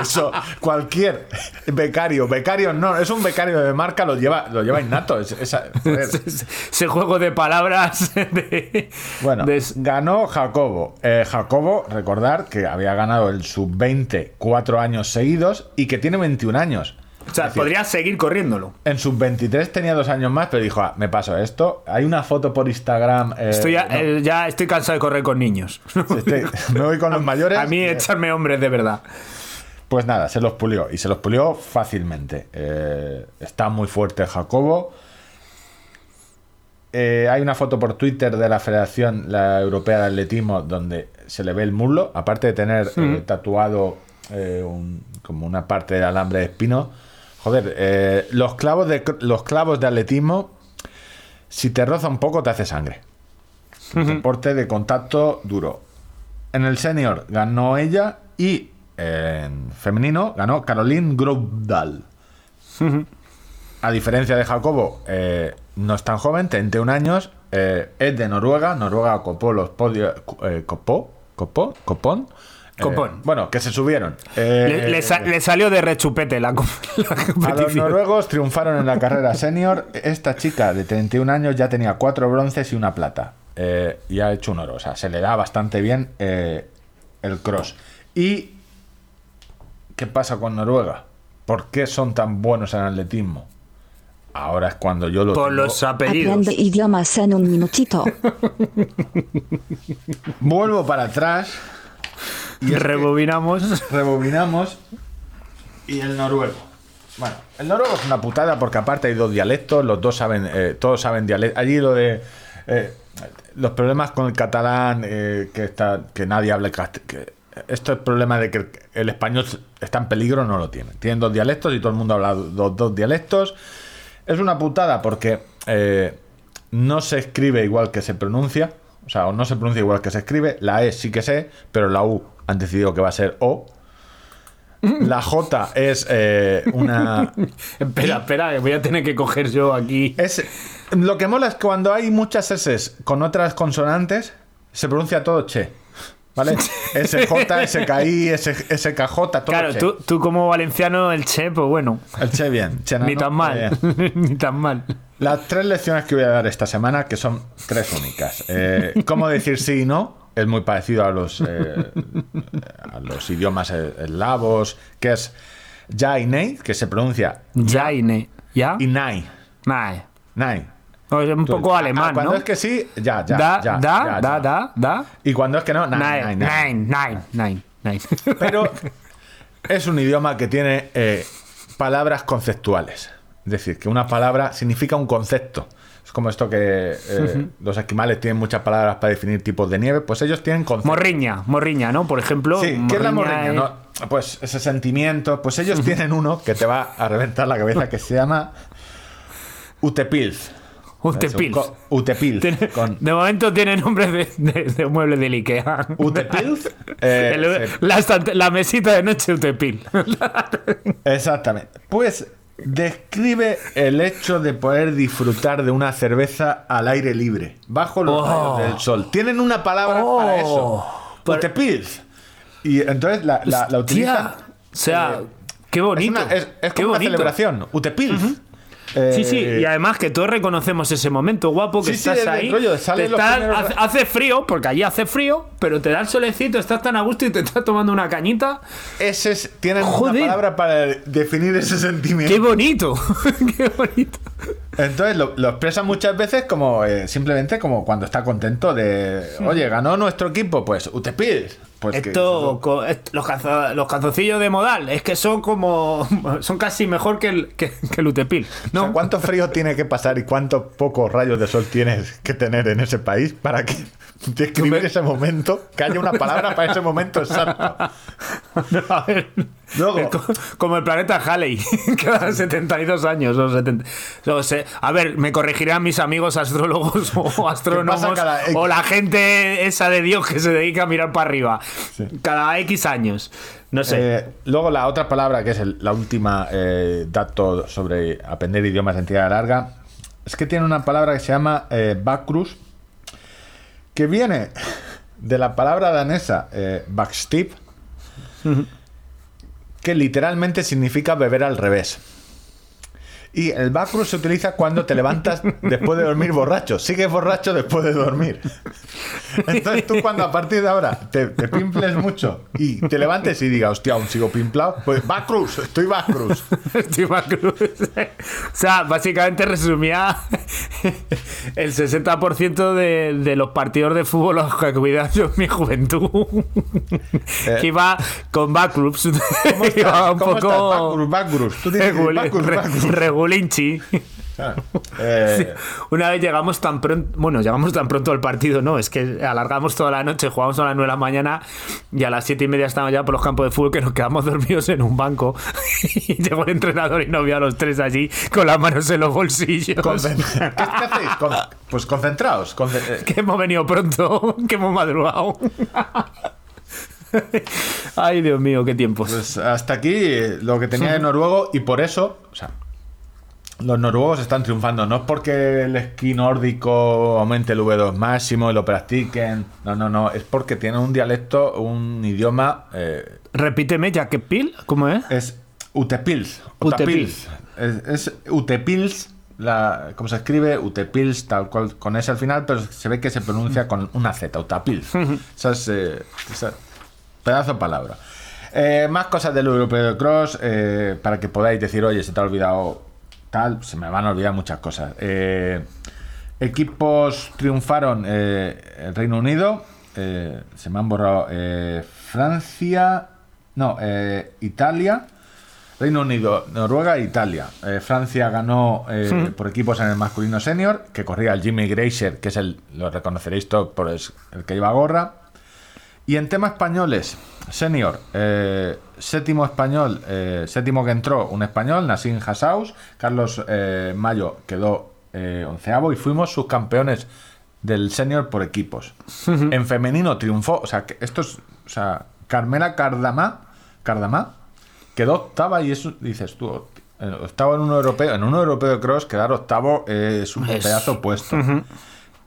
Eso, cualquier becario, becario no, es un becario de marca, lo lleva, lo lleva innato. es- esa-. Ese juego de palabras. de- Bueno, de- ganó Jacobo. Eh, Jacobo, recordar que había ganado el sub-20 cuatro años seguidos y que tiene 21 años. o sea, decir, podría seguir corriéndolo. En sub-23 tenía dos años más, pero dijo, ah, me paso esto. Hay una foto por Instagram. eh, Estoy ya, no, eh, ya estoy cansado de correr con niños. este, [laughs] me voy con los mayores. A mí Eh, echarme hombres de verdad. Pues nada, se los pulió y se los pulió fácilmente. Eh, está muy fuerte Jacobo. Eh, hay una foto por Twitter de la Federación la Europea de Atletismo donde se le ve el muslo, aparte de tener eh, tatuado eh, un- como una parte del alambre de espino. Joder, los, clavos de, los clavos de atletismo, si te roza un poco, te hace sangre. Deporte de contacto duro. En el senior ganó ella y en femenino ganó Caroline Grovdal. A diferencia de Jacobo, eh, no es tan joven, 31 años, eh, es de Noruega. Noruega copó los podios. eh, copó, copó, copón. Copón. bueno, que se subieron. Le, le sa- le salió de rechupete la, [laughs] la a los noruegos triunfaron en la [laughs] carrera senior. Esta chica de 31 años ya tenía cuatro bronces y una plata. Y ha hecho un oro. O sea, se le da bastante bien el cross. ¿Y qué pasa con Noruega? ¿Por qué son tan buenos en atletismo? Ahora es cuando yo lo Por tengo. los apellidos. Aprende idiomas en un minutito. [laughs] Vuelvo para atrás, Y rebobinamos. rebobinamos y el noruego. Bueno, el noruego es una putada porque aparte hay dos dialectos, los dos saben, eh, todos saben dialecto. Allí lo de eh, los problemas con el catalán, eh, que está, que nadie habla que esto es problema de que el español está en peligro, no lo tienen. Tienen dos dialectos y todo el mundo habla dos, dos dialectos. Es una putada porque eh, no se escribe igual que se pronuncia. O sea, no se pronuncia igual que se escribe. La E sí que sé, pero la U han decidido que va a ser O. La J es eh, una. [laughs] Espera, espera, voy a tener que coger yo aquí. Es, lo que mola es que cuando hay muchas S con otras consonantes, se pronuncia todo che. ¿Vale? SJ, SKI, SKJ, todo Claro, che. tú, tú como valenciano, el che, pues bueno, El che bien. che ni tan mal. bien. [laughs] ni tan mal. Las tres lecciones que voy a dar esta semana, que son tres únicas. Eh, ¿Cómo decir sí y no? Es muy parecido a los, eh, a los idiomas eh, eslavos, que es ya y nei, que se pronuncia Jaine. ¿Ya? y nai. Nah. Nai. Es un poco Ah, alemán, Cuando ¿no? es que sí, ya, ya. da, ya, da, ya, da, ya. da, da. Y cuando es que no, Nine, nine, nine, nine, nine. [laughs] Pero es un idioma que tiene eh, palabras conceptuales. Es decir, que una palabra significa un concepto. Es como esto que eh, los esquimales tienen muchas palabras para definir tipos de nieve, pues ellos tienen conceptos. Morriña, morriña, ¿no? Por ejemplo. Sí, ¿qué es la morriña? es- no? Pues ese sentimiento. Pues ellos tienen uno que te va a reventar la cabeza que se llama Utepilz. Utepil. Eso, Con De momento tiene nombre de, de, de del Ikea. Utepilz. [laughs] eh, El- la, mesita de noche Utepil. [laughs] Exactamente. Pues describe el hecho de poder disfrutar de una cerveza al aire libre, bajo los Oh. rayos del sol. Tienen una palabra Oh. para eso. Pero- Utepilz. Y entonces la, la, la utilizan. Tía, o sea, eh, qué Es, bonito. una, es, es qué como una celebración. Utepilz. Eh, Sí, sí, y además que todos reconocemos ese momento guapo que Sí, estás ahí. rollo te estás- primeros- hace, frío, porque allí hace frío, pero te da el solecito, estás tan a gusto y te estás tomando una cañita. ese es- tienen Joder. una palabra para definir ese sentimiento. ¡Qué bonito! [laughs] ¡Qué bonito! Entonces lo, lo expresa muchas veces como eh, simplemente como cuando está contento de, oye, ganó nuestro equipo, pues Utepilz. Pues que- Esto, est- los, calzo- los calzoncillos de modal, es que son como. [laughs] Son casi mejor que el, que, que el Utepil. O ¿no? sea, ¿Cuánto frío tiene que pasar y cuántos pocos rayos de sol tienes que tener en ese país para que [laughs] describir ese momento, que haya una palabra para ese momento exacto? [laughs] A ver, Luego- como el planeta Halley, [laughs] cada 72 años. O 70, o a ver, me corregirán mis amigos astrólogos o [laughs] astrónomos cada o la gente esa de Dios que se dedica a mirar para arriba. Sí. Cada X años. No sé. Eh, luego la otra palabra, que es el- la última eh, dato sobre aprender idiomas en tirada larga, es que tiene una palabra que se llama eh, que viene [laughs] de la palabra danesa eh, backstip, que literalmente significa beber al revés. Y el bakrus se utiliza cuando te levantas después de dormir borracho. Sigues borracho después de dormir. Entonces tú cuando a partir de ahora te, te pimples mucho y te levantes y digas, hostia, aún sigo pimplado, pues bakrus, estoy bakrus. Estoy cruz. o sea, básicamente resumía el 60% de, de los partidos de fútbol los que cuidaba yo en mi juventud. que iba con backgroups. ¿Cómo [laughs] estás? Iba un ¿Cómo estás? poco Bakrus, bakrus. Tú tienes que decir Claro. [laughs] Eh, Una vez llegamos tan pronto, bueno, llegamos tan pronto al partido, no, es que alargamos toda la noche, jugamos a las 9 de la mañana y a las 7 y media estábamos ya por los campos de fútbol que nos quedamos [laughs] dormidos en un banco [laughs] y llegó el entrenador y nos vio a los tres allí con las manos en los bolsillos. concen- ¿Qué, qué hacéis? Con- pues concentraos. concen- eh, que hemos venido pronto, que hemos madrugado. Ay, Dios mío, qué tiempos. Pues hasta aquí lo que tenía de noruego y por eso, o sea, los noruegos están triunfando. No es porque el esquí nórdico aumente el V2 máximo y lo practiquen. No, no, no. Es porque tienen un dialecto, un idioma. eh, Repíteme, Pil, ¿cómo es? es Utepils. Utepils. Es, es Utepils. La, como se escribe, Utepils, tal cual, con S al final, pero se ve que se pronuncia con una Z, Utapils. [laughs] Esa es, eh, esa- pedazo de palabra. Eh, más cosas del europeo de cross, eh, para que podáis decir, oye, se te ha olvidado tal, se me van a olvidar muchas cosas. Eh, equipos triunfaron eh, el Reino Unido, eh, se me han borrado Francia, no, Italia, Reino Unido, Noruega e Italia. Francia ganó por equipos en el masculino senior, que corría el Jimmy Grazer, que es el, lo reconoceréis todos por es- el que lleva gorra. Y en tema españoles, senior, eh, séptimo español, eh, séptimo que entró, un español, Nassim Hassaus, Carlos eh, Mayo quedó eh, onceavo y fuimos subcampeones del senior por equipos. en femenino triunfó, o sea, que esto es, o sea, Carmela Cardamá, Cardamá quedó octava y eso dices tú, eh, octavo en un europeo, en un europeo de cross quedar octavo es un Es- pedazo puesto.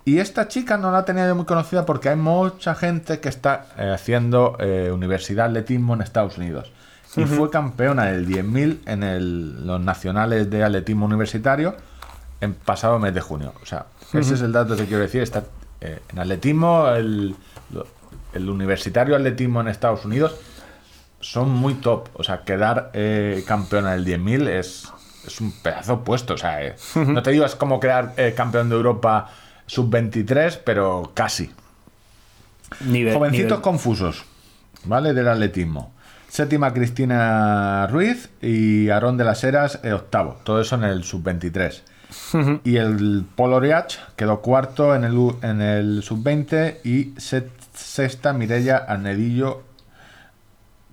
Y esta chica no la tenía yo muy conocida porque hay mucha gente que está eh, haciendo eh, universidad de atletismo en Estados Unidos. Y fue campeona del 10.000 en el- los nacionales de atletismo universitario en pasado mes de junio. O sea, ese es el dato que quiero decir. Está, eh, en atletismo, el, el universitario atletismo en Estados Unidos son muy top. O sea, quedar eh, campeona del 10.000 es, es un pedazo puesto. O sea, no te digo es como quedar campeón de Europa sub-23, pero casi. Nivel, Jovencitos nivel. confusos, ¿vale? Del atletismo. Séptima Cristina Ruiz y Aarón de las Heras eh, octavo. Todo eso en el sub-23. Y el Polo Riach quedó cuarto en el, en el sub-20 y se- sexta Mirella Arnedillo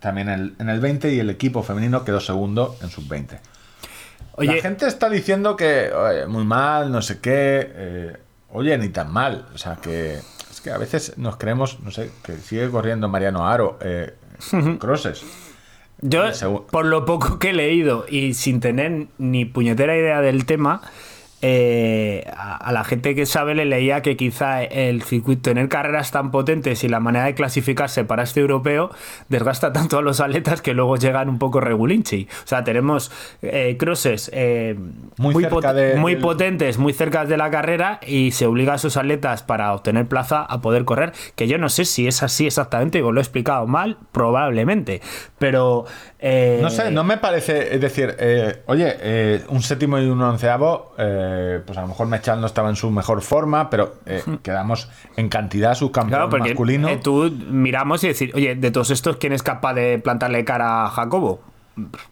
también en el, en el 20 y el equipo femenino quedó segundo en sub-20. Oye, La gente está diciendo que oye, muy mal, no sé qué. eh, oye, ni tan mal. O sea, que es que a veces nos creemos, no sé, que sigue corriendo Mariano Aro eh, crosses. Yo, por lo poco que he leído y sin tener ni puñetera idea del tema, eh, a, a la gente que sabe le leía que quizá el circuito, tener carreras tan potentes y la manera de clasificarse para este europeo desgasta tanto a los atletas que luego llegan un poco regulinchi. O sea, tenemos eh, crosses eh, Muy cerca pot- de- muy del- potentes, muy cerca de la carrera y se obliga a esos atletas para obtener plaza a poder correr, que yo no sé si es así exactamente, o lo he explicado mal, probablemente, pero... eh, No sé, no me parece. Es decir, eh, oye, un séptimo y un onceavo, eh, pues a lo mejor Mechal no estaba en su mejor forma, pero eh, quedamos en cantidad subcampeón Claro, porque masculino. eh, tú miramos y decir, oye, de todos estos, ¿quién es capaz de plantarle cara a Jacobo?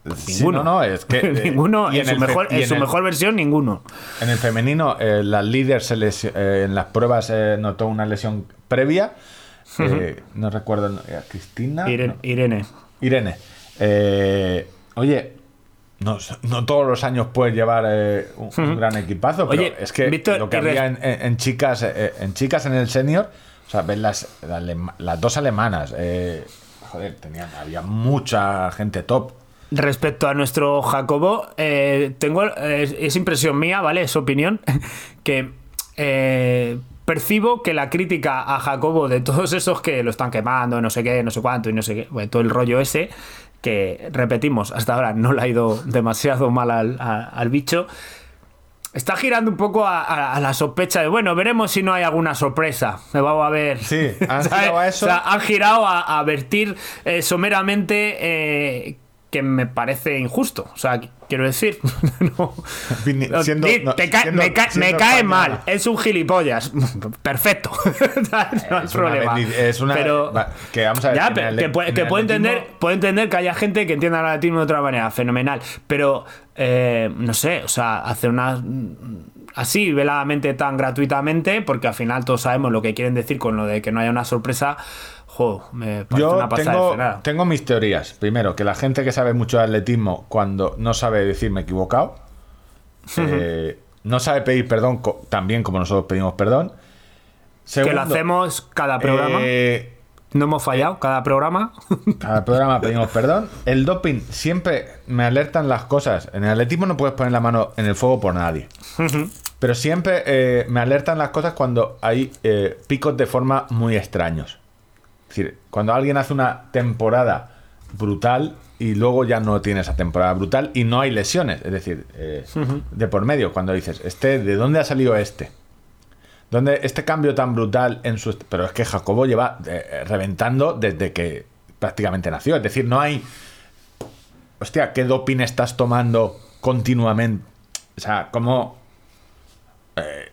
Pues Sí, ninguno. no, no, es que, [laughs] eh, ninguno, y en, en su, mejor, en en su el- mejor versión, ninguno. En el femenino, eh, la líder se lesi- eh, en las pruebas eh, notó una lesión previa. Eh, No recuerdo, eh, Cristina. Irene. No. Irene. Irene. Eh, oye, no, no todos los años puedes llevar eh, un, un gran equipazo, pero Oye, es que Víctor, lo que había en, en- en chicas eh, en chicas en el senior, o sea, ves las, las, dos alemanas, eh, joder, tenían, había mucha gente top. Respecto a nuestro Jacobo, eh, tengo es, es impresión mía, ¿vale? Es opinión, [laughs] que eh, percibo que la crítica a Jacobo de todos esos que lo están quemando, no sé qué, no sé cuánto y no sé qué, bueno, todo el rollo ese, que repetimos, hasta ahora no le ha ido demasiado mal al, a- al bicho. Está girando un poco a, a- a la sospecha de, bueno, veremos si no hay alguna sorpresa. Me vamos a ver. Sí, han [laughs] girado a eso. O sea, han girado a, a vertir eh, someramente eh, que me parece injusto. O sea, quiero decir, [laughs] no. Vini- No, siendo- di- no, te ca- siendo- me, ca- siendo me cae española. mal, es un gilipollas. [laughs] Perfecto. [laughs] no hay Es problema. es una- pero, que vamos a ver, Ya, que, puede, que puedo, entender, puedo entender que haya gente que entienda el atletismo de otra manera, fenomenal. Pero, eh, no sé, o sea, hacer una. Así, veladamente, tan gratuitamente, porque al final todos sabemos lo que quieren decir con lo de que no haya una sorpresa. Jo, me parece Yo una pasada de tengo, frenada. tengo mis teorías. Primero, que la gente que sabe mucho de atletismo, cuando no sabe decir me he equivocado, eh, no sabe pedir perdón co- tan bien como nosotros pedimos perdón. que Segundo, lo hacemos cada programa. eh, no hemos fallado, cada programa. [laughs] cada programa pedimos perdón. El doping, siempre me alertan las cosas. En el atletismo no puedes poner la mano en el fuego por nadie. Pero siempre eh, me alertan las cosas cuando hay eh, picos de forma muy extraños. Es decir, cuando alguien hace una temporada brutal y luego ya no tiene esa temporada brutal y no hay lesiones. Es decir, eh, de por medio, cuando dices, este, ¿de dónde ha salido este? ¿Dónde este cambio tan brutal en su... Pero es que Jacobo lleva eh, reventando desde que prácticamente nació. Es decir, no hay... Hostia, ¿qué doping estás tomando continuamente? O sea, como... eh,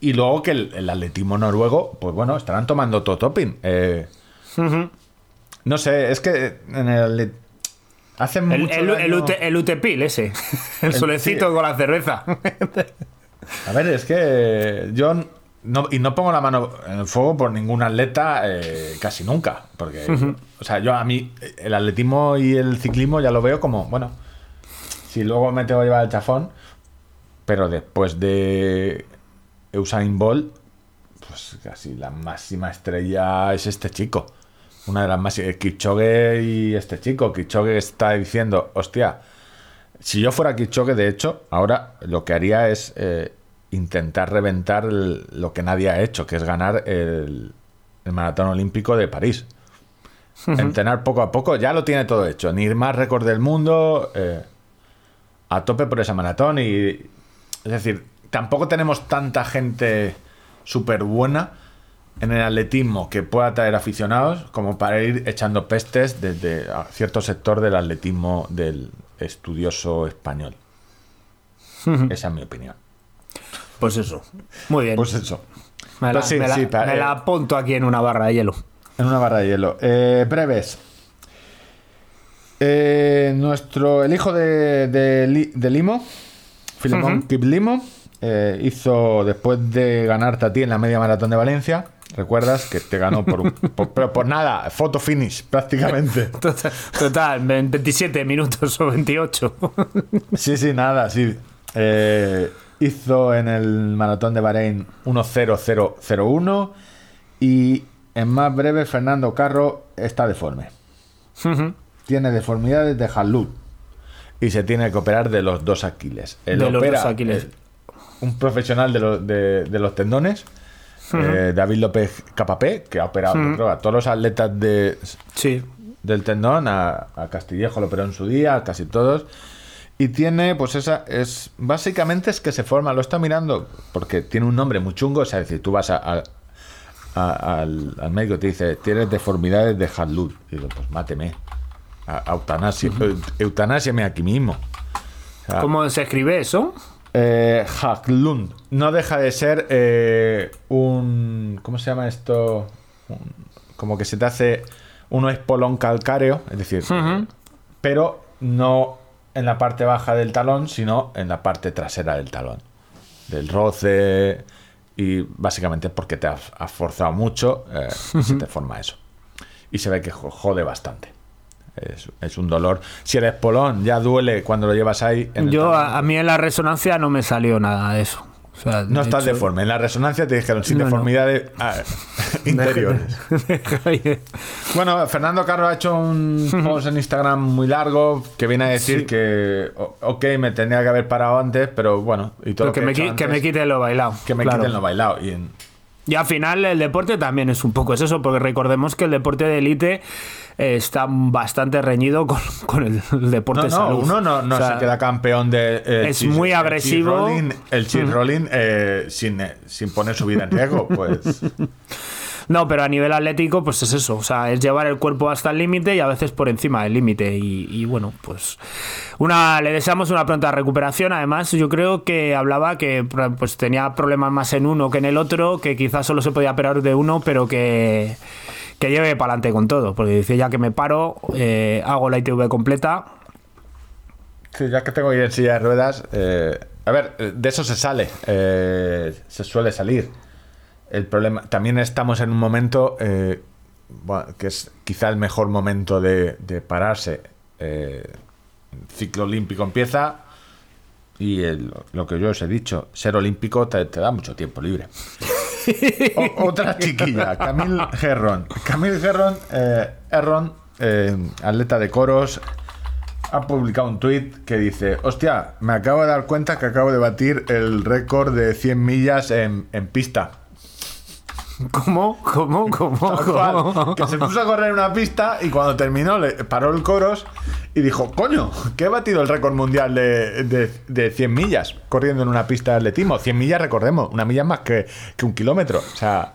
y luego que el, el atletismo noruego, pues bueno, estarán tomando todo doping. Eh, no sé, es que en el... Hace El, mucho el, el, daño- UT el UTPIL ese. [laughs] El solecito sí. con la cerveza. [laughs] A ver, es que yo no, y no pongo la mano en el fuego por ningún atleta eh, casi nunca. Porque, o sea, yo a mí el atletismo y el ciclismo ya lo veo como, bueno, si luego me tengo que llevar el chafón, pero después de Usain Bolt, pues casi la máxima estrella es este chico. Una de las más... Kipchoge y este chico. Kipchoge está diciendo, hostia, si yo fuera Kipchoge, de hecho, ahora lo que haría es eh, intentar reventar el- lo que nadie ha hecho, que es ganar el, el maratón olímpico de París. Entrenar poco a poco, ya lo tiene todo hecho. Ni más récord del mundo, eh, a tope por esa maratón. Y, es decir, tampoco tenemos tanta gente súper buena en el atletismo que pueda traer aficionados como para ir echando pestes desde cierto sector del atletismo del estudioso español. [laughs] Esa es mi opinión. Pues eso. Muy bien. Pues eso. me la, pues sí, me la- sí, pa- me eh, la apunto aquí en una barra de hielo. En una barra de hielo. Eh, breves. Eh, nuestro, el hijo de, de, Li- de Limo, Filemón Kip Limo, eh, hizo después de ganarte a ti en la media maratón de Valencia. ¿Recuerdas que te ganó por, por- pero por nada? Foto finish, prácticamente. [laughs] Total, total, 27 minutos o 28. Sí, sí, nada, sí. Eh, hizo en el maratón de Bahrein 1.0001 y en más breve Fernando Carro está deforme. Tiene deformidades de Halud y se tiene que operar de los dos Aquiles. Él De los dos Aquiles. eh, un profesional de, los- de- de los tendones, eh, David López Capapé, que ha operado creo, a todos los atletas de, Sí. del tendón, a, a Castillejo lo operó en su día, a casi todos. Y tiene, pues esa, es, básicamente es que se forma, lo está mirando, porque tiene un nombre muy chungo, o sea, es decir, tú vas a- al, al médico y te dice, tienes deformidades de Hadlud. Y digo, pues máteme, eutanasia, eutanasiame aquí mismo. O sea, ¿Cómo se escribe eso? Eh, Haglund. No deja de ser eh, un. ¿Cómo se llama esto? Un- como que se te hace un espolón calcáreo, es decir, pero no en la parte baja del talón, sino en la parte trasera del talón. Del roce. Y básicamente porque te has, has forzado mucho eh, se te forma eso. Y se ve que jo- jode bastante. Es, es un dolor. Si el espolón ya duele cuando lo llevas ahí. en Yo, a, a mí en la resonancia no me salió nada de eso. O sea, no de estás hecho- deforme. En la resonancia te dijeron sin No, no. deformidades ah, [laughs] [laughs] interiores. [laughs] Bueno, Fernando Carro ha hecho un post en Instagram muy largo que viene a decir Sí. que, ok, me tendría que haber parado antes, pero bueno, y todo lo que, que, he me, hecho qui- que antes, me quiten lo bailado. que me claro. quiten lo bailado. Y en- Y al final el deporte también es un poco es eso, porque recordemos que el deporte de élite está bastante reñido con, [laughs] con el, deporte no, no, uno no, no O sea, se queda campeón de. eh, es cheese- muy el agresivo. El cheese rolling eh, sin, eh, sin poner su vida en riesgo, pues. [laughs] No, pero a nivel atlético, pues es eso. O sea, es llevar el cuerpo hasta el límite y a veces por encima del límite. Y, y bueno, pues una le deseamos una pronta recuperación. Además, yo creo que hablaba que pues tenía problemas más en uno que en el otro, que quizás solo se podía operar de uno, pero que, que lleve para adelante con todo. Porque dice, ya que me paro, eh, hago la ITV completa. Sí, ya que tengo que ir en silla de ruedas, eh, a ver, de eso se sale, eh, se suele salir. El problema, también estamos en un momento que es quizá el mejor momento de, de pararse. El ciclo olímpico empieza y el- lo que yo os he dicho, ser olímpico te, te da mucho tiempo libre. [laughs] O- otra chiquilla, Camille Herron. Camille Herron, eh, Herron, eh, atleta de coros, ha publicado un tweet que dice: Hostia, me acabo de dar cuenta que acabo de batir el récord de 100 millas en, en pista. ¿Cómo? ¿Cómo? [laughs] ¿Cómo? Que se puso a correr en una pista y cuando terminó le paró el coros y dijo, coño, que he batido el récord mundial de, de, de 100 millas corriendo en una pista de atletismo. 100 millas, recordemos, una milla es más que, que un kilómetro. O sea,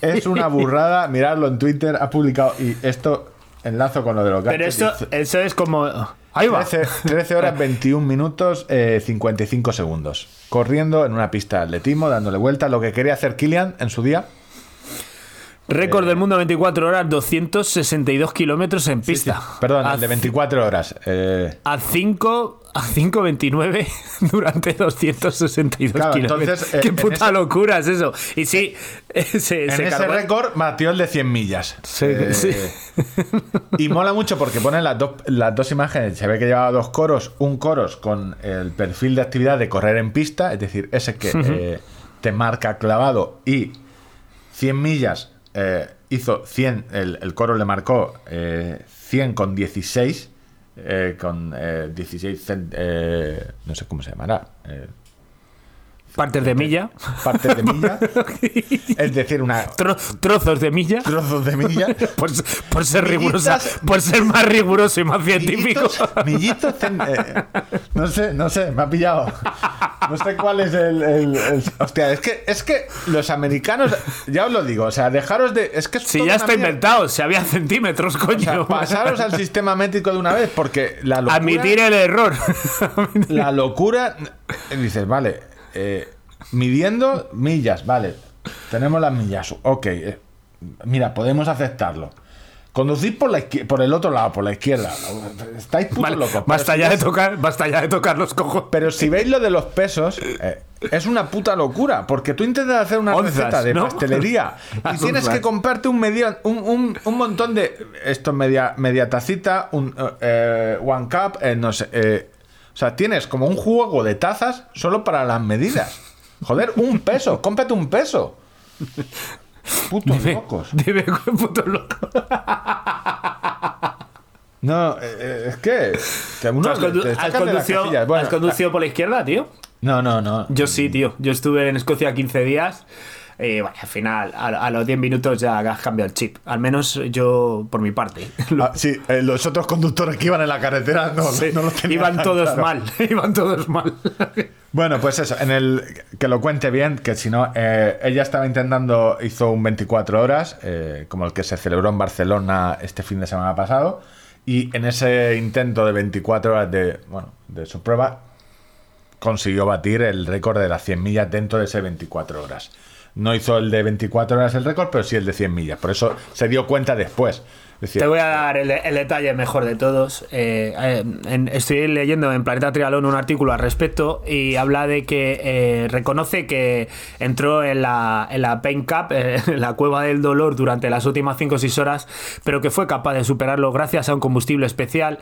es una burrada. Miradlo en Twitter, ha publicado y esto enlazo con lo de los Pero esto, eso es como. Ahí va. 13, 13 horas 21 minutos eh, 55 segundos. Corriendo en una pista de atletismo, dándole vueltas, lo que quería hacer Kilian en su día. Récord del mundo 24 horas, 262 kilómetros en pista. Perdón, a, el de 24 horas. eh, a 5 a 5.29 [laughs] durante 262 Claro, kilómetros. entonces, eh, Qué puta ese- locura es eso. Y sí, eh, [laughs] se, en se ese récord batió el de 100 millas. Sí, Eh, sí. Y mola mucho porque ponen las dos, las dos imágenes. Se ve que llevaba dos coros. Un coros con el perfil de actividad de correr en pista, es decir, ese que eh, te marca clavado y 100 millas. Eh, hizo 100, el, el coro le marcó eh, 100 con 16. eh, con eh, 16, cent- eh, no sé cómo se llamará. Partes de milla, [laughs] partes de milla. [laughs] es decir, una, tro- trozos de milla. trozos de milla. [laughs] Por, por ser rigurosa, por ser más riguroso y más científico. Millitos, eh, no sé, no sé, me ha pillado. No sé cuál es el, el- el- Hostia, es que, es que los americanos, ya os lo digo, o sea, dejaros de. Es que es Si ya está mierda. inventado, si había centímetros, O coño. sea, pasaros al sistema métrico de una vez, porque la locura. Admitir el error. La locura. Dices, vale, eh, midiendo millas, vale. Tenemos las millas, ok. eh, mira, podemos aceptarlo. Conducir por, la por el otro lado, por la izquierda. Estáis putos Vale, locos. basta ya si de tocar, basta ya de tocar los cojos. Pero si veis lo de los pesos, eh, es una puta locura. Porque tú intentas hacer una Onzas, receta de ¿no? pastelería [laughs] y tienes que comprarte un, media, un, un- un montón de. Esto, media, media tacita, un eh, one cup, eh, no sé. O sea, tienes como un juego de tazas solo para las medidas. Joder, un peso, cómprate un peso. Putos locos. Dime, [laughs] puto loco. No, eh, eh, es que. que a uno ¿Has, le- condu- te has sacan de las conducido, casillas. Bueno, has conducido por la izquierda, tío? No, no, no. Yo sí, tío. Yo estuve en Escocia 15 días. Bueno, al final, a, a los 10 minutos ya has cambiado el chip. Al menos yo, por mi parte. [laughs] Ah, sí, eh, los otros conductores que iban en la carretera no, Sí, no lo tenían iban todos claro. mal. [laughs] Iban todos mal. [laughs] Bueno, pues eso, en el que lo cuente bien, que si no, eh, ella estaba intentando, hizo un 24 horas, eh, como el que se celebró en Barcelona este fin de semana pasado, y en ese intento de 24 horas de, bueno, de su prueba, consiguió batir el récord de las 100 millas dentro de ese 24 horas. No hizo el de 24 horas el récord, pero sí el de 100 millas. Por eso se dio cuenta después. Te voy a dar el, detalle mejor de todos. Eh, eh, estoy leyendo en Planeta Trialón un artículo al respecto y habla de que eh, reconoce que entró en la, en la Pain Cup, [laughs] en la cueva del dolor, durante las últimas 5 o 6 horas, pero que fue capaz de superarlo gracias a un combustible especial.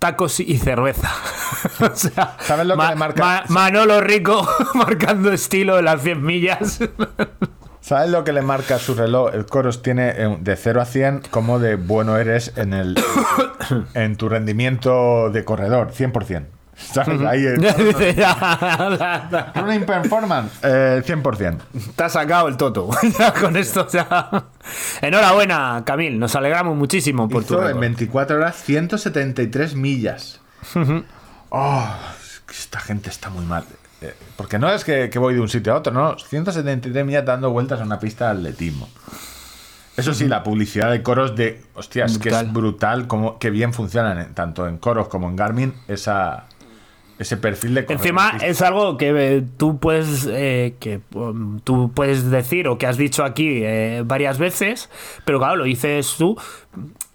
Tacos y cerveza. [laughs] o sea, ¿Sabes lo que marca? Manolo Rico [laughs] marcando estilo en las 100 millas. [laughs] ¿Sabes lo que le marca su reloj? El Coros tiene eh, de 0 a 100 como de bueno eres en el en tu rendimiento de corredor, 100%. ¿Sabes? Ahí [laughs] ya, running performance, eh, 100%. Te has sacado el toto. Ya [laughs] con esto, ya. Enhorabuena, Camil. Nos alegramos muchísimo por tu en récord. 24 horas 173 millas. Oh, esta gente está muy mal. Eh, Porque no es que, que voy de un sitio a otro, no. 173 millas dando vueltas en una pista de atletismo. Eso sí, la publicidad de coros de. Hostias, que Brutal. es brutal, como, que bien funcionan en- tanto en coros como en Garmin, esa, ese perfil de Encima es algo que eh, tú puedes eh, que um, tú puedes decir o que has dicho aquí eh, varias veces, pero claro, lo dices tú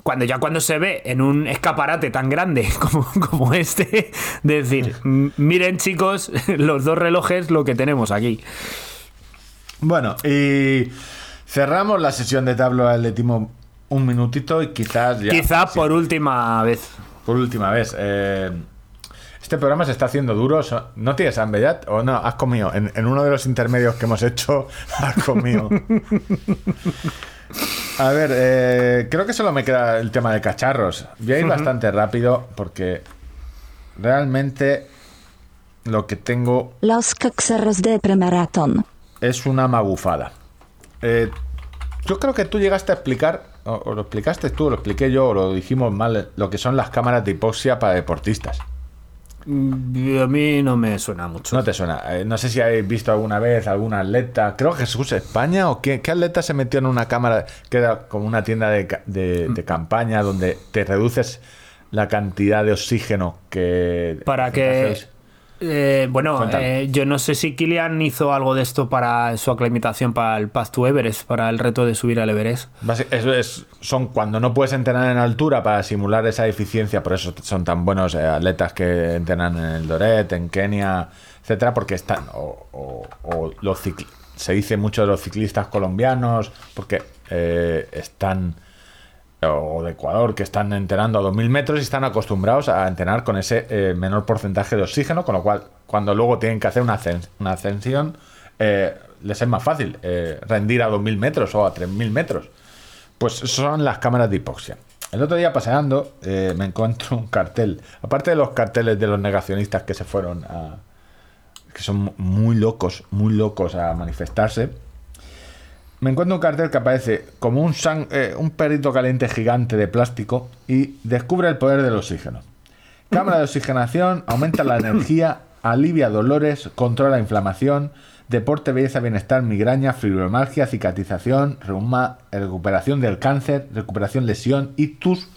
cuando ya cuando se ve en un escaparate tan grande [laughs] como, como este, de decir, "M- miren chicos, [laughs] los dos relojes lo que tenemos aquí. Bueno, y cerramos la sesión de tablo atletismo un minutito y quizás ya. Quizá sí, por última vez. por última vez. eh, este programa se está haciendo duro. ¿No tienes hambre ya? ¿O no? Has comido. En, en uno de los intermedios que hemos hecho, [laughs] has comido. A ver, eh, creo que solo me queda el tema de cacharros. Voy a ir bastante rápido porque realmente lo que tengo Los cacharros de premaratón. es una magufada. Eh, yo creo que tú llegaste a explicar, o, o lo explicaste tú, o lo expliqué yo, o lo dijimos mal, lo que son las cámaras de hipoxia para deportistas. Mm, A mí no me suena mucho. No te suena. Eh, no sé si habéis visto alguna vez algún atleta, creo que Jesús España, o qué, qué atleta se metió en una cámara que era como una tienda de, de- de campaña donde te reduces la cantidad de oxígeno que... Para que. Eh, bueno, eh, yo no sé si Kilian hizo algo de esto para su aclimatación para el Path to Everest, para el reto de subir al Everest. Basi- Eso es, son cuando no puedes entrenar en altura para simular esa eficiencia, por eso son tan buenos eh, atletas que entrenan en el Doret, en Kenia, etcétera, porque están, o, o- o los se dice mucho de los ciclistas colombianos, porque eh, están, o de Ecuador, que están entrenando a 2000 metros y están acostumbrados a entrenar con ese eh, menor porcentaje de oxígeno, con lo cual, cuando luego tienen que hacer una, ascen- una ascensión, eh, les es más fácil eh, rendir a 2000 metros o a 3000 metros. Pues son las cámaras de hipoxia. El otro día paseando me encuentro un cartel, aparte de los carteles de los negacionistas que se fueron a... que son muy locos, muy locos a manifestarse. Me encuentro un cartel que aparece como un, san- eh, un perrito caliente gigante de plástico y descubre el poder del oxígeno. Cámara de oxigenación, aumenta la energía, alivia dolores, controla la inflamación, deporte, belleza, bienestar, migraña, fibromialgia, cicatrización, reuma, recuperación del cáncer, recuperación, lesión, ictus,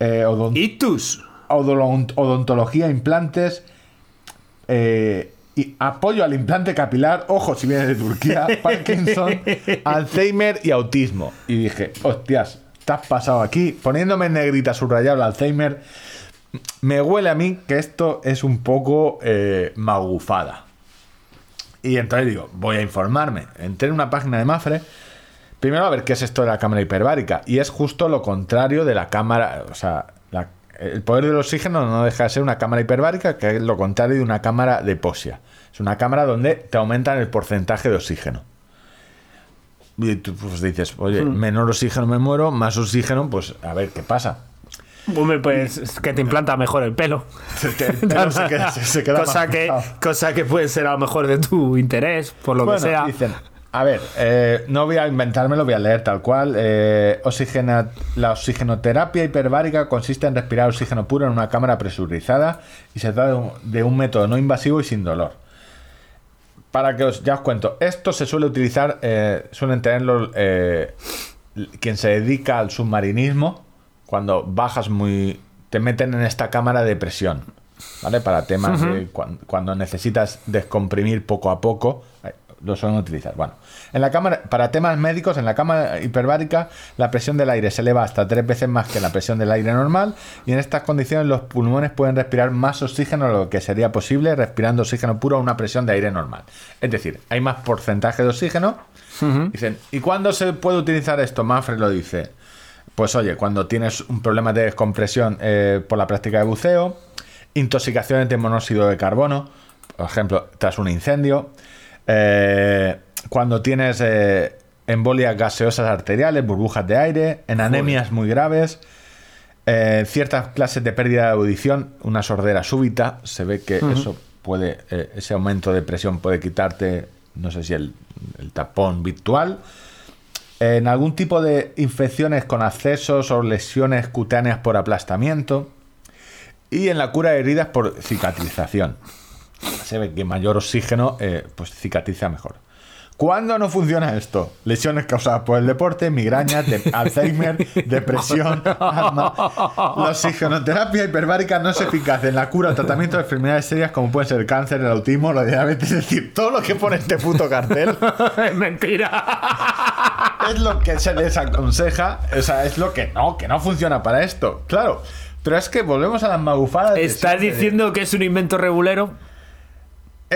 eh, odont- ¡Ictus! odontología, implantes, eh, y apoyo al implante capilar, ojo si viene de Turquía, [laughs] Parkinson, Alzheimer y autismo. Y dije, hostias, te has pasado aquí, poniéndome en negrita subrayado el Alzheimer. Me huele a mí que esto es un poco eh, magufada. Y entonces digo, voy a informarme. Entré en una página de Mafre. Primero a ver qué es esto de la cámara hiperbárica. Y es justo lo contrario de la cámara. O sea, el poder del oxígeno no deja de ser una cámara hiperbárica, que es lo contrario de una cámara de hipoxia. Es una cámara donde te aumentan el porcentaje de oxígeno. Y tú pues, dices, oye, menor oxígeno me muero, más oxígeno, pues a ver qué pasa. Hombre, pues es que te implanta mejor el pelo. El pelo se queda- se- se queda [laughs] cosa, que, fijado. cosa que puede ser a lo mejor de tu interés, por lo Bueno, que sea. dicen, a ver, eh, no voy a inventármelo, voy a leer tal cual. Eh, oxigena- la oxigenoterapia hiperbárica consiste en respirar oxígeno puro en una cámara presurizada y se trata de un, de un método no invasivo y sin dolor. Para que os, ya os cuento, esto se suele utilizar, eh, suelen tenerlo eh, quien se dedica al submarinismo, cuando bajas muy... te meten en esta cámara de presión, ¿vale? Para temas de cuan- cuando necesitas descomprimir poco a poco, lo suelen utilizar. Bueno, en la cámara, para temas médicos, en la cámara hiperbárica, la presión del aire se eleva hasta tres veces más que la presión del aire normal, y en estas condiciones los pulmones pueden respirar más oxígeno de lo que sería posible respirando oxígeno puro a una presión de aire normal. Es decir, hay más porcentaje de oxígeno. Dicen, ¿y cuándo se puede utilizar esto? Manfred lo dice. Pues oye, cuando tienes un problema de descompresión eh, por la práctica de buceo, intoxicaciones de monóxido de carbono, por ejemplo, tras un incendio, eh, cuando tienes eh, embolias gaseosas arteriales, burbujas de aire, en anemias muy graves, eh, ciertas clases de pérdida de audición, una sordera súbita, se ve que eso puede, eh, ese aumento de presión puede quitarte, no sé si el, el tapón virtual. En algún tipo de infecciones con accesos o lesiones cutáneas por aplastamiento. y en la cura de heridas por cicatrización. Se ve que mayor oxígeno eh, pues cicatriza mejor. ¿Cuándo no funciona esto? Lesiones causadas por el deporte, migrañas, de- [laughs] Alzheimer, depresión, asma. La oxigenoterapia hiperbárica no es eficaz en la cura o tratamiento de enfermedades serias como pueden ser el cáncer, el autismo, la diabetes. Es decir, todo lo que pone este puto cartel [laughs] es mentira. [laughs] es lo que se les aconseja. O sea, es lo que no, que no funciona para esto. Claro. Pero es que volvemos a las magufadas. ¿Estás de- diciendo que es un invento regulero?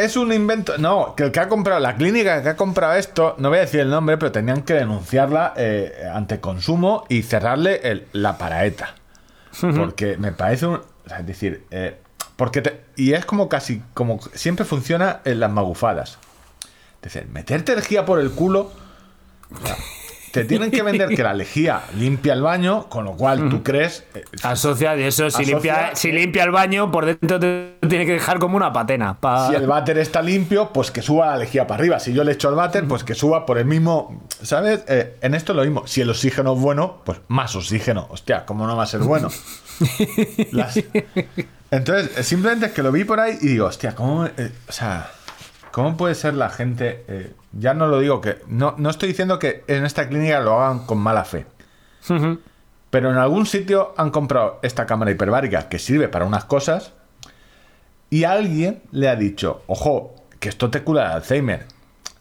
Es un invento. No, que el que ha comprado, la clínica que ha comprado esto, no voy a decir el nombre, pero tenían que denunciarla eh, ante consumo y cerrarle el- la paraeta. Porque me parece un. o sea, es decir, eh, porque te- y es como casi. como siempre funciona en las magufadas. Es decir, meterte lejía por el culo. o sea, te tienen que vender que la lejía limpia el baño, con lo cual tú crees. eh, Asocia de eso. Si, Asocia- limpia, si limpia el baño, por dentro te tiene que dejar como una patena. pa- Si el váter está limpio, pues que suba la lejía para arriba. Si yo le echo el váter, pues que suba por el mismo. ¿Sabes? Eh, en esto lo mismo. Si el oxígeno es bueno, pues más oxígeno. Hostia, ¿cómo no va a ser bueno? [laughs] Las- Entonces, eh, simplemente es que lo vi por ahí y digo, hostia, ¿cómo. eh, o sea. ¿Cómo puede ser la gente? Ya no lo digo que. No, no estoy diciendo que en esta clínica lo hagan con mala fe. Pero en algún sitio han comprado esta cámara hiperbárica que sirve para unas cosas y alguien le ha dicho, ojo, que esto te cura el Alzheimer.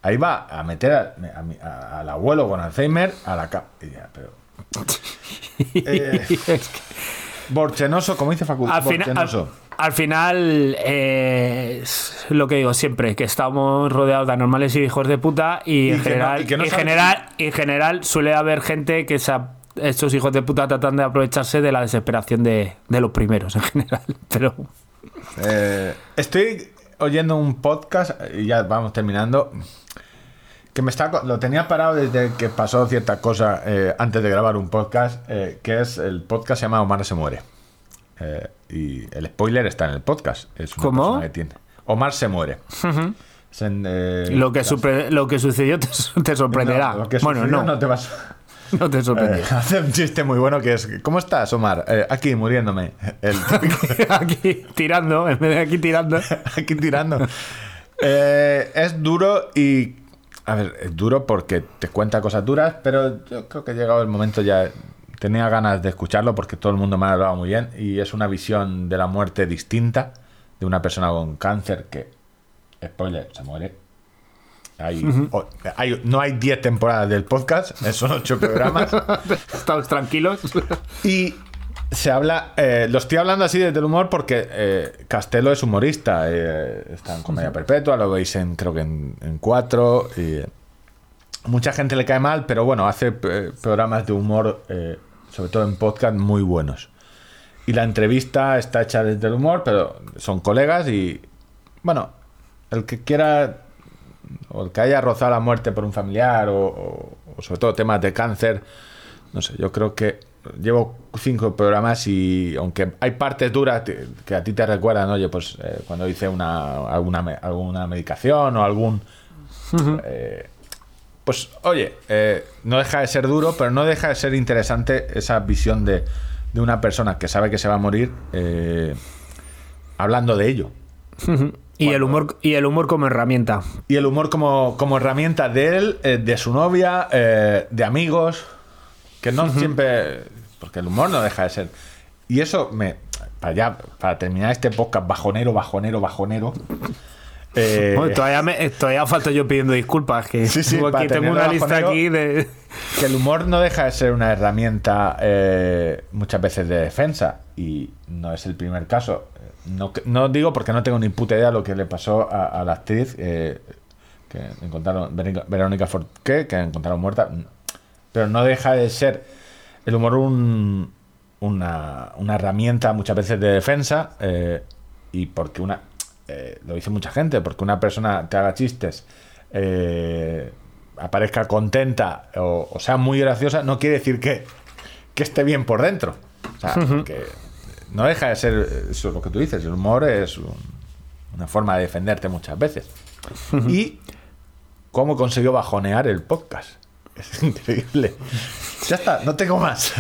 Ahí va a meter a- a mi- a- al abuelo con Alzheimer a la cama. pero... [laughs] Eh, Borchenoso, como dice Facu, al, final, al, Borchenoso. Al final, eh, es lo que digo siempre, que estamos rodeados de anormales y hijos de puta y, Y en, no- general, y que no en, saben- general, en general suele haber gente que se ap- estos hijos de puta tratan de aprovecharse de la desesperación de, de los primeros en general. [laughs] Pero Eh, estoy oyendo un podcast y ya vamos terminando. Que me está, lo tenía parado desde que pasó cierta cosa eh, antes de grabar un podcast, eh, que es el podcast se llama se muere. Eh, y el spoiler está en el podcast. Es una ¿Cómo? persona que tiene. Omar se muere. En, eh, lo que, las- lo que sucedió te, te sorprenderá. No, lo que bueno, sucedió no, te vas. [laughs] no te Eh, sorprenderá. [laughs] hace un chiste muy bueno que es ¿Cómo estás, Omar? Eh, aquí muriéndome. [laughs] El aquí tirando, en vez de aquí tirando. aquí tirando. Eh, es duro y. A ver, es duro porque te cuenta cosas duras, pero yo creo que ha llegado el momento ya. Tenía ganas de escucharlo porque todo el mundo me ha hablado muy bien y es una visión de la muerte distinta de una persona con cáncer que, spoiler, se muere. Hay, o- hay- no hay 10 temporadas del podcast, [laughs] son 8 programas. [laughs] Estamos tranquilos. Y se habla, eh, lo estoy hablando así desde el humor porque eh, Castelo es humorista, eh, está en Comedia Perpetua, lo veis en creo que en, en cuatro. Y, mucha gente le cae mal, pero bueno, hace programas de humor, sobre todo en podcast, muy buenos. Y la entrevista está hecha desde el humor, pero son colegas y bueno, el que quiera o el que haya rozado la muerte por un familiar o, o- o sobre todo temas de cáncer, no sé, yo creo que llevo cinco programas y aunque hay partes duras que a ti te recuerdan, oye, pues eh, cuando hice una, alguna, alguna medicación o algún... eh, pues oye, eh, no deja de ser duro, pero no deja de ser interesante esa visión de, de una persona que sabe que se va a morir eh, hablando de ello. y, el humor, y el humor como herramienta. Y el humor como, como herramienta de él, eh, de su novia, eh, de amigos, que no siempre... Porque el humor no deja de ser... Y eso me... Para, ya, para terminar este podcast bajonero, bajonero, bajonero... eh, Bueno, todavía, me, todavía falto yo pidiendo disculpas. Que Sí, sí, tengo, aquí- una lista bajonero. aquí de. que el humor no deja de ser una herramienta eh, muchas veces de defensa y no es el primer caso. No, no digo porque no tengo ni puta idea lo que le pasó a, a la actriz eh, que encontraron Verónica- Forqué, que encontraron muerta, pero no deja de ser el humor un- una, una herramienta muchas veces de defensa eh, y porque una eh, lo dice mucha gente porque una persona te haga chistes eh, aparezca contenta o, o sea muy graciosa no quiere decir que, que esté bien por dentro. O sea, que no deja de ser eso lo que tú dices el humor es un- una forma de defenderte muchas veces. Y cómo consiguió bajonear el podcast. [laughs] Es increíble. Ya está no tengo más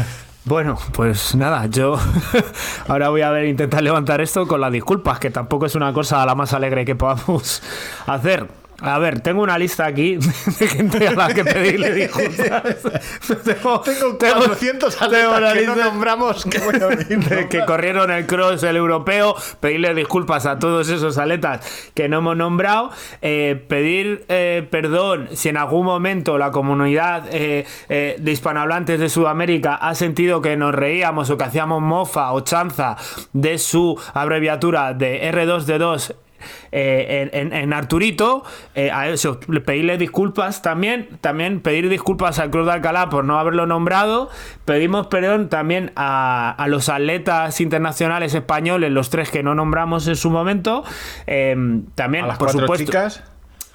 Bueno, pues nada, yo [laughs] ahora voy a intentar levantar esto con las disculpas, que tampoco es una cosa la más alegre que podamos hacer. A ver, tengo una lista aquí [laughs] de gente a la que pedirle disculpas. [laughs] tengo, Tengo tengo- 400 tengo una que no nombramos que voy a [laughs] venir de que corrieron el cross, el europeo, pedirle disculpas a todos esos atletas que no hemos nombrado, eh, pedir eh, perdón si en algún momento la comunidad eh, eh, de hispanohablantes de Sudamérica ha sentido que nos reíamos o que hacíamos mofa o chanza de su abreviatura de R2D2 eh, en, en- Arturito, eh, a eso, pedirle disculpas también, también pedir disculpas al Cruz de Alcalá por no haberlo nombrado, pedimos perdón también a, a los atletas internacionales españoles, los tres que no nombramos en su momento, eh, también, A las por cuatro supuesto, chicas.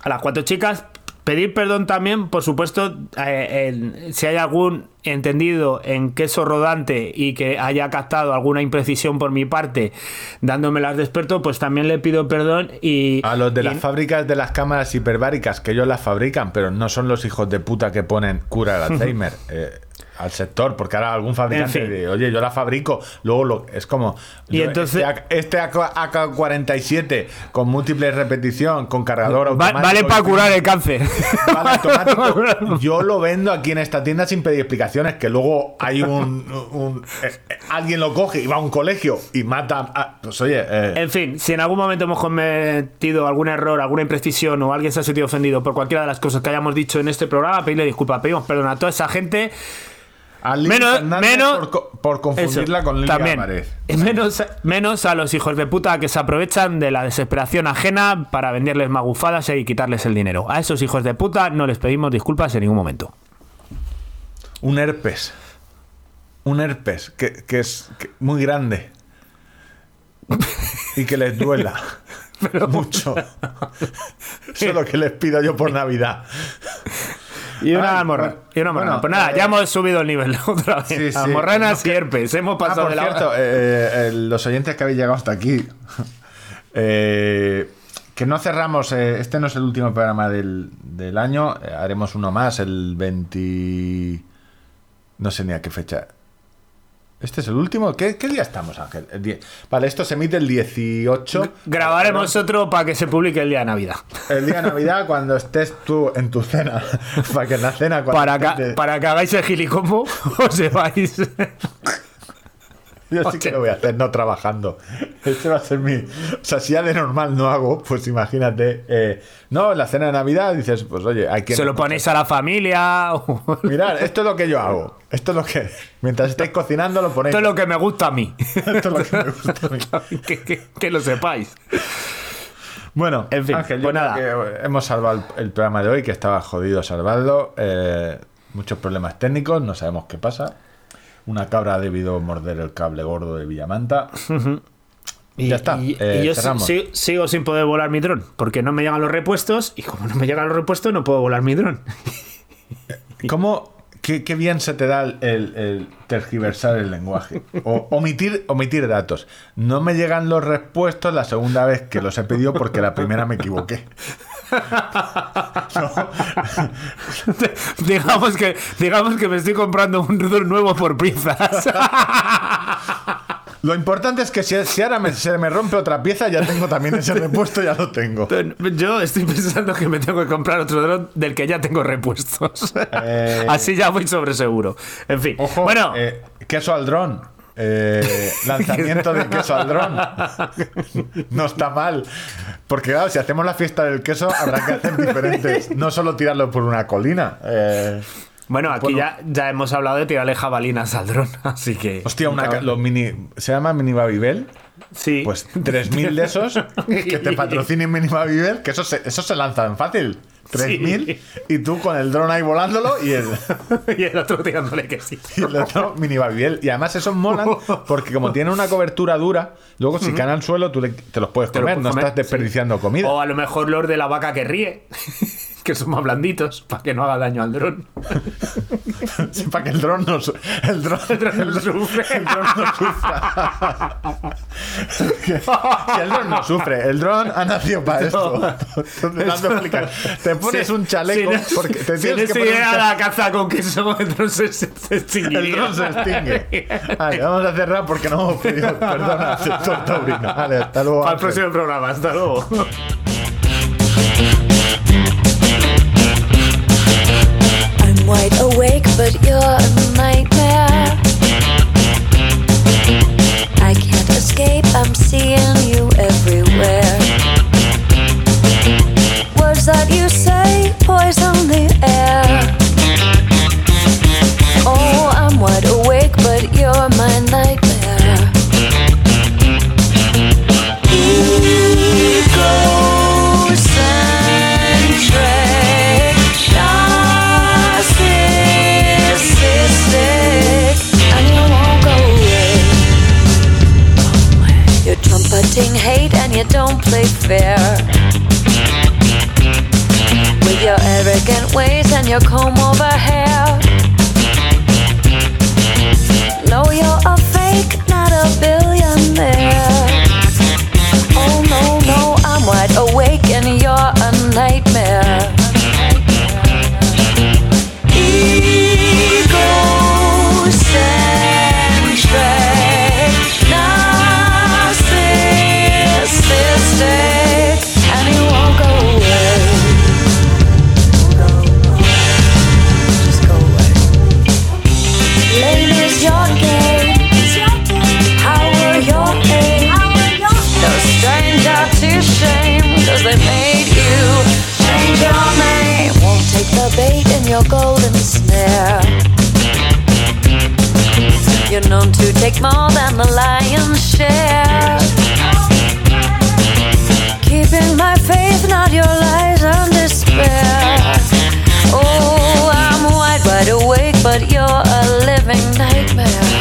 a las cuatro chicas. Pedir perdón también, por supuesto, eh, si hay algún entendido en queso rodante y que haya captado alguna imprecisión por mi parte, dándomelas de experto, pues también le pido perdón y... A los de y- las fábricas de las cámaras hiperbáricas, que ellos las fabrican, pero no son los hijos de puta que ponen cura del [laughs] Alzheimer eh, al sector, porque ahora algún fabricante En fin. dice, oye, yo la fabrico, luego lo, es como... Y yo entonces- Este, AK este AK-47 con múltiple repetición, con cargador automático... vale para curar el cáncer. Vale, automático. [laughs] Yo lo vendo aquí en esta tienda sin pedir que luego hay un... un- eh, eh, alguien lo coge y va a un colegio y mata... a- pues oye... eh, En fin, si en algún momento hemos cometido algún error, alguna imprecisión o alguien se ha sentido ofendido por cualquiera de las cosas que hayamos dicho en este programa, pedirle disculpas. Pedimos perdón a toda esa gente. menos- menos- por, co- por confundirla Eso, con Lilia también. Álvarez. Menos, menos a los hijos de puta que se aprovechan de la desesperación ajena para venderles magufadas y quitarles el dinero. A esos hijos de puta no les pedimos disculpas en ningún momento. Un herpes. Un herpes que, que es que- muy grande. Y que les duela. [laughs] Mucho. [laughs] Eso es lo que les pido yo por Navidad. Y una Ay, bueno, y una almorrana. bueno, pues nada, eh, ya hemos subido el nivel [laughs] otra vez. Sí, sí. Almorranas No, y herpes. Hemos Ah, pasado por de la cierto, eh, eh, los oyentes que habéis llegado hasta aquí. que no cerramos. este no es el último programa del, del año. haremos uno más, el 20. No sé ni a qué fecha. ¿Este es el último? ¿Qué, qué día estamos, Ángel? El die- Vale, esto se emite el 18. Grabaremos otro para que se publique el día de Navidad. El día de [laughs] Navidad, cuando estés tú en tu cena. [laughs] para que en la cena. Para estés que, para que hagáis el gilicombo, [laughs] os vais. Yo sí [laughs] que lo voy a hacer, no trabajando. Este va a ser mi. O sea, si ya de normal no hago, pues imagínate. eh, no, en la cena de Navidad dices, pues oye, hay que. Se lo ponéis a la familia. [laughs] Mirad, esto es lo que yo hago. Esto es lo que. Mientras estáis cocinando, lo ponéis. Esto es lo que me gusta a mí. [laughs] Esto es lo que me gusta a mí. que, que- que lo sepáis. Bueno, En fin, Ángel, yo pues nada. creo que hemos salvado el, el programa de hoy, que estaba jodido salvarlo. eh, muchos problemas técnicos, no sabemos qué pasa. Una cabra ha debido morder el cable gordo de Villamanta. Y, Ya está, y- eh, y yo sigo sin poder volar mi dron. Porque no me llegan los repuestos. Y como no me llegan los repuestos, no puedo volar mi dron. [laughs] ¿Cómo, qué, qué bien se te da el, tergiversar el lenguaje? O omitir, omitir datos. No me llegan los respuestos la segunda vez que los he pedido porque la primera me equivoqué. [laughs] digamos, que, digamos que me estoy comprando un dron nuevo por piezas. Lo importante es que si, si ahora me- se me rompe otra pieza, ya tengo también ese repuesto, ya lo tengo. Yo estoy pensando que me tengo que comprar otro dron del que ya tengo repuestos. Eh, Así ya voy sobre seguro. En fin. Ojo, bueno, eh, queso al dron. Eh, lanzamiento de queso al dron. No está mal. Porque claro, si hacemos la fiesta del queso, habrá que hacer diferentes. No solo tirarlo por una colina. Eh, bueno, aquí bueno. ya, ya hemos hablado de tirarle jabalinas al dron. [laughs] Así que. hostia, una, ca- los mini. ¿Se llama mini? Sí. Pues 3.000 de esos que te [laughs] patrocinen mini Babybel, que esos se, esos se lanzan fácil. 3.000 y tú con el dron ahí volándolo y el, [laughs] y el otro tirándole que sí. [laughs] y el otro mini Babybel. Y además esos molan [laughs] porque como tienen una cobertura dura, luego si caen al suelo tú le- te los puedes lo comer, puedes no comer, estás desperdiciando comida. O a lo mejor los de la vaca que ríe. Que son más blanditos, para que no haga daño al dron. [laughs] Sí, para que el dron no, el dron, el dron no sufre. El dron no sufra. [laughs] que, que el dron no sufre. El dron ha nacido para esto. A [laughs] explicar. Te pones Sí, un chaleco si no- porque te si tienes no que poner chaleco. la caza con queso, el dron se, se, se extinguiría. El dron se extingue. Vale, vamos a cerrar porque no hemos pedido perdón al sector taurino. Vale, hasta luego. Ángel. próximo programa. Hasta luego. I'm wide awake, but you're a nightmare. I can't escape, I'm seeing you everywhere. Words that you say poison the air. Oh, I'm wide awake, but you're my nightmare. Play fair. With your arrogant ways and your comb over hair. No, you're a fake, not a billionaire. Oh no, no, I'm wide awake and you're a nightmare. You're known to take more than the lion's share. Keeping my faith, not your lies and despair. Oh, I'm wide, wide awake, but you're a living nightmare.